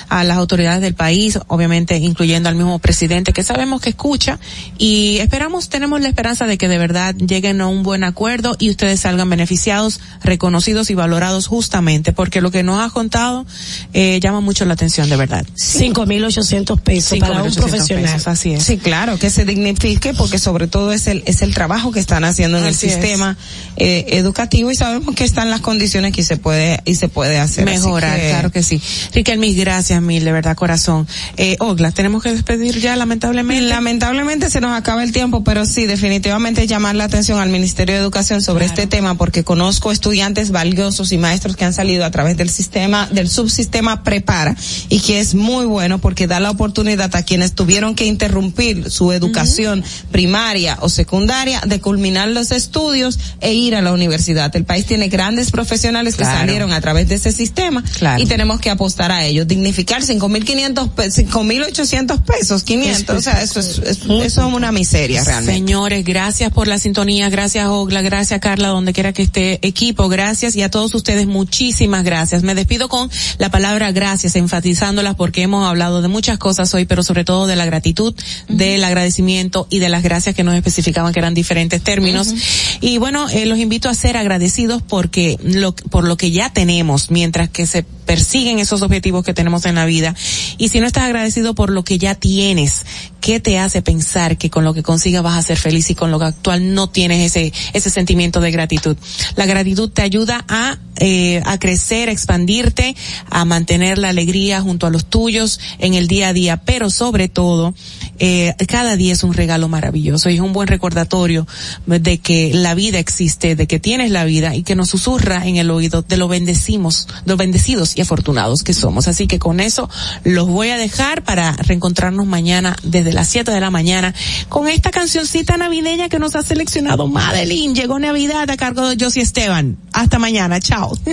a las autoridades del país, obviamente incluyendo al mismo presidente que sabemos que escucha y esperamos, tenemos la esperanza de que de verdad lleguen a un buen acuerdo y ustedes salgan beneficiados, reconocidos y valorados justamente porque lo que nos has contado eh, llama mucho la atención de verdad. Cinco mil ochocientos pesos para un 5.800 profesional. pesos, así es. Sí, claro, que se dignifique porque sobre todo es el, es el trabajo que están haciendo en Así el sistema eh, educativo y sabemos que están las condiciones que se puede, y se puede hacer. Mejorar, claro que sí. Riquel, mil gracias, mil, de verdad, corazón. Eh, Ogla, tenemos que despedir ya, lamentablemente. Lamentablemente se nos acaba el tiempo, pero sí, definitivamente llamar la atención al Ministerio de Educación sobre este tema porque conozco estudiantes valiosos y maestros que han salido a través del sistema, del subsistema Prepara y que es muy bueno porque da la oportunidad a quienes tuvieron que interrumpir su educación primaria o secundaria de culminar los estudios e ir a la universidad. El país tiene grandes profesionales que Claro. salieron a través de ese sistema Claro. y tenemos que apostar a ellos. Dignificar 5.500 pesos, 5.800 pesos, 500, o sea, eso es, es- eso es una miseria realmente. Señores, gracias por la sintonía, gracias Ogla, gracias Carla, donde quiera que esté equipo, gracias y a todos ustedes muchísimas gracias. Me despido con la palabra gracias, enfatizándolas porque hemos hablado de muchas cosas hoy, pero sobre todo de la gratitud, del agradecimiento y de las gracias que nos especificaban que eran diferentes términos. Y bueno, eh, los invito a ser agradecidos porque lo, por lo que ya tenemos, mientras que se persiguen esos objetivos que tenemos en la vida. Y si no estás agradecido por lo que ya tienes, ¿qué te hace pensar que con lo que consigas vas a ser feliz y con lo actual no tienes ese, ese sentimiento de gratitud? La gratitud te ayuda a, eh, a crecer, a expandirte, a mantener la alegría junto a los tuyos en el día a día, pero sobre todo, eh, cada día es un regalo maravilloso y es un buen recordatorio de que la vida existe, de que tienes la vida y que nos susurra en el oído de lo bendecimos, lo bendecidos y afortunados que somos. Así que con eso los voy a dejar para reencontrarnos mañana desde las 7 de la mañana con esta cancioncita navideña que nos ha seleccionado Madeline. Llegó Navidad a cargo de Josie Esteban. Hasta mañana. Chao.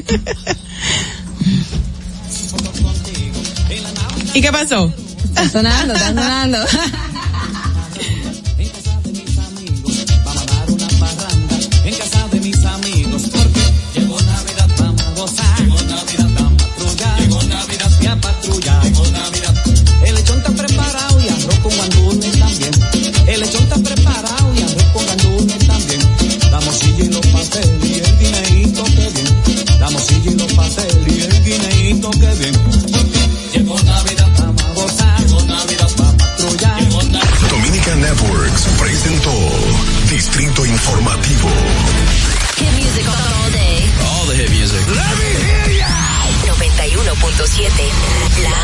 ¿Y qué pasó? Está sonando, está sonando. en casa de mis amigos porque llegó Navidad vamos a gozar llegó Navidad vamos a patrullar llegó Navidad y a patrullar el lechón está preparado y arroz con gandules también el lechón está preparado y arroz con gandules también la morcilla y los pasteles y el guineíto que bien la morcilla y los pasteles y el guineíto que bien Informativo. Hit music all day. All the hit music. Let me hear ya. 91.7 La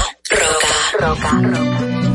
Roca.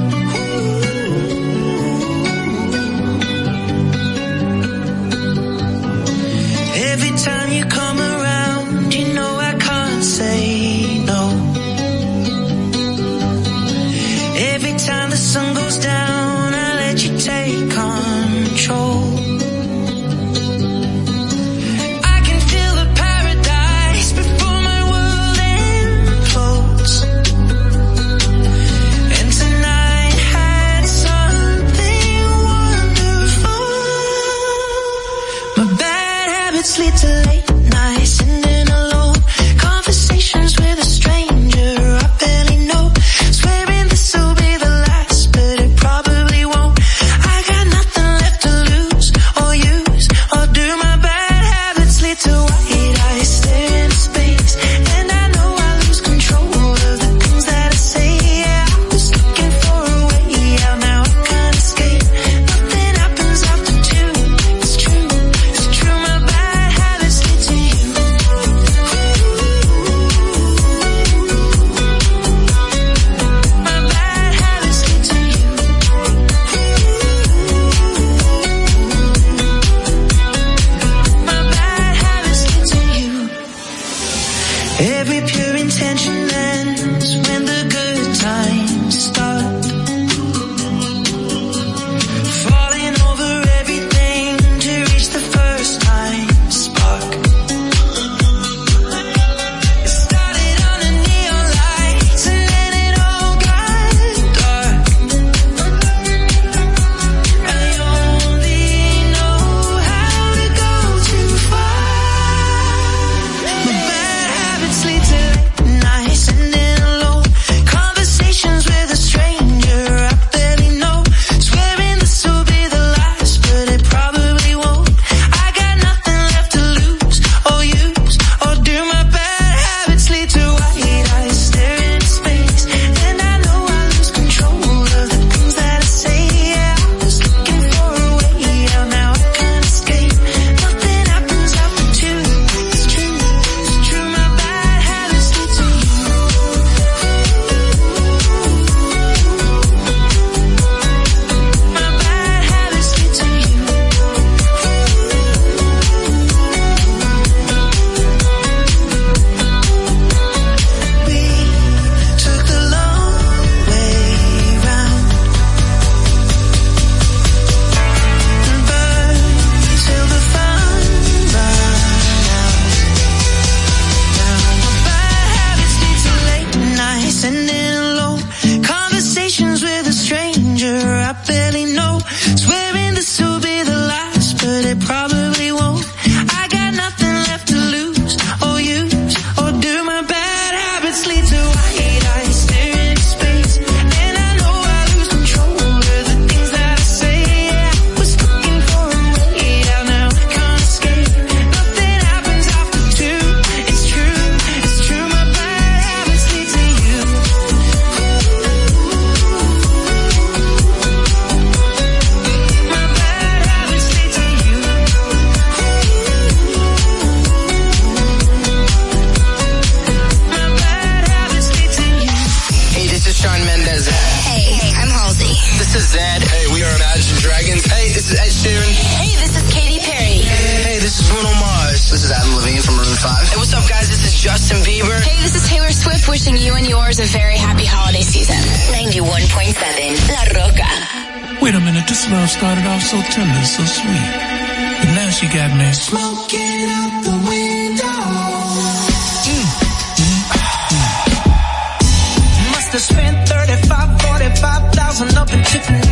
It's me.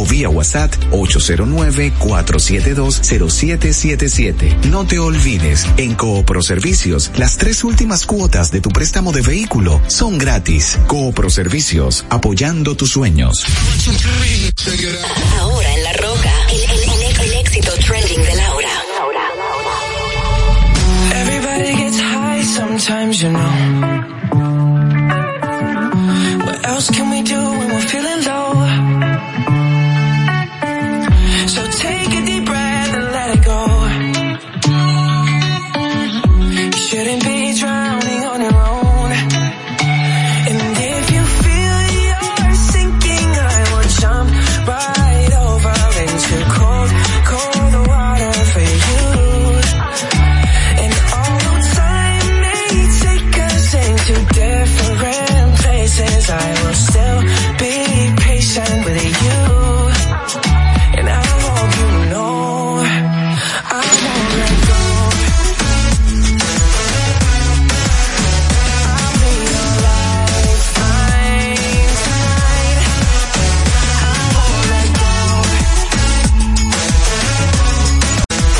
o vía WhatsApp 809-472-0777. No te olvides, en Coproservicios, las tres últimas cuotas de tu préstamo de vehículo son gratis. Coproservicios, apoyando tus sueños. Ahora en la roca, el, el, el, el éxito trending de Laura. Everybody gets high sometimes, you know.